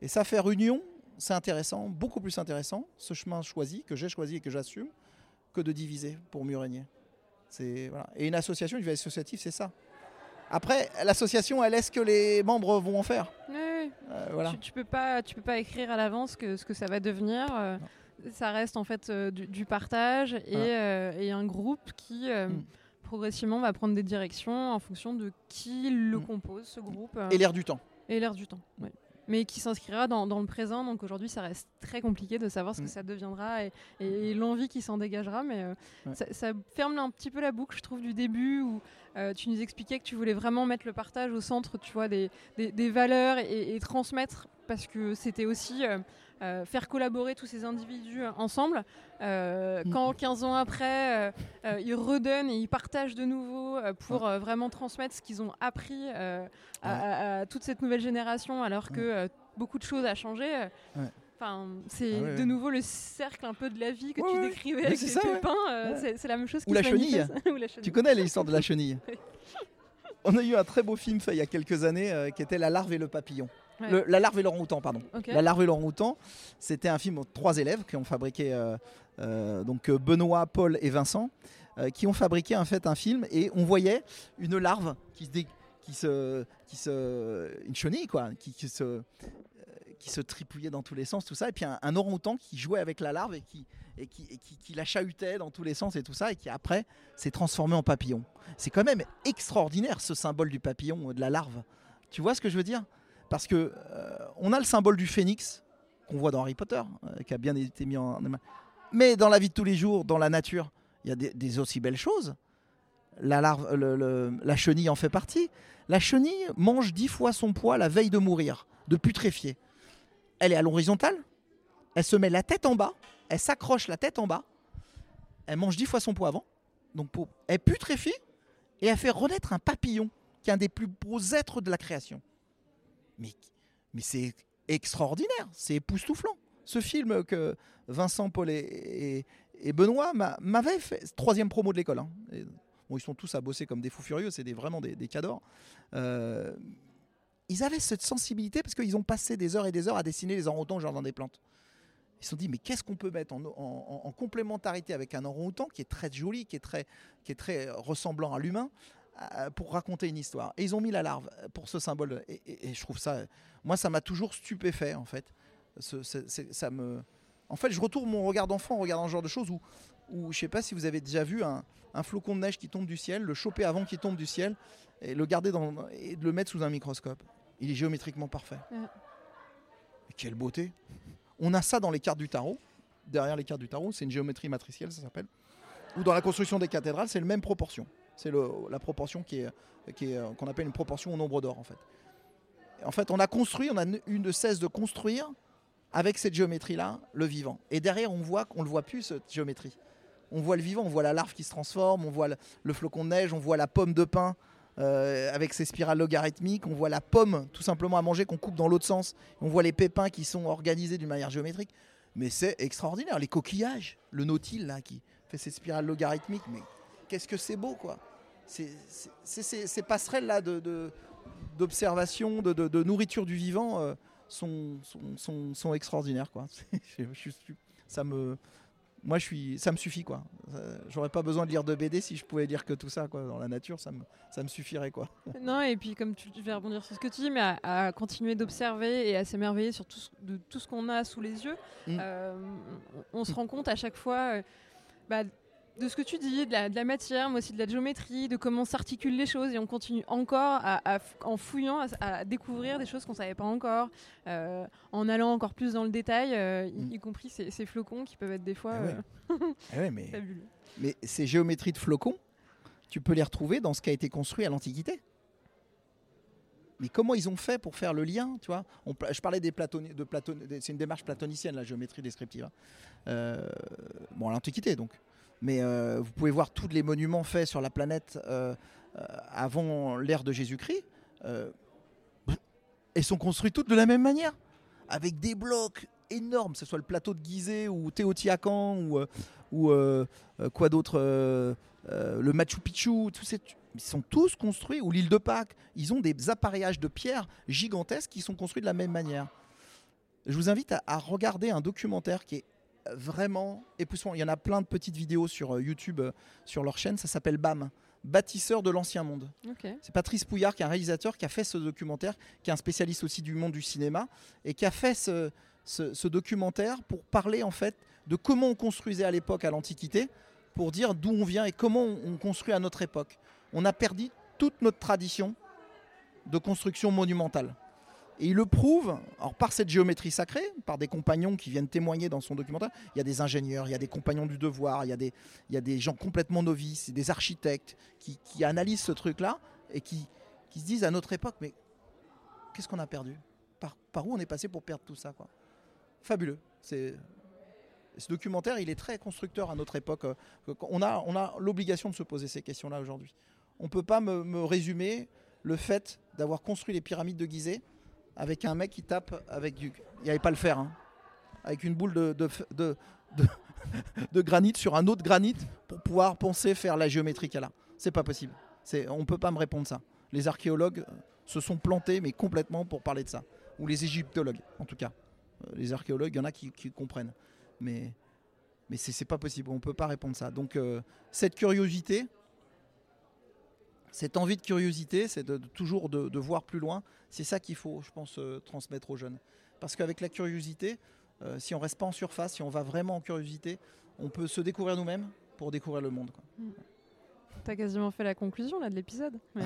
Et ça, faire union, c'est intéressant, beaucoup plus intéressant, ce chemin choisi, que j'ai choisi et que j'assume, que de diviser pour mieux régner. Et une association, une vie associative, c'est ça. Après, l'association, elle est ce que les membres vont en faire. Oui, euh, voilà. tu, ne peux pas, tu peux pas écrire à l'avance que ce que ça va devenir. Euh, ça reste en fait euh, du, partage et, un groupe qui mm. progressivement va prendre des directions en fonction de qui le mm. compose, ce groupe. Et l'air du temps. Et l'air du temps. Oui mais qui s'inscrira dans, le présent. Donc aujourd'hui, ça reste très compliqué de savoir ce que mm. ça deviendra et, l'envie qui s'en dégagera. Mais euh, ça, ferme un petit peu la boucle, je trouve, du début où euh, tu nous expliquais que tu voulais vraiment mettre le partage au centre, tu vois, des, des, valeurs et, transmettre parce que c'était aussi euh, faire collaborer tous ces individus ensemble. Euh, quand 15 ans après, euh, ils redonnent et ils partagent de nouveau pour vraiment transmettre ce qu'ils ont appris à, à- à toute cette nouvelle génération, alors que beaucoup de choses a changé. Ouais. Enfin, c'est Ah ouais, de ouais. nouveau le cercle un peu de la vie que Ouais, tu décrivais avec les ça, Ouais. c'est- la même chose qui Ou la chenille. Ou la chenille. Tu connais l'histoire de la chenille. On a eu un très beau film fait il y a quelques années euh, qui était La larve et le papillon. Ouais. Le- la larve et l'orang-outan, pardon. La larve et l'orang-outan, c'était un film de trois élèves qui ont fabriqué, euh, euh, donc euh, Benoît, Paul et Vincent, euh, qui ont fabriqué en fait un film et on voyait une larve qui se, dé- qui se, qui se, une chenille quoi, qui, qui se, qui se tripouillait dans tous les sens, tout ça, et puis un, un orang-outan qui jouait avec la larve et qui, et qui, et qui, qui la chahutait dans tous les sens et tout ça, et qui après s'est transformé en papillon. C'est quand même extraordinaire ce symbole du papillon, de la larve. Tu vois ce que je veux dire? Parce que euh, on a le symbole du phénix qu'on voit dans Harry Potter, euh, qui a bien été mis en. Mais dans la vie de tous les jours, dans la nature, il y a des, aussi belles choses. La, la chenille en fait partie. La chenille mange dix fois son poids la veille de mourir, de putréfier. Elle est à l'horizontale, elle se met la tête en bas, elle s'accroche la tête en bas, elle mange dix fois son poids avant, donc elle putréfie et elle fait renaître un papillon, qui est un des plus beaux êtres de la création. Mais, c'est extraordinaire, c'est époustouflant. Ce film que Vincent, Paul et, Benoît m'a- m'avaient fait, troisième promo de l'école. hein. Ils sont tous à bosser comme des fous furieux, c'est vraiment des, cadors. Euh, ils avaient cette sensibilité parce qu'ils ont passé des heures et des heures à dessiner les orang-outans au jardin des plantes. Ils se sont dit, mais qu'est-ce qu'on peut mettre en, en- en- en complémentarité avec un orang-outan qui est très joli, qui est très, ressemblant à l'humain, pour raconter une histoire. Et ils ont mis la larve pour ce symbole. Et, et- et je trouve ça, moi, ça m'a toujours stupéfait, en fait. Ce- ce- c'est- ça me... En fait, je retourne mon regard d'enfant en regardant ce genre de choses où, où je sais pas si vous avez déjà vu un, un flocon de neige qui tombe du ciel, le choper avant qu'il tombe du ciel, et le garder dans, et le mettre sous un microscope. Il est géométriquement parfait. Ouais. Quelle beauté On a ça dans les cartes du tarot. Derrière les cartes du tarot, c'est une géométrie matricielle, ça s'appelle. Ou dans la construction des cathédrales, c'est la même proportion. C'est la proportion qui est qui est, euh, qu'on appelle une proportion au nombre d'or en fait. En fait, on a construit, on a ne- eu ne cesse de construire avec cette géométrie-là le vivant. Et derrière, on voit qu'on ne le voit plus cette géométrie. On voit le vivant, on voit la larve qui se transforme, on voit le, flocon de neige, on voit la pomme de pin euh, avec ses spirales logarithmiques, on voit la pomme tout simplement à manger qu'on coupe dans l'autre sens, on voit les pépins qui sont organisés d'une manière géométrique. Mais c'est extraordinaire, les coquillages, le nautile là qui fait ses spirales logarithmiques, mais qu'est-ce que c'est beau quoi C'est- Ces passerelles là de, de- d'observation, de, de- nourriture du vivant euh, sont, sont, sont- sont extraordinaires quoi. Je- je suis- ça me, moi je suis, ça me suffit quoi. Euh, J'aurais pas besoin de lire de BD si je pouvais lire que tout ça quoi. Dans la nature, ça me, ça me suffirait quoi. Non, et puis comme tu tu vas rebondir sur ce que tu dis, mais à, à continuer d'observer et à s'émerveiller sur tout ce, de tout ce qu'on a sous les yeux, Mm. euh, on, on se rend compte à chaque fois euh, bah, de ce que tu dis, de la, de la matière, mais aussi de la géométrie, de comment s'articulent les choses, et on continue encore à, en fouillant à, à découvrir des choses qu'on savait pas encore, euh, en allant encore plus dans le détail, euh, y, Mm. y compris ces, ces flocons qui peuvent être des fois Ah ouais. euh, ouais, mais, fabuleux. mais ces géométries de flocons, tu peux les retrouver dans ce qui a été construit à l'Antiquité. Mais comment ils ont fait pour faire le lien, tu vois? On Je parlais des platoni- de Platon, c'est une démarche platonicienne la géométrie descriptive. hein. Euh, bon, à l'Antiquité donc. Mais euh, vous pouvez voir tous les monuments faits sur la planète euh, euh, avant l'ère de Jésus-Christ. et sont construits toutes de la même manière, avec des blocs énormes, que ce soit le plateau de Gizeh ou Teotihuacan ou, quoi d'autre, le Machu Picchu, ces, ils sont tous construits, ou l'île de Pâques, ils ont des appareillages de pierre gigantesques qui sont construits de la même manière. Je vous invite à, à regarder un documentaire qui est vraiment époustouflant. Il y en a plein de petites vidéos sur euh, YouTube, euh, sur leur chaîne, ça s'appelle BAM, Bâtisseur de l'ancien monde. C'est Patrice Pouillard qui est un réalisateur qui a fait ce documentaire, qui est un spécialiste aussi du monde du cinéma et qui a fait ce, ce- ce documentaire pour parler en fait de comment on construisait à l'époque à l'Antiquité, pour dire d'où on vient et comment on construit à notre époque. On a perdu toute notre tradition de construction monumentale. Et il le prouve alors par cette géométrie sacrée, par des compagnons qui viennent témoigner dans son documentaire. Il y a des ingénieurs, il y a des compagnons du devoir, il y a des, il y a des gens complètement novices, des architectes qui, qui analysent ce truc-là et qui, qui se disent à notre époque, mais qu'est-ce qu'on a perdu? Par, par où on est passé pour perdre tout ça fabuleux. Ce documentaire, il est très constructeur à notre époque. Euh, On a, on a l'obligation de se poser ces questions-là aujourd'hui. On ne peut pas me, me résumer le fait d'avoir construit les pyramides de Gizeh avec un mec qui tape avec du. Il n'y avait pas le fer, hein. avec une boule de, de, de, de, granit sur un autre granit pour pouvoir penser faire la géométrie qu'elle a. C'est pas possible. On ne peut pas me répondre ça. Les archéologues se sont plantés, mais complètement pour parler de ça. Ou les égyptologues, en tout cas. Euh, Les archéologues, il y en a qui, comprennent. Mais, mais c'est pas possible. On ne peut pas répondre ça. Donc, euh, cette curiosité, cette envie de curiosité, c'est de, de toujours de, de voir plus loin. C'est ça qu'il faut, je pense, euh, transmettre aux jeunes. Parce qu'avec la curiosité, euh, si on reste pas en surface, si on va vraiment en curiosité, on peut se découvrir nous-mêmes pour découvrir le monde. quoi. T'as quasiment fait la conclusion là de l'épisode.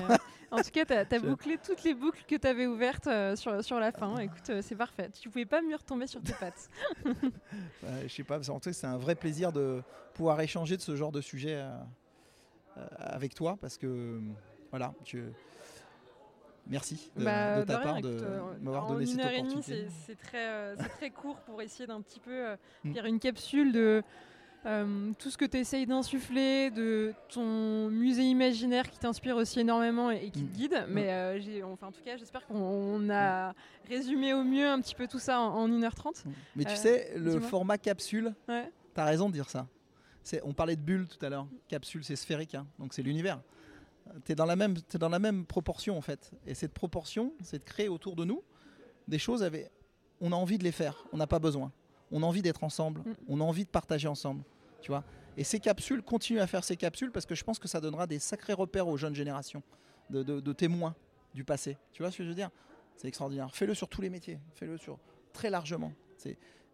Euh, en tout cas, t'as as bouclé toutes les boucles que t'avais ouvertes euh, sur, sur la fin. Écoute, euh, c'est parfait. Tu pouvais pas mieux retomber sur tes pattes. Euh, je sais pas, c'est un vrai plaisir de pouvoir échanger de ce genre de sujet avec toi parce que euh, voilà, je... merci de, Bah, de ta part de euh, m'avoir donné une cette heure et demie, opportunité. c'est- très, euh, c'est très court pour essayer d'un petit peu euh, Mm. faire une capsule de euh, tout ce que tu essayes d'insuffler, de ton musée imaginaire qui t'inspire aussi énormément et, et qui te Mm. guide. Mais euh, j'ai- enfin, en tout cas, j'espère qu'on on a résumé au mieux un petit peu tout ça en, en 1h30. Mais tu Euh, sais, le format capsule, Ouais. tu as raison de dire ça. On parlait de bulle tout à l'heure. Capsule, c'est sphérique, hein, donc c'est l'univers. Tu es, dans la même- dans la même proportion en fait. Et cette proportion, c'est de créer autour de nous des choses avec. On a envie de les faire, on n'a pas besoin. On a envie d'être ensemble, Mm. on a envie de partager ensemble. Tu vois Et ces capsules, continue à faire ces capsules parce que je pense que ça donnera des sacrés repères aux jeunes générations, de, de- de témoins du passé. Tu vois ce que je veux dire? C'est extraordinaire. Fais-le sur tous les métiers, fais-le sur très largement.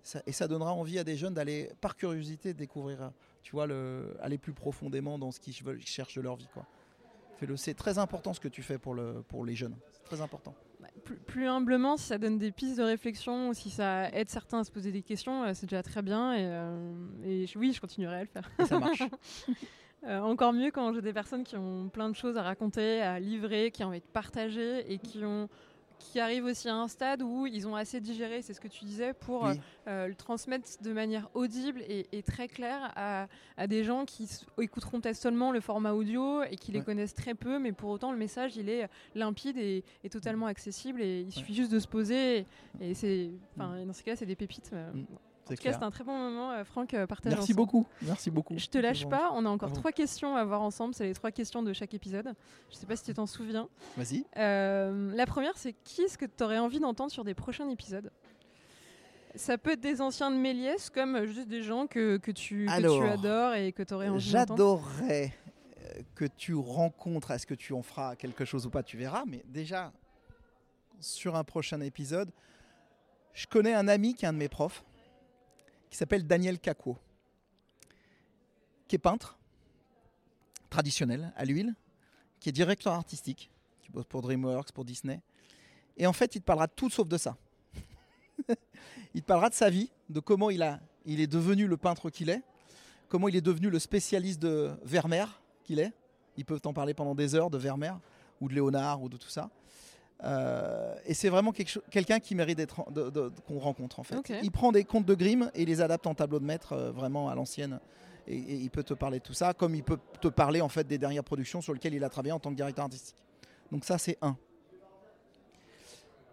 Ça- et ça donnera envie à des jeunes d'aller, par curiosité, découvrir, euh, tu vois, le, aller plus profondément dans ce qu'ils cherchent de leur vie. Quoi. Fais-le. C'est très important ce que tu fais pour, le, pour les jeunes. C'est très important. Bah, plus, plus humblement, si ça donne des pistes de réflexion ou si ça aide certains à se poser des questions, euh, c'est déjà très bien. Et, euh, et je- oui, je continuerai à le faire. Et ça marche. Euh, encore mieux quand j'ai des personnes qui ont plein de choses à raconter, à livrer, qui ont envie de partager et qui ont qui arrivent aussi à un stade où ils ont assez digéré, c'est ce que tu disais, pour Oui. euh, le transmettre de manière audible et, et très claire à, à des gens qui écouteront peut-être seulement le format audio et qui les Ouais. connaissent très peu, mais pour autant le message il est limpide et, et totalement accessible et il suffit juste de se poser et, et c'est, enfin dans ces cas c'est des pépites. mais, Mm. bon. En C'est tout cas, clair. c'était un très bon moment, euh, Franck, euh, partage Merci ensemble. beaucoup. Merci beaucoup. Je te lâche C'est pas, on a encore Bravo. trois questions à voir ensemble, c'est les trois questions de chaque épisode. Je sais pas si tu t'en souviens. Vas-y. Euh, la première, c'est qui est-ce que tu aurais envie d'entendre sur des prochains épisodes? Ça peut être des anciens de Méliès, comme juste des gens que, que, tu, que tu adores et que tu aurais envie d'entendre. J'adorerais que tu rencontres, est-ce que tu en feras quelque chose ou pas, tu verras, mais déjà, sur un prochain épisode, je connais un ami qui est un de mes profs, qui s'appelle Daniel Cacquot, qui est peintre, traditionnel, à l'huile, qui est directeur artistique, qui bosse pour DreamWorks, pour Disney, et en fait, il te parlera de tout sauf de ça. il te parlera de sa vie, de comment il, a, il est devenu le peintre qu'il est, comment il est devenu le spécialiste de Vermeer qu'il est. Ils peuvent t'en parler pendant des heures de Vermeer ou de Léonard ou de tout ça. Euh, et c'est vraiment quelqu'un qui mérite d'être qu'on rencontre en fait. Il prend des contes de Grimm et les adapte en tableau de maître euh, vraiment à l'ancienne. Et, et il peut te parler de tout ça, comme il peut te parler en fait des dernières productions sur lesquelles il a travaillé en tant que directeur artistique. Donc ça c'est un.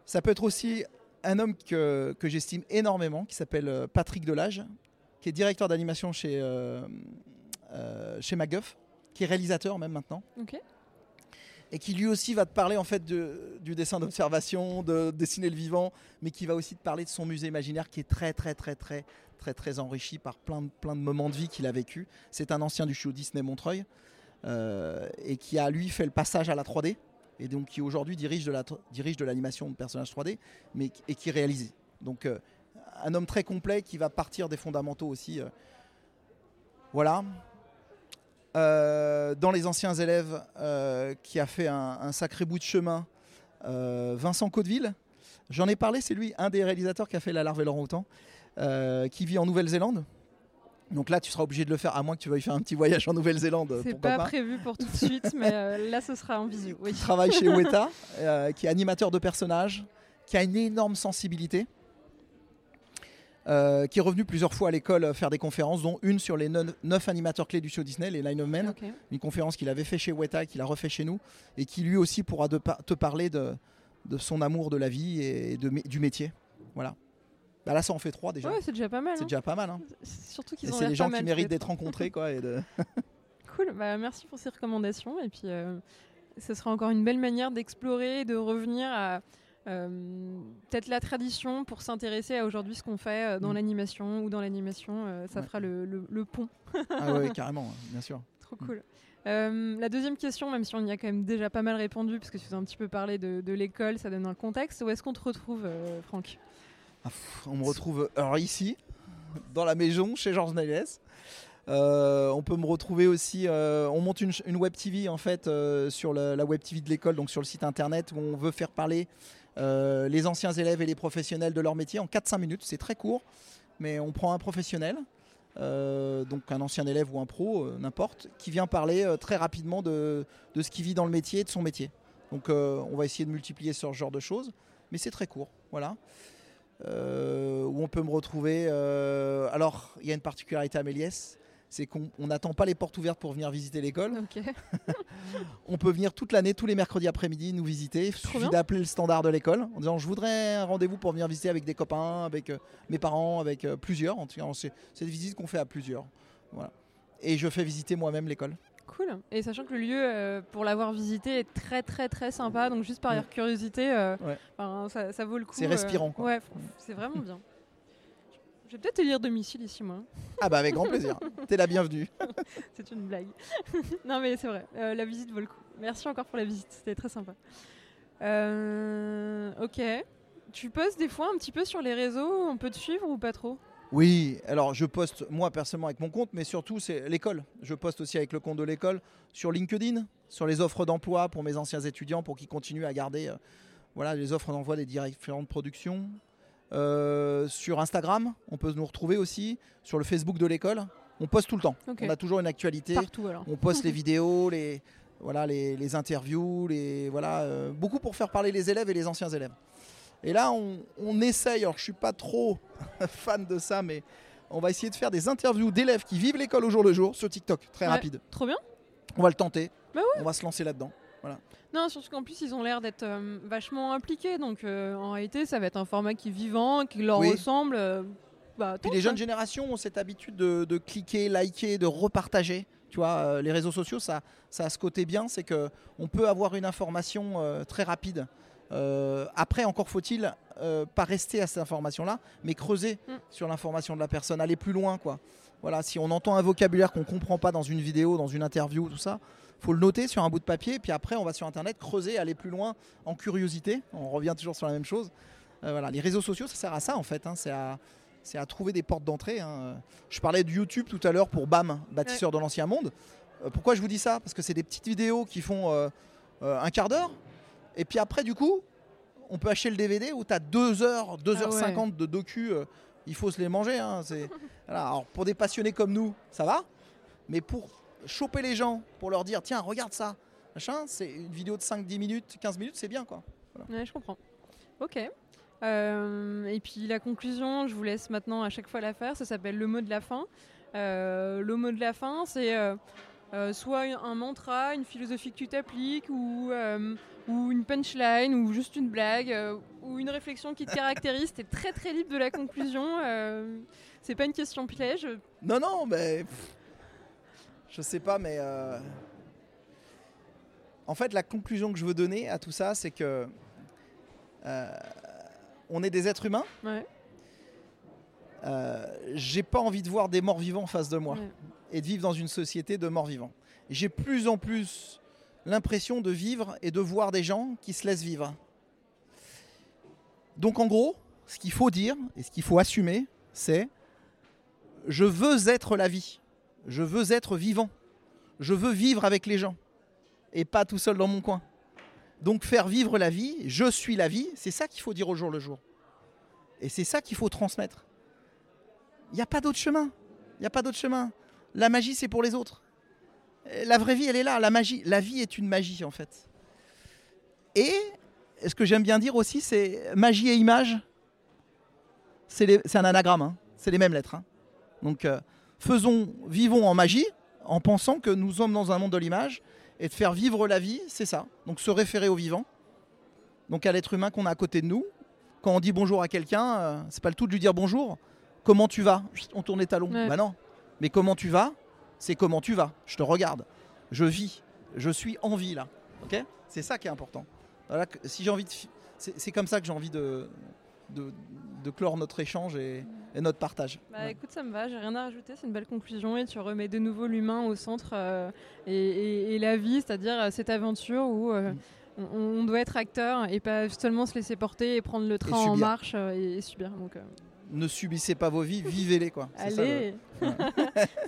Ça peut être aussi un homme que, que j'estime énormément, qui s'appelle euh, Patrick Delage, qui est directeur d'animation chez, euh, chez MacGuff, qui est réalisateur même maintenant. Et qui lui aussi va te parler en fait du dessin d'observation, de dessiner le vivant, mais qui va aussi te parler de son musée imaginaire qui est très très très très très très enrichi par plein de, plein de moments de vie qu'il a vécu. C'est un ancien du show Disney Montreuil euh, et qui a lui fait le passage à la 3D et donc qui aujourd'hui dirige de la dirige de l'animation de personnages 3D, mais et qui réalise. Donc euh, un homme très complet qui va partir des fondamentaux aussi. euh. Voilà. Euh, dans les anciens élèves, euh, qui a fait un, un sacré bout de chemin, euh, Vincent Caudeville. J'en ai parlé, c'est lui, un des réalisateurs qui a fait La Larve et l'Orang-Outan, qui vit en Nouvelle-Zélande. Donc là, tu seras obligé de le faire, à moins que tu veuilles faire un petit voyage en Nouvelle-Zélande. C'est pas, pas. prévu pour tout de suite, mais là ce sera en visio. Oui. Travaille chez Weta, qui est animateur de personnages, qui a une énorme sensibilité. Euh, qui est revenu plusieurs fois à l'école euh, faire des conférences, dont une sur les neuf, animateurs clés du show Disney, les Line of Men, une conférence qu'il avait fait chez Weta, qu'il a refait chez nous, et qui lui aussi pourra de pa- te parler de, de son amour de la vie et de, du métier. Voilà. Bah là, ça en fait trois déjà. Ouais, c'est déjà pas mal. c'est hein. déjà pas mal. hein. Surtout qu'ils ont c'est les gens qui méritent d'être rencontrés. Quoi, et de- Cool, bah, merci pour ces recommandations. Et puis, euh, ce sera encore une belle manière d'explorer, de revenir à peut-être la tradition pour s'intéresser à aujourd'hui ce qu'on fait euh, dans Mm. l'animation ou dans l'animation. euh, ça Ouais. fera le, le- le pont. ah ouais, carrément, bien sûr. Trop Mm. cool. Euh, la deuxième question, même si on y a quand même déjà pas mal répondu, parce que tu as un petit peu parlé de, de l'école, ça donne un contexte. Où est-ce qu'on te retrouve, euh, Franck? Ah, on me retrouve alors ici, dans la maison, chez Georges. Euh, on peut me retrouver aussi. euh, on monte une, web TV en fait euh, sur la web TV de l'école, donc sur le site internet où on veut faire parler euh, les anciens élèves et les professionnels de leur métier en 4-5 minutes. C'est très court, mais on prend un professionnel, euh, donc un ancien élève ou un pro, euh, n'importe, qui vient parler très rapidement de, ce qu'il vit dans le métier et de son métier. Donc on va essayer de multiplier ce genre de choses, mais c'est très court. Voilà. Où on peut me retrouver. alors, il y a une particularité à Méliès, c'est qu'on on n'attend pas les portes ouvertes pour venir visiter l'école. On peut venir toute l'année, tous les mercredis après-midi, nous visiter. Il suffit d'appeler le standard de l'école en disant je voudrais un rendez-vous pour venir visiter avec des copains, avec euh, mes parents, avec euh, plusieurs. En tout cas, c'est des visites qu'on fait à plusieurs. Voilà. Et je fais visiter moi-même l'école. Cool. Et sachant que le lieu, euh, pour l'avoir visité, est très très très sympa. Donc juste par Mm. curiosité, Ouais. ça, ça vaut le coup. C'est respirant, quoi. ouais, c'est vraiment bien. Je vais peut-être te lire domicile ici, moi. Ah bah avec grand plaisir. T'es la bienvenue. C'est une blague. non, mais c'est vrai. euh, la visite vaut le coup. Merci encore pour la visite. C'était très sympa. Euh, ok. Tu postes des fois un petit peu sur les réseaux? On peut te suivre ou pas trop? Oui, alors je poste moi personnellement avec mon compte, mais surtout c'est l'école. Je poste aussi avec le compte de l'école sur LinkedIn, sur les offres d'emploi pour mes anciens étudiants pour qu'ils continuent à garder euh, voilà, les offres d'emploi des différentes productions. Euh, sur Instagram, on peut nous retrouver aussi, sur le Facebook de l'école. On poste tout le temps. On a toujours une actualité. Partout alors. On poste les vidéos, les, voilà, les, les interviews, les, voilà, euh, beaucoup pour faire parler les élèves et les anciens élèves. Et là, on, on essaye, alors je suis pas trop fan de ça, mais on va essayer de faire des interviews d'élèves qui vivent l'école au jour le jour sur TikTok, très Ouais. rapide. Trop bien. On va le tenter, Bah on va se lancer là-dedans. Non, surtout qu'en plus, ils ont l'air d'être euh, vachement impliqués. Donc euh, en réalité, ça va être un format qui est vivant, qui leur Oui. ressemble. euh, bah, Puis les jeunes générations ont cette habitude de, de cliquer, liker, de repartager. Tu vois, euh, les réseaux sociaux, ça, ça a ce côté bien, c'est que on peut avoir une information euh, très rapide. Euh, après, encore faut-il euh, pas rester à cette information-là, mais creuser Mm. sur l'information de la personne, aller plus loin, quoi. Voilà, si on entend un vocabulaire qu'on comprend pas dans une vidéo, dans une interview, tout ça, faut le noter sur un bout de papier, puis après on va sur internet creuser, aller plus loin en curiosité. On revient toujours sur la même chose. Euh, voilà, les réseaux sociaux, ça sert à ça en fait. hein, c'est à c'est à trouver des portes d'entrée. hein. Je parlais de YouTube tout à l'heure pour BAM, bâtisseur de l'ancien monde. Euh, pourquoi je vous dis ça? Parce que c'est des petites vidéos qui font euh, euh, un quart d'heure. Et puis après, du coup, on peut acheter le DVD où tu as 2 heures, 2h50 de docu. il faut se les manger. hein, c'est- voilà. Alors, pour des passionnés comme nous, ça va. Mais pour choper les gens, pour leur dire tiens, regarde ça, machin, c'est une vidéo de 5-10 minutes, 15 minutes, c'est bien quoi. Ouais, je comprends. Ok. Euh, et puis la conclusion, je vous laisse maintenant à chaque fois la faire. Ça s'appelle le mot de la fin. Euh, le mot de la fin, c'est euh, soit un- mantra, une philosophie que tu t'appliques, ou, ou une punchline, ou juste une blague, ou une réflexion qui te caractérise. T'es très très libre de la conclusion. c'est pas une question piège. Non, non, mais. pff, je sais pas, mais. euh, En fait, la conclusion que je veux donner à tout ça, c'est que. euh, On est des êtres humains. Ouais. Euh, J'ai pas envie de voir des morts vivants en face de moi Ouais. et de vivre dans une société de morts vivants. J'ai plus en plus l'impression de vivre et de voir des gens qui se laissent vivre. Donc en gros, ce qu'il faut dire et ce qu'il faut assumer, c'est je veux être la vie. Je veux être vivant. Je veux vivre avec les gens et pas tout seul dans mon coin. Donc faire vivre la vie, je suis la vie, c'est ça qu'il faut dire au jour le jour. Et c'est ça qu'il faut transmettre. Il n'y a pas d'autre chemin. Il n'y a pas d'autre chemin. La magie, c'est pour les autres. La vraie vie, elle est là. La magie, la vie est une magie en fait. Et ce que j'aime bien dire aussi, c'est magie et image. c'est un anagramme, hein. c'est les mêmes lettres. hein. Donc euh, faisons, vivons en magie en pensant que nous sommes dans un monde de l'image et de faire vivre la vie, c'est ça. Donc se référer au vivant, donc à l'être humain qu'on a à côté de nous. Quand on dit bonjour à quelqu'un, euh, c'est pas le tout de lui dire bonjour. Comment tu vas? On tourne les talons. Ouais. Bah non. Mais comment tu vas? C'est comment tu vas. Je te regarde. Je vis. Je suis en vie là. Ok? C'est ça qui est important. Voilà, si j'ai envie de, c'est comme ça que j'ai envie de, de, de clore notre échange et, et notre partage. Bah Ouais. écoute, ça me va, j'ai rien à rajouter, c'est une belle conclusion et tu remets de nouveau l'humain au centre euh, et, et- et la vie, c'est-à-dire euh, cette aventure où euh, Mm. on, on doit être acteur et pas seulement se laisser porter et prendre le train en marche et, subir. Donc, Ne subissez pas vos vies, vivez-les quoi. Le- allez,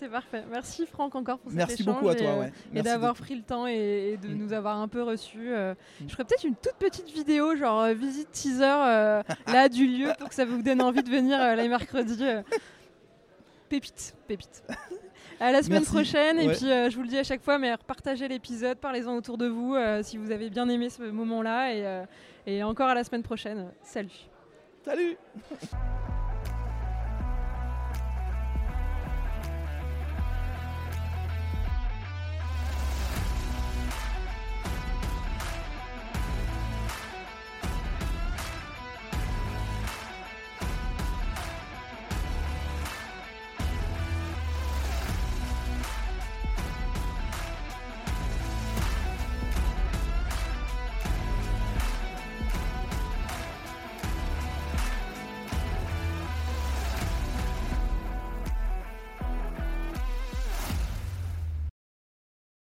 c'est parfait. Merci Franck encore pour cet Merci échange beaucoup à et, toi. euh, ouais. et Merci d'avoir pris le temps et, et de Mm. nous avoir un peu reçus. euh, Mm. Je ferais peut-être une toute petite vidéo, genre euh, visite teaser euh, là du lieu pour que ça vous donne envie de venir euh, les mercredis. euh. Pépite, pépite. À la semaine Merci. prochaine et puis euh, je vous le dis à chaque fois, mais partagez l'épisode, parlez-en autour de vous euh, si vous avez bien aimé ce moment-là et, euh, et encore à la semaine prochaine. Salut. Salut